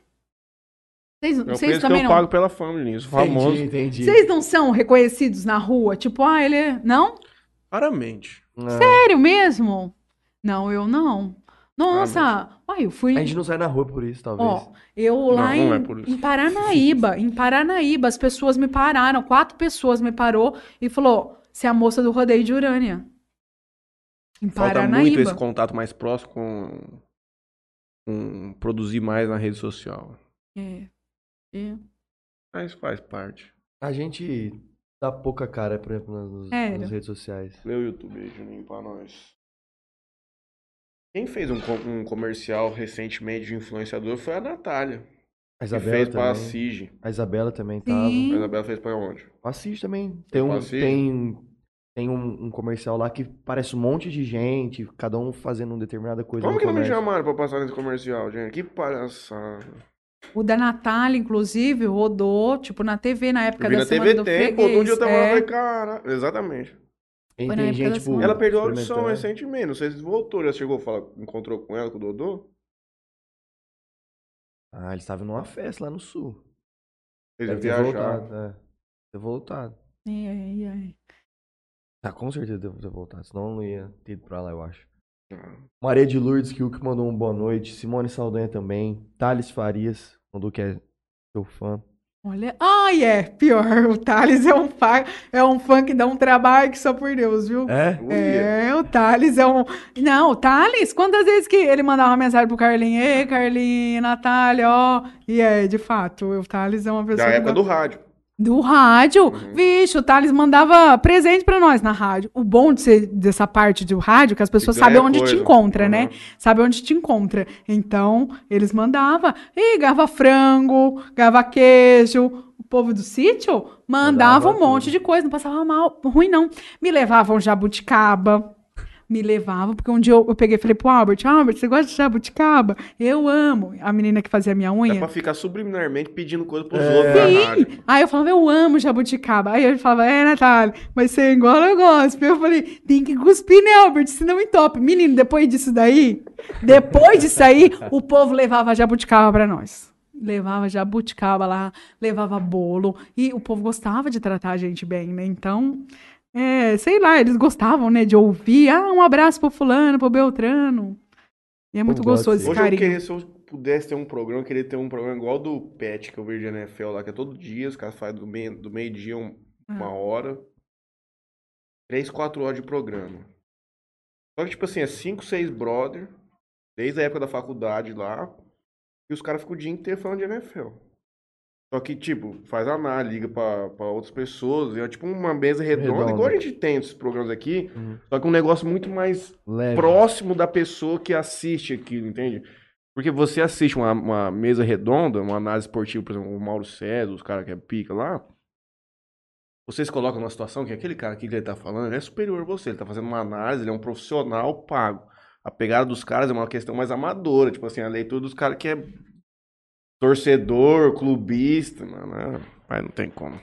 Vocês, É o vocês preço que também eu não. pago pela fama. Sou famoso. Entendi, entendi. Vocês não são reconhecidos na rua? Tipo, ah, ele é. Não? Raramente. Sério mesmo? Não, eu não. Nossa, ai, eu fui. A gente não sai na rua por isso, talvez. Ó, eu lá Não, não em, é por isso. em Paranaíba, em Paranaíba, as pessoas me pararam, quatro pessoas me parou e falou: "Você é a moça do rodeio de Urânia". Em Falta muito esse contato mais próximo com, com produzir mais na rede social. É. É. Mas faz parte. A gente dá pouca cara, por exemplo, nas, nas redes sociais. Meu YouTube aí, Juninho, pra nós. Quem fez um, um comercial recentemente de influenciador foi a Natália. A Que Isabela fez pra também. Cige. A Isabela também Sim. tava. A Hum. Isabela fez pra onde? O Assis também. Tem um, tem, tem um, um comercial lá que parece um monte de gente, cada um fazendo uma determinada coisa Como no que não me comércio. chamaram pra passar nesse comercial, gente? Que palhaçada. O da Natália, inclusive, rodou, tipo, na TV na época Eu vi da na Semana TV do Tempo, Freguês. um dia eu tava lá e é. falei, cara, exatamente. Época gente, da tipo. Ela perdeu a audição recentemente, não sei se voltou, já chegou a falar, encontrou com ela, com o Dodô? Ah, eles estavam numa festa lá no sul. Eles Deve ter voltado, é. Ter voltado. Ai, ai, ai. Ah, com certeza deve ter voltado, senão eu não ia ter ido pra lá, eu acho. Ah, Maria de Lourdes, que o que mandou um boa noite. Simone Saldanha também. Thales Farias, mandou que é seu fã. Olha, ai, é, pior, o Thales é um fã, é um fã que dá um trabalho que só por Deus, viu? É? É, o Thales é um. Não, o Thales, quantas vezes que ele mandava uma mensagem pro Carlinhos, ei, Carlinhos, Natália, ó. E é, de fato, o Thales é uma pessoa. Da época dá- do rádio. Do rádio. Uhum. Vixe, o Thales mandava presente pra nós na rádio. O bom de ser dessa parte do rádio é que as pessoas sabem onde te coisa. encontra, né? Uhum. Sabe onde te encontra. Então, eles mandavam. E gava frango, gava queijo. O povo do sítio mandava Mandava um monte tudo. de coisa, não passava mal, ruim não. Me levavam jabuticaba. Me levavam, porque um dia eu, eu peguei e falei pro Albert, Albert, você gosta de jabuticaba? Eu amo. A menina que fazia minha É unha. pra ficar subliminarmente pedindo coisa pros É. outros Sim. Aí eu falava, eu amo jabuticaba. Aí ele falava, é, Natália, mas você engole eu gosto. Eu falei, tem que cuspir, né, Albert? Senão entope. Menino, depois disso daí, depois disso aí, o povo levava jabuticaba pra nós. Levava jabuticaba lá, levava bolo. E o povo gostava de tratar a gente bem, né? Então, é, sei lá, eles gostavam, né, de ouvir. Ah, um abraço pro fulano, pro Beltrano. E é muito Eu gosto gostoso esse Hoje eu queria, se eu pudesse ter um programa, eu queria ter um programa igual do Pet, que eu vejo de NFL lá, que é todo dia, os caras fazem do meio- do meio-dia um- uma hora. Três, quatro horas de programa. Só que, tipo assim, é cinco, seis brother, desde a época da faculdade lá, e os caras ficam o dia inteiro falando de NFL. Só que, tipo, faz análise, liga pra, pra outras pessoas, é tipo uma mesa redonda, Redonda. igual a gente tem esses programas aqui, Uhum. só que um negócio muito mais Leve. próximo da pessoa que assiste aquilo, entende? Porque você assiste uma, uma mesa redonda, uma análise esportiva, por exemplo, o Mauro César, os caras que é pica lá. Você se coloca numa situação que aquele cara aqui que ele tá falando, ele é superior a você. Ele tá fazendo uma análise, ele é um profissional pago. A pegada dos caras é uma questão mais amadora, tipo assim, a leitura dos caras que é torcedor, clubista, mano. Mas não tem como.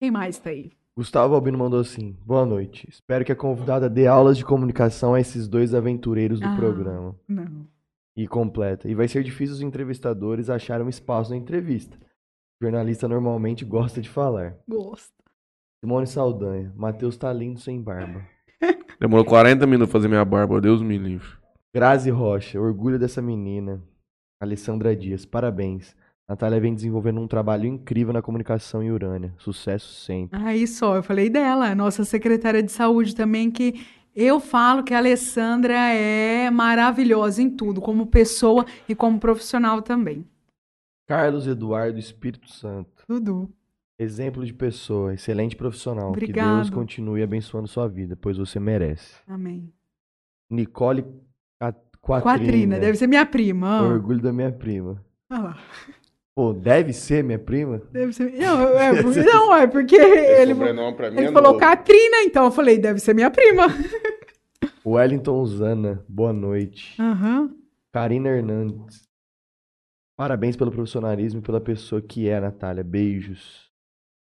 Quem mais tá aí? Gustavo Albino mandou assim: Boa noite. Espero que a convidada dê aulas de comunicação a esses dois aventureiros do Ah. programa. Não. E completa. E vai ser difícil os entrevistadores acharem um espaço na entrevista. O jornalista normalmente gosta de falar. Gosto. Simone Saldanha. Matheus tá lindo sem barba. Demorou 40 minutos pra fazer minha barba, Deus me livre. Grazi Rocha. Orgulho dessa menina. Alessandra Dias. Parabéns. Natália vem desenvolvendo um trabalho incrível na comunicação em Urânia. Sucesso sempre. Aí só, eu falei dela, nossa secretária de saúde também, que eu falo que a Alessandra é maravilhosa em tudo, como pessoa e como profissional também. Carlos Eduardo Espírito Santo. Tudo. Exemplo de pessoa, excelente profissional. Que Obrigado. Deus continue abençoando sua vida, pois você merece. Amém. Nicole Quatrina. Quatrina, deve ser minha prima. Orgulho da minha prima. Olha lá. Pô, deve ser minha prima? Deve ser. Não, é, por- não, é porque Esse ele, mim ele é falou novo. Catrina, então eu falei, deve ser minha prima. Wellington Zana, boa noite. Aham. Karina Hernandes. Parabéns pelo profissionalismo e pela pessoa que é, Natália. Beijos.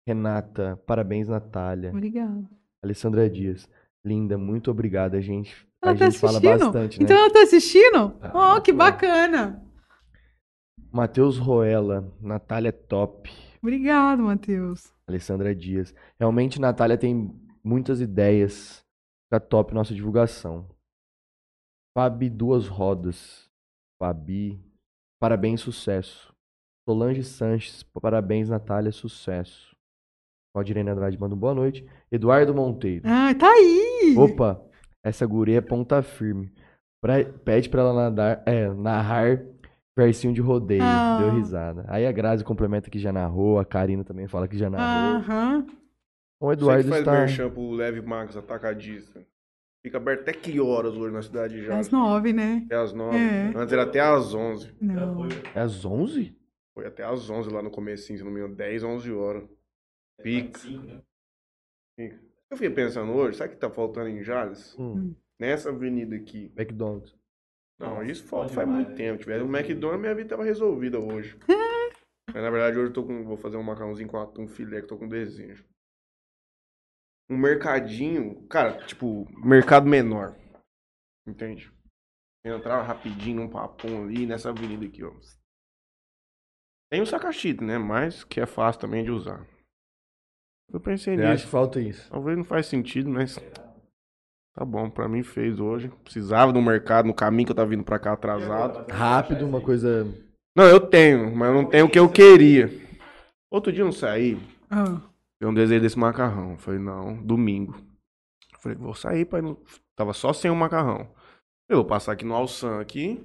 Renata, parabéns, Natália. Obrigada. Alessandra Dias. Linda, muito obrigada, gente. Ela a tá gente fala assistindo? bastante, né? Então ela tá assistindo? Tá. Oh, que bacana. Matheus Roela, Natália top. Obrigado, Matheus. Alessandra Dias. Realmente, Natália tem muitas ideias. Fica top nossa divulgação. Fabi Duas Rodas. Fabi, parabéns, sucesso. Solange Sanches, parabéns, Natália, sucesso. Valdirene Andrade manda um boa noite. Eduardo Monteiro. Ah, tá aí. Opa, essa guria é ponta firme. Pra- pede pra ela nadar, é, narrar versinho de rodeio. Ah. Deu risada. Aí a Grazi complementa que já narrou, a Karina também fala que já narrou. Aham. O Você Eduardo que faz está. merchan pro Leve Max Atacadista. Fica aberto até que horas hoje na cidade já? Às nove, né? Até às nove. É. Antes era até às onze. Não. É às 11? Foi até às onze lá no comecinho, se não me engano. 10, 11 horas. Pica. Pica. Eu fiquei pensando hoje, sabe o que tá faltando em Jales? Hum, Nessa avenida aqui. McDonald's. Não, isso falta faz muito tempo. Se tivesse um McDonald's, minha vida tava resolvida hoje. Mas na verdade hoje eu tô com. Vou fazer um macarrãozinho com atum filé que eu tô com desejo. Um mercadinho, cara, tipo, mercado menor. Entende? Entrar rapidinho num papum ali nessa avenida aqui, ó. Tem o sacachito, né? Mas que é fácil também de usar. Eu pensei Você nisso. que falta isso? Talvez não faz sentido, mas. Tá bom, pra mim fez hoje. Precisava do mercado no caminho que eu tava vindo pra cá atrasado. Rápido, uma coisa. Não, eu tenho, mas não tenho o que eu queria. Outro dia eu não saí, Ah, eu um desejo desse macarrão. Eu Falei, não, domingo. Eu Falei, vou sair, pai. Não... Tava só sem o macarrão. Eu vou passar aqui no Alçan aqui.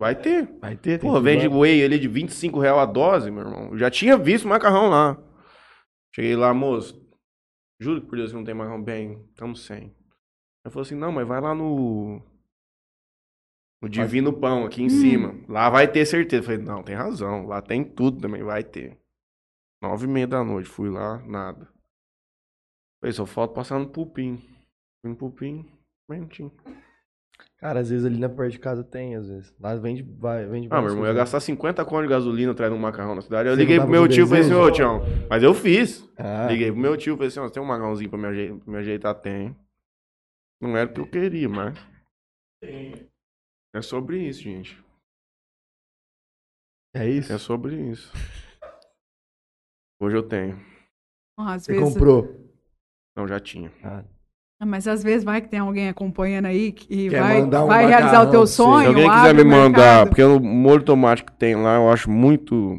Vai ter. Vai ter, tem Pô, vende whey ali de 25 real a dose, meu irmão. Eu já tinha visto o macarrão lá. Cheguei lá, moço. Juro que por Deus que não tem macarrão bem. Tamo sem. Ele falou assim, não, mas vai lá no. No Divino Pão, aqui em cima. Lá vai ter certeza. Eu falei, não, tem razão. Lá tem tudo também, vai ter. Nove e meia da noite, fui lá, nada. Falei, só falta passar no Pupim. Fui no Pupim, tinha. Cara, às vezes ali na parte de casa tem, às vezes. Lá vende, vai, vende Ah, meu irmão, eu ia gastar 50 conto de gasolina atrás de um macarrão na cidade. Eu Você liguei pro meu tio e falei assim, ô Tião, mas eu fiz. Ah, Liguei pro meu tio e falei assim, ó, você tem um macarrãozinho pra me, ajei- pra me ajeitar? Tem. Não era o que eu queria, mas... É sobre isso, gente. é isso? É sobre isso. Hoje eu tenho. às Você vezes. comprou. Não, já tinha. Ah, Ah, Mas às vezes vai que tem alguém acompanhando aí que Quer vai, mandar um vai realizar o macarrão teu sonho. Se alguém quiser me mandar, mercado. porque o molho tomate que tem lá, eu acho muito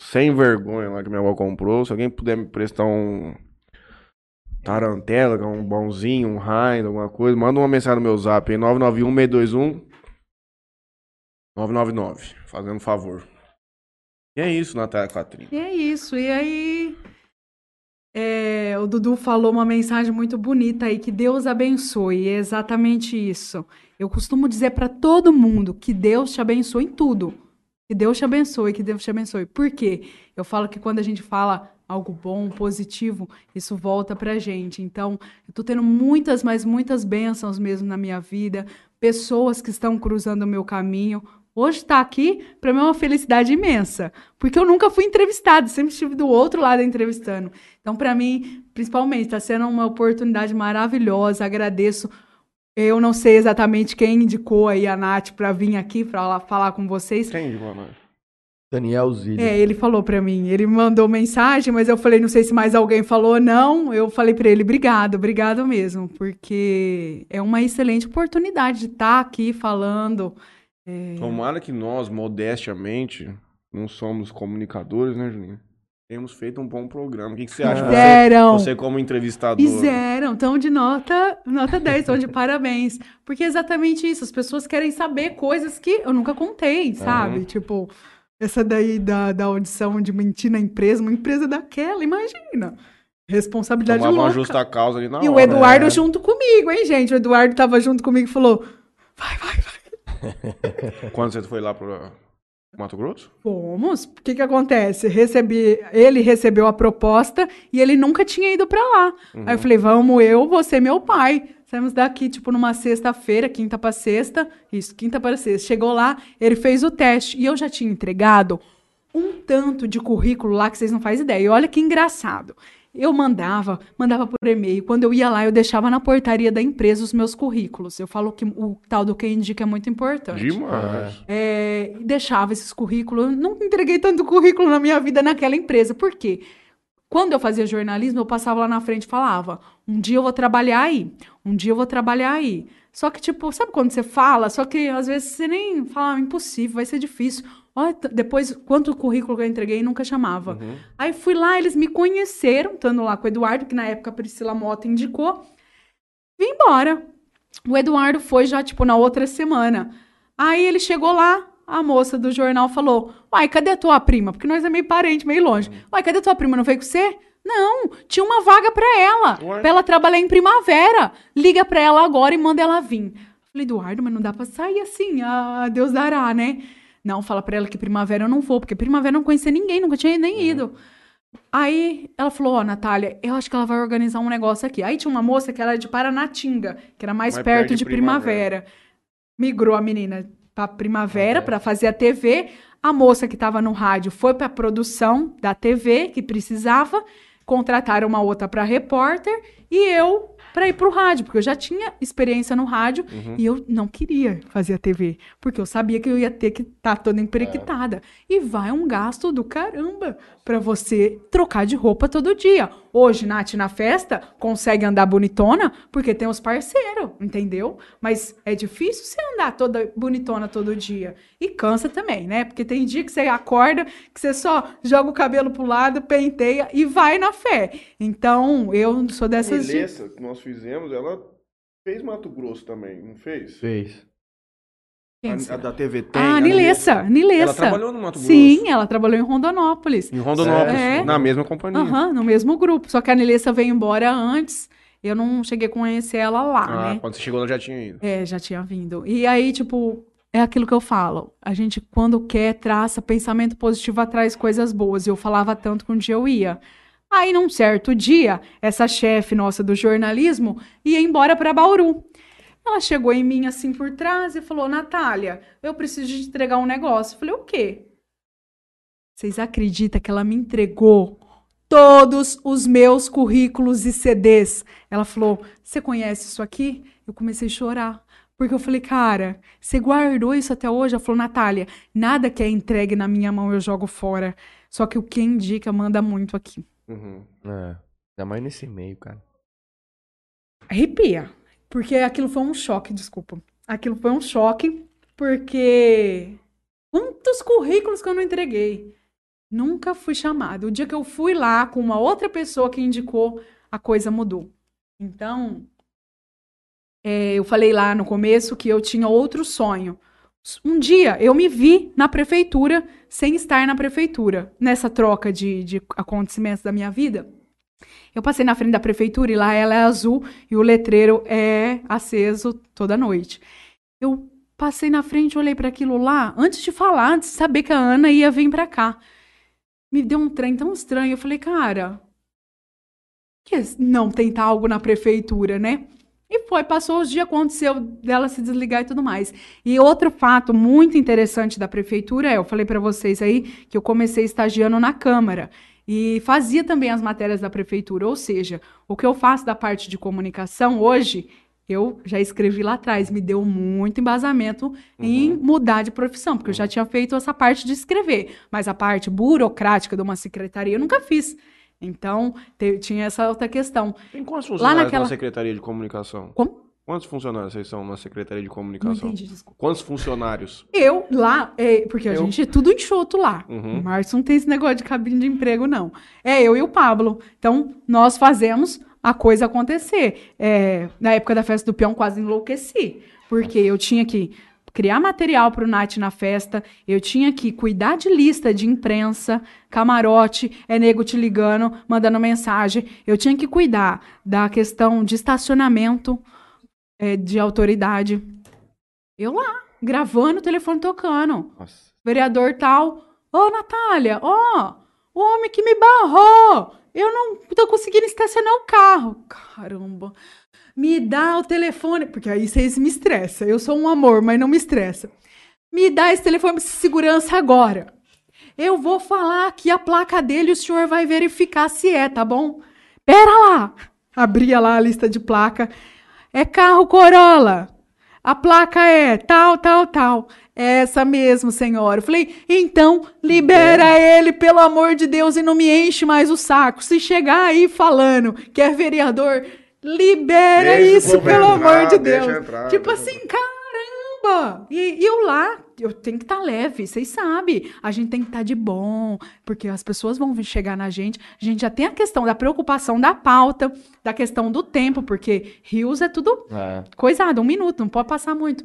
sem vergonha lá que minha avó comprou. Se alguém puder me prestar um tarantela, é um bonzinho, um Heinz, alguma coisa, manda uma mensagem no meu zap aí, 991-621 999, fazendo um favor. E é isso, Natália Catrinha. E é isso. E aí, é, o Dudu falou uma mensagem muito bonita aí, que Deus abençoe. É exatamente isso. Eu costumo dizer para todo mundo que Deus te abençoe em tudo. Que Deus te abençoe, que Deus te abençoe. Por quê? Eu falo que quando a gente fala algo bom, positivo, isso volta pra gente. Então, eu tô tendo muitas, mas muitas bênçãos mesmo na minha vida, pessoas que estão cruzando o meu caminho. Hoje estar aqui, para mim é uma felicidade imensa, porque eu nunca fui entrevistada, sempre estive do outro lado entrevistando. Então, para mim, principalmente, está sendo uma oportunidade maravilhosa. Agradeço. Eu não sei exatamente quem indicou aí a Nath para vir aqui para falar com vocês. Quem, mano? Daniel Zilli. É, ele falou pra mim, ele mandou mensagem, mas eu falei, não sei se mais alguém falou ou não. Eu falei pra ele, obrigado, obrigado mesmo, porque é uma excelente oportunidade de estar aqui falando. É, Tomara que nós, modestamente, não somos comunicadores, né, Juninho? Temos feito um bom programa. O que, que você acha? Você, Fizeram, você como entrevistador. fizeram, estão de nota, nota 10, estão de parabéns. Porque é exatamente isso, as pessoas querem saber coisas que eu nunca contei, sabe? Tipo, Essa daí da, da audição de mentir na empresa, uma empresa daquela, imagina. Responsabilidade Tomava uma louca. justa causa ali na E o hora. Eduardo é. junto comigo, hein, gente? O Eduardo tava junto comigo e falou: vai, vai, vai. Quando você foi lá pro Mato Grosso? Fomos. O que que acontece? Recebi, ele recebeu a proposta e ele nunca tinha ido pra lá. Aí eu falei, vamos eu, você meu pai. Saímos daqui, tipo, numa sexta-feira, quinta pra sexta. Isso, quinta para sexta. Chegou lá, ele fez o teste e eu já tinha entregado um tanto de currículo lá que vocês não fazem ideia. E olha que engraçado. Eu mandava, mandava por e-mail. Quando eu ia lá, eu deixava na portaria da empresa os meus currículos. Eu falo que o tal do quem indica é muito importante. Demais. É, e deixava esses currículos. Eu não entreguei tanto currículo na minha vida naquela empresa. Por quê? Quando eu fazia jornalismo, eu passava lá na frente e falava: um dia eu vou trabalhar aí, um dia eu vou trabalhar aí. Só que, tipo, sabe quando você fala? Só que às vezes você nem fala, "Ah, impossível, vai ser difícil. Depois, quanto currículo que eu entreguei, nunca chamava. Aí fui lá, eles me conheceram, estando lá com o Eduardo, que na época a Priscila Mota indicou. Vim embora. O Eduardo foi já, tipo, na outra semana. Aí ele chegou lá, a moça do jornal falou: Uai, cadê a tua prima? Porque nós é meio parente, meio longe. Uai, cadê a tua prima? Não veio com você? Não, tinha uma vaga pra ela. Pra ela trabalhar em primavera. Liga pra ela agora e manda ela vir. Falei, Eduardo, mas não dá pra sair assim. Ah, Deus dará, né? Não, fala pra ela que primavera eu não vou, porque primavera eu não conhecia ninguém, nunca tinha nem ido. Aí ela falou, ó, Natália, eu acho que ela vai organizar um negócio aqui. Aí tinha uma moça que era de Paranatinga, que era mais Mais perto, perto de de primavera. Migrou a menina pra primavera pra fazer a TV. A moça que tava no rádio foi pra produção da TV, que precisava. Contrataram uma outra pra repórter e eu pra ir pro rádio, porque eu já tinha experiência no rádio e eu não queria fazer a TV, porque eu sabia que eu ia ter que estar toda emprequitada. E vai um gasto do caramba pra você trocar de roupa todo dia. Hoje, Nath, na festa, consegue andar bonitona porque tem os parceiros, entendeu? Mas é difícil você andar toda bonitona todo dia. E cansa também, né? Porque tem dia que você acorda, que você só joga o cabelo pro lado, penteia e vai na fé. Então, eu sou dessas... de- Melessa, que nós fizemos, ela fez Mato Grosso também, não fez? Fez. A, a da TV tem. Ah, a Nilessa, Nilessa. Ela trabalhou no Mato Grosso. Sim, ela trabalhou em Rondonópolis. Em Rondonópolis, É. na mesma companhia. Aham, no mesmo grupo. Só que a Nilessa veio embora antes. Eu não cheguei a conhecer ela lá, Ah, né? quando você chegou, ela já tinha ido. É, já tinha vindo. E aí, tipo, é aquilo que eu falo. A gente, quando quer, traça pensamento positivo, atrás coisas boas. E eu falava tanto que um dia eu ia. Aí, num certo dia, essa chefe nossa do jornalismo ia embora para Bauru. Ela chegou em mim assim por trás e falou: Natália, eu preciso te entregar um negócio. Eu falei: o quê? Vocês acreditam que ela me entregou todos os meus currículos e CDs? Ela falou: Você conhece isso aqui? Eu comecei a chorar. Porque eu falei, cara, você guardou isso até hoje? Ela falou, Natália, nada que é entregue na minha mão eu jogo fora. Só que o que indica manda muito aqui. Uhum. É. Ainda mais nesse meio, cara. Arrepia. Porque aquilo foi um choque, desculpa. Aquilo foi um choque, porque quantos currículos que eu não entreguei? Nunca fui chamada. O dia que eu fui lá com uma outra pessoa que indicou, a coisa mudou. Então, é, eu falei lá no começo que eu tinha outro sonho. Um dia eu me vi na prefeitura sem estar na prefeitura, nessa troca de, de acontecimentos da minha vida. Eu passei na frente da prefeitura e lá ela é azul e o letreiro é aceso toda noite. Eu passei na frente, olhei para aquilo lá, antes de falar, antes de saber que a Ana ia vir para cá. Me deu um trem tão estranho. Eu falei, cara, que não tentar algo na prefeitura, né? E foi, passou os dias, aconteceu dela se desligar e tudo mais. E outro fato muito interessante da prefeitura é, eu falei para vocês aí que eu comecei estagiando na Câmara e fazia também as matérias da prefeitura, ou seja, o que eu faço da parte de comunicação hoje, eu já escrevi lá atrás, me deu muito embasamento em mudar de profissão, porque eu já tinha feito essa parte de escrever, mas a parte burocrática de uma secretaria eu nunca fiz. Então, te- tinha essa outra questão. Tem quantos funcionários naquela- na Secretaria de Comunicação? Como? Quantos funcionários vocês são na Secretaria de Não Comunicação? entendi, desculpa. Quantos funcionários? Eu lá, é, porque a Eu- gente é tudo enxoto lá. Uhum. O Márcio não tem esse negócio de cabine de emprego, não. É eu e o Pablo. Então, nós fazemos a coisa acontecer. É, na época da festa do peão, quase enlouqueci. Porque eu tinha que criar material para o Nath na festa, eu tinha que cuidar de lista de imprensa, camarote, é nego te ligando, mandando mensagem. Eu tinha que cuidar da questão de estacionamento é, de autoridade. Eu lá, gravando, o telefone tocando. Nossa. Vereador tal. Ô, Natália, ó, o homem que me barrou. Eu não tô conseguindo estacionar o carro. Caramba. Me dá o telefone. Porque aí vocês me estressam. Eu sou um amor, mas não me estressa. Me dá esse telefone de segurança agora. Eu vou falar aqui a placa dele o senhor vai verificar se é, tá bom? Pera lá. Abria lá a lista de placa. É carro Corolla. A placa é tal, tal, tal. É Essa mesmo, senhora. Eu falei, então libera ele, pelo amor de Deus, e não me enche mais o saco. Se chegar aí falando que é vereador, libera Deixa isso, pelo entrar, amor de Deus. entrar, tipo assim, caramba! E, e eu lá, eu tenho que estar leve, vocês sabem. A gente tem que estar de bom, porque as pessoas vão chegar na gente. A gente já tem a questão da preocupação da pauta, da questão do tempo, porque rios é tudo É. coisado, um minuto, não pode passar muito.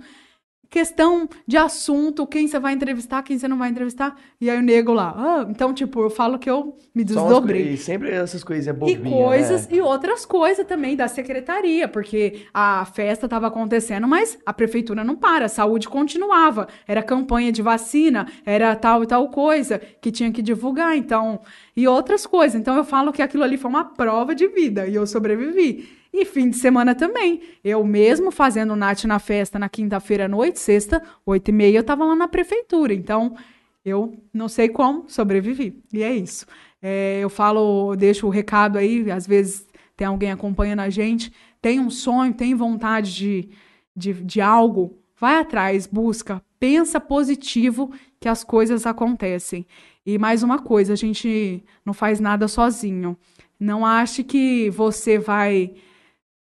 Questão de assunto, quem você vai entrevistar, quem você não vai entrevistar. E aí o nego lá. Ah, então, tipo, eu falo que eu me desdobrei. E sempre essas coisinhas E bobinhas, coisas, né? e outras coisas também da secretaria, porque a festa estava acontecendo, mas a prefeitura não para, a saúde continuava. Era campanha de vacina, era tal e tal coisa que tinha que divulgar, então, e outras coisas. Então eu falo que aquilo ali foi uma prova de vida e eu sobrevivi. E fim de semana também. Eu mesmo fazendo Nath na festa na quinta-feira à noite, sexta, oito e meia, eu tava lá na prefeitura. Então, eu não sei como, sobrevivi. E é isso. É, eu falo, eu deixo o recado aí, às vezes tem alguém acompanhando a gente, tem um sonho, tem vontade de, de, de algo, vai atrás, busca, pensa positivo que as coisas acontecem. E mais uma coisa, a gente não faz nada sozinho. Não ache que você vai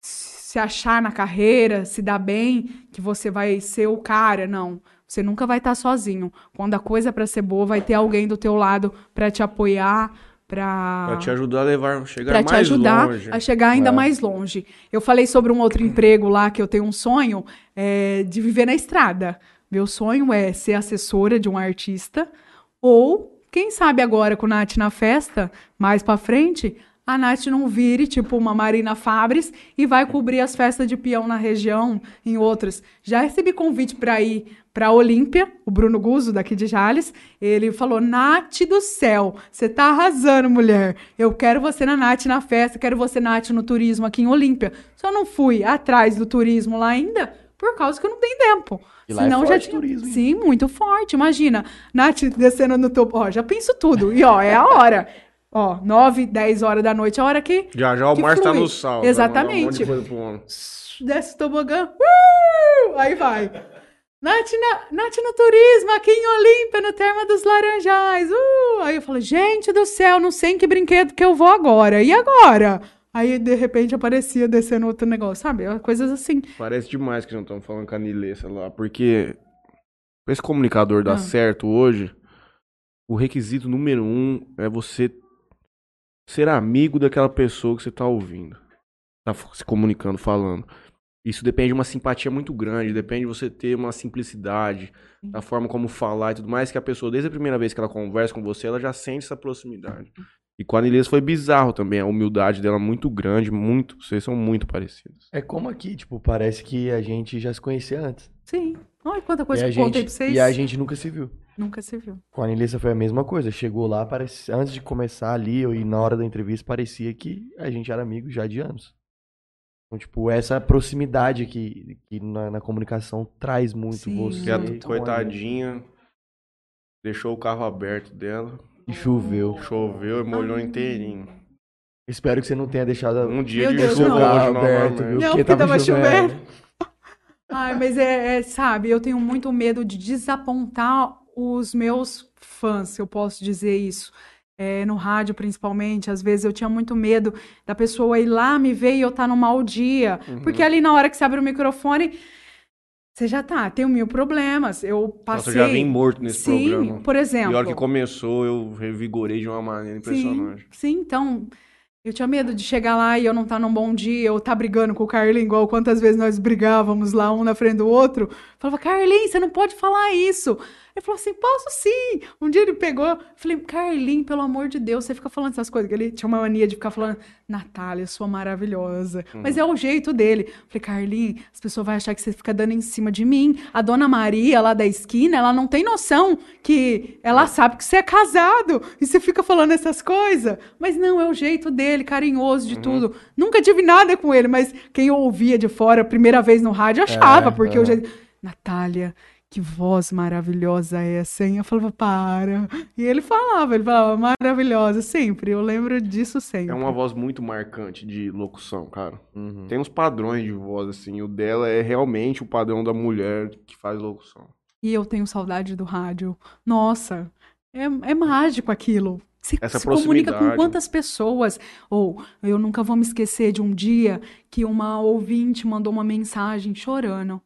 se achar na carreira, se dar bem, que você vai ser o cara, não. Você nunca vai estar sozinho. Quando a coisa é para ser boa, vai ter alguém do teu lado para te apoiar, para Pra te ajudar a levar, chegar para mais te ajudar longe. a chegar ainda É. mais longe. Eu falei sobre um outro emprego lá que eu tenho um sonho é, de viver na estrada. Meu sonho é ser assessora de um artista ou quem sabe agora com Nath na festa, mais pra frente, a Nath não vire tipo uma Marina Fabres e vai cobrir as festas de peão na região, em outras. Já recebi convite para ir para Olímpia, o Bruno Guzzo daqui de Jales, ele falou: "Nath do céu, você tá arrasando, mulher. Eu quero você na Nath na festa, quero você Nath no turismo aqui em Olímpia". Só não fui atrás do turismo lá ainda por causa que eu não tenho tempo. E é Senão já forte tinha... turismo? Sim, muito forte. Imagina, Nath descendo no topo. Ó, já penso tudo. E ó, é a hora. Ó, 9, 10 horas da noite, é a hora que Já já o que Márcio tá flui. no sal. Um Exatamente. de coisa pro homem. desce o tobogã. Uh! Aí vai. Nath, na, Nath no turismo, aqui em Olímpia, no Terma dos Laranjais. Uh! Aí eu falo, gente do céu, não sei em que brinquedo que eu vou agora. E agora? Aí, de repente, aparecia descendo outro negócio, sabe? Coisas assim. Parece demais que não estamos falando com a Nilessa lá, porque esse comunicador dar Ah. certo hoje, o requisito número um é você ser amigo daquela pessoa que você tá ouvindo. Tá f- se comunicando, falando. Isso depende de uma simpatia muito grande, depende de você ter uma simplicidade da forma como falar e tudo mais, que a pessoa, desde a primeira vez que ela conversa com você, ela já sente essa proximidade. E com a Nilessa foi bizarro também, a humildade dela muito grande, muito, vocês são muito parecidos. É como aqui, tipo, parece que a gente já se conhecia antes. Sim. Olha quanta E coisa a, que eu contei pra vocês. e a gente nunca se viu. Nunca se viu. Com a Anilissa foi a mesma coisa. Chegou lá, parece... antes de começar ali, e na hora da entrevista, parecia que a gente era amigo já de anos. Então, tipo, essa proximidade que, que na, na comunicação traz muito Sim, você. Que a coitadinha deixou o carro aberto dela, E choveu. choveu e molhou inteirinho. Espero que você não tenha deixado Um dia Meu de Deus, não. hoje aberto, viu? Não, porque tava chovendo. Ai, mas é, é, sabe, eu tenho muito medo de desapontar os meus fãs, se eu posso dizer isso. É, no rádio, principalmente, às vezes eu tinha muito medo da pessoa ir lá me ver e eu estar num mau dia. Porque ali na hora que você abre o microfone, você já tá, tem mil problemas. Eu Nossa, passei. eu já vim morto nesse Sim, programa. por exemplo. E a hora que começou, eu revigorei de uma maneira Sim, impressionante. sim, então Eu tinha medo de chegar lá e eu não estar num bom dia, ou estar brigando com o Carlinhos, igual quantas vezes nós brigávamos lá, um na frente do outro. Falava, Carlinhos, você não pode falar isso. Ele falou assim, posso sim. Um dia ele pegou, eu falei, Carlinhos, pelo amor de Deus, você fica falando essas coisas. Ele tinha uma mania de ficar falando, Natália, sua maravilhosa. Mas é o jeito dele. Eu falei, Carlinhos, as pessoas vão achar que você fica dando em cima de mim. A dona Maria, lá da esquina, ela não tem noção que ela sabe que você é casado. E você fica falando essas coisas. Mas não, é o jeito dele, carinhoso de tudo. Nunca tive nada com ele, mas quem ouvia de fora, primeira vez no rádio, achava, É, porque é. o jeito. Natália, que voz maravilhosa é essa, hein? Eu falava, para. E ele falava, ele falava, maravilhosa, sempre. Eu lembro disso sempre. É uma voz muito marcante de locução, cara. Uhum. Tem uns padrões de voz, assim. O dela é realmente o padrão da mulher que faz locução. E eu tenho saudade do rádio. Nossa, é, é mágico aquilo. Se, Essa se comunica com quantas pessoas? Ou eu nunca vou me esquecer de um dia que uma ouvinte mandou uma mensagem chorando.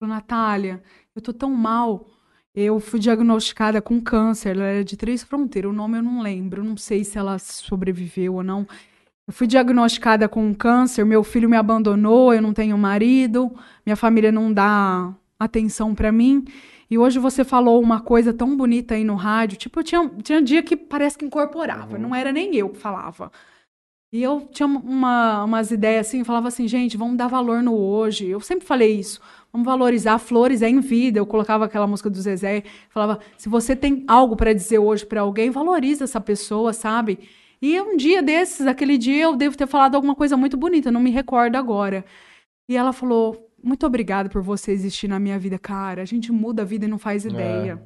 Falou, Natália, eu tô tão mal. Eu fui diagnosticada com câncer. Ela era de Três Fronteiras. O nome eu não lembro. Não sei se ela sobreviveu ou não. Eu fui diagnosticada com câncer. Meu filho me abandonou. Eu não tenho marido. Minha família não dá atenção pra mim. E hoje você falou uma coisa tão bonita aí no rádio. Tipo, eu tinha, tinha dia que parece que incorporava. Não era nem eu que falava. E eu tinha uma, umas ideias assim, eu falava assim, gente, vamos dar valor no hoje. Eu sempre falei isso. Vamos valorizar flores é em vida. Eu colocava aquela música do Zezé, falava, se você tem algo para dizer hoje para alguém, valoriza essa pessoa, sabe? E um dia desses, aquele dia, eu devo ter falado alguma coisa muito bonita, não me recordo agora. E ela falou: Muito obrigada por você existir na minha vida. Cara, a gente muda a vida e não faz ideia.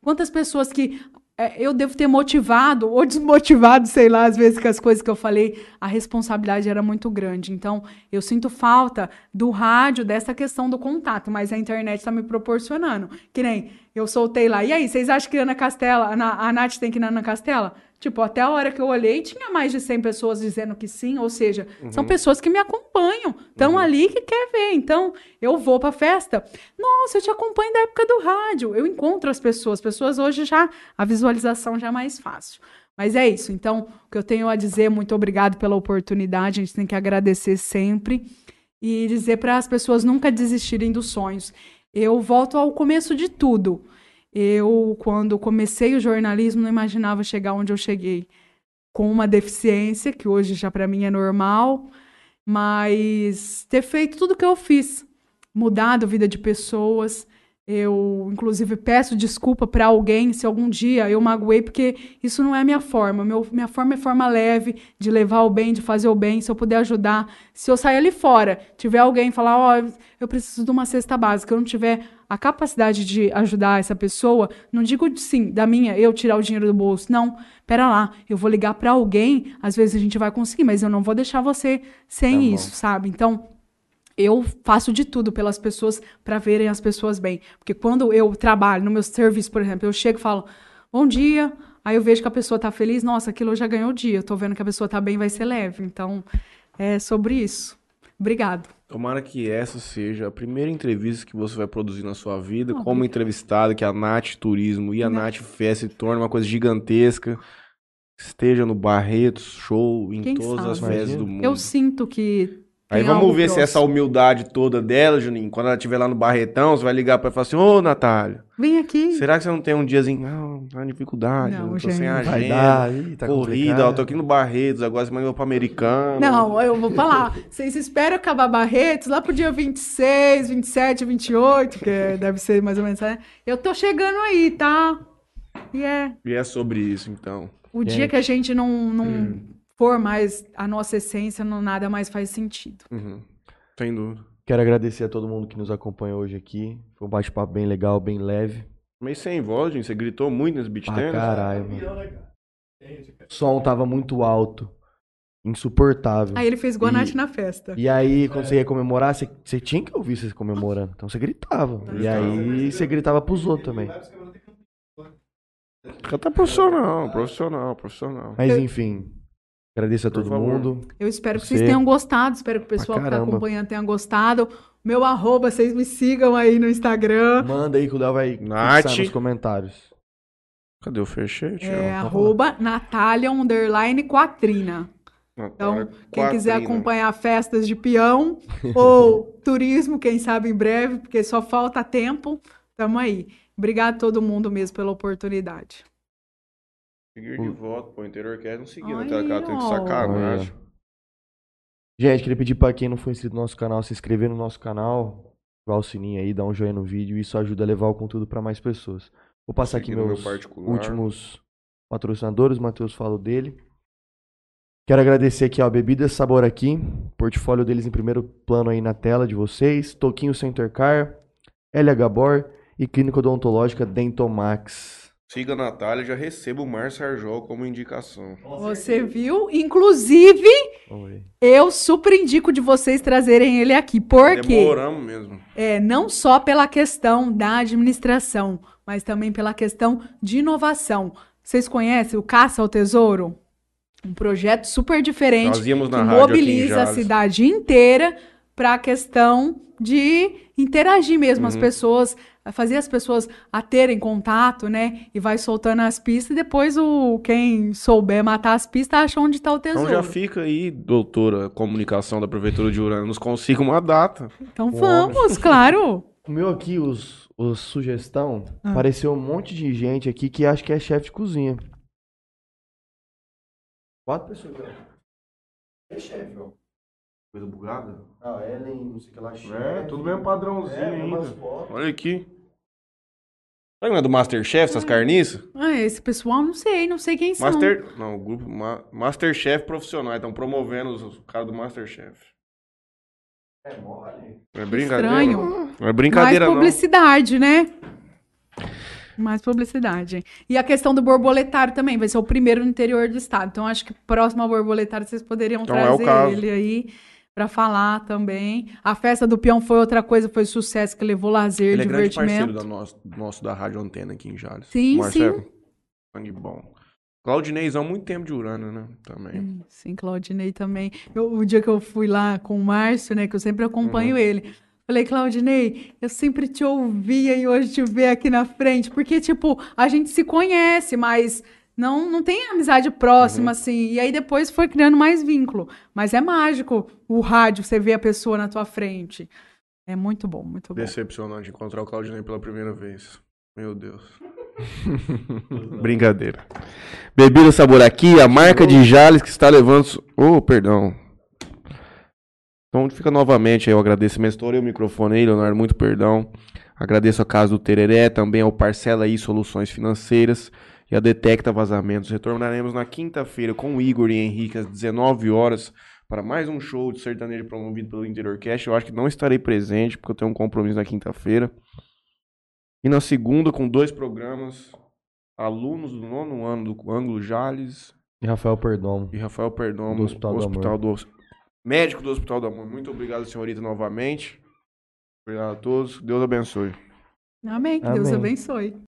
Quantas pessoas que é, eu devo ter motivado ou desmotivado, sei lá, às vezes com as coisas que eu falei, a responsabilidade era muito grande. Então, eu sinto falta do rádio, dessa questão do contato, mas a internet está me proporcionando. Que nem eu soltei lá. E aí, vocês acham que Ana Castela, a Nath tem que ir na Ana Castela? Tipo, até a hora que eu olhei, tinha mais de 100 pessoas dizendo que sim, ou seja, são pessoas que me acompanham, estão ali que quer ver. Então, eu vou pra festa. Nossa, eu te acompanho da época do rádio. Eu encontro as pessoas. Pessoas hoje já, a visualização já é mais fácil. Mas é isso. Então, o que eu tenho a dizer, muito obrigado pela oportunidade. A gente tem que agradecer sempre e dizer para as pessoas nunca desistirem dos sonhos. Eu volto ao começo de tudo. Eu, quando comecei o jornalismo, não imaginava chegar onde eu cheguei. Com uma deficiência, que hoje já para mim é normal, mas ter feito tudo que eu fiz, mudado a vida de pessoas. Eu, inclusive, peço desculpa para alguém se algum dia eu magoei, porque isso não é minha forma. Meu, minha forma é forma leve, de levar o bem, de fazer o bem. Se eu puder ajudar, se eu sair ali fora, tiver alguém falar, ó, eu preciso de uma cesta básica, eu não tiver a capacidade de ajudar essa pessoa, não digo sim, da minha, eu tirar o dinheiro do bolso. Não, pera lá, eu vou ligar para alguém, às vezes a gente vai conseguir, mas eu não vou deixar você sem Tá isso, sabe? Então, eu faço de tudo pelas pessoas para verem as pessoas bem. Porque quando eu trabalho no meu serviço, por exemplo, eu chego e falo, bom dia, aí eu vejo que a pessoa tá feliz, nossa, aquilo já ganhou o dia, eu tô vendo que a pessoa tá bem, vai ser leve. Então, é sobre isso. Obrigado. Tomara que essa seja a primeira entrevista que você vai produzir na sua vida, como entrevistada, que a Nath Turismo e a Não. Nath Fest se torne uma coisa gigantesca. Esteja no Barretos Show, em Quem todas as sabe? festas do mundo. Eu sinto que. Aí tem vamos ver se essa humildade toda dela, Juninho, quando ela estiver lá no Barretão, você vai ligar pra ela e falar assim, ô Natália, Vem aqui. será que você não tem um diazinho? Não, tá em dificuldade, Não, eu tô gente. sem Vai agenda, dar, ih, tá corrida, complicado. ó, tô aqui no Barretos, agora você mandou pro americano. Não, eu vou falar. Vocês esperam acabar Barretos lá pro dia 26, 27, 28, que deve ser mais ou menos, né? Eu tô chegando aí, tá? E é. E é sobre isso, então. O dia Gente. que a gente não, não for mais a nossa essência, não, nada mais faz sentido. Uhum. Sem dúvida. Quero agradecer a todo mundo que nos acompanhou hoje aqui. Foi um bate-papo bem legal, bem leve. Mas sem voz, gente, você gritou muito nesse beat tennis? caralho, mano. Né? O som tava muito alto. Insuportável. Aí ele fez Guanate E- na festa. E aí, quando você ia comemorar, você, você tinha que ouvir você comemorando. Então você gritava. E aí você gritava pros outros também. Tá profissional, profissional, profissional. Mas enfim, agradeço a Por todo favor. mundo. Eu espero que Você- vocês tenham gostado, espero que o pessoal que tá caramba. acompanhando tenha gostado. Meu arroba, vocês me sigam aí no Instagram. Manda aí que o Léo vai Nath. fixar nos comentários. Cadê o fechete? É ó? arroba Natália underline Quatrina. Então, quem quiser Quatrina. acompanhar festas de peão ou turismo, quem sabe em breve, porque só falta tempo, tamo aí. Obrigado a todo mundo mesmo pela oportunidade. Seguir de volta, pô, interior quer não seguir Aí, naquela cara, tem que ó. sacanagem. Gente, queria pedir pra quem não for inscrito no nosso canal, se inscrever no nosso canal, ativar o sininho aí, dar um joinha no vídeo, isso ajuda a levar o conteúdo pra mais pessoas. Vou passar aqui no meu meus particular. últimos patrocinadores, o Matheus falou dele. Quero agradecer aqui, ó, Bebidas Sabor aqui, portfólio deles em primeiro plano aí na tela de vocês, Toquinho Center Car, LH Bor e Clínica Odontológica Dentomax. Siga a Natália, já receba o Márcio Arjol como indicação. Você viu? Inclusive, Oi. eu super indico de vocês trazerem ele aqui. Por quê? Demoramos mesmo. É, não só pela questão da administração, mas também pela questão de inovação. Vocês conhecem o Caça ao Tesouro? Um projeto super diferente Nós íamos na que rádio aqui em mobiliza a cidade inteira para a questão de interagir mesmo as Uhum. pessoas, fazer as pessoas a terem contato, né? E vai soltando as pistas e depois o quem souber matar as pistas acha onde está o tesouro. Então já fica aí, doutora comunicação da Prefeitura de Urano, nos consiga uma data. Então vamos, claro. O meu aqui, os, os sugestão, Ah. apareceu um monte de gente aqui que acha que é chefe de cozinha. Quatro pessoas. É chefe, ó. Coisa bugada? Ah, Ellen, não sei o que lá. É, tudo bem padrãozinho É, ainda. Olha aqui. Será que não é do Masterchef, essas carniças? Ah, esse pessoal não sei, não sei quem são. Master... Não, o grupo Ma... Masterchef profissional. Estão promovendo os, os caras do Masterchef. É mole. Não é brincadeira. Estranho. Não, não é brincadeira, Mais não. publicidade, né? Mais publicidade. E a questão do borboletário também, vai ser o primeiro no interior do estado. Então, acho que próximo ao borboletário vocês poderiam Então, é o trazer caso. ele aí para falar também. A festa do peão foi outra coisa, foi sucesso que levou lazer, Ele é grande parceiro divertimento. da nosso, nosso da Rádio Antena aqui em Jales. Sim, Marcelo. Sangue bom. Claudineizão, muito tempo de Urano, né? Também. Sim, Claudinei também. Eu- o dia que eu fui lá com o Márcio, né, que eu sempre acompanho Uhum. ele. Falei, Claudinei, eu sempre te ouvia e hoje te ver aqui na frente, porque, tipo, a gente se conhece, mas não, não tem amizade Uhum. próxima, assim. E aí depois foi criando mais vínculo. Mas é mágico o rádio, você vê a pessoa na tua frente. É muito bom, muito bom. Decepcionante encontrar o Claudinei pela primeira vez. Meu Deus. Brincadeira. Bebida Sabor aqui, a marca de Jales que está levando. Oh, perdão. Então fica novamente aí o agradecimento. Estourei o microfone aí, Leonardo, muito perdão. Agradeço a Casa do Tereré, também ao Parcela aí Soluções Financeiras e a Detecta Vazamentos. Retornaremos na quinta-feira com o Igor e Henrique às 19 horas para mais um show de sertanejo promovido pelo Interior Cash. Eu acho que não estarei presente porque eu tenho um compromisso na quinta-feira. E na segunda com dois programas, alunos do nono ano do Ângulo Jales E Rafael Perdomo. e Rafael Perdomo, Do Hospital do hospital do médico do Hospital do Amor. Muito obrigado, senhorita, novamente. Obrigado a todos. Deus abençoe. Amém, que Deus Amém. abençoe.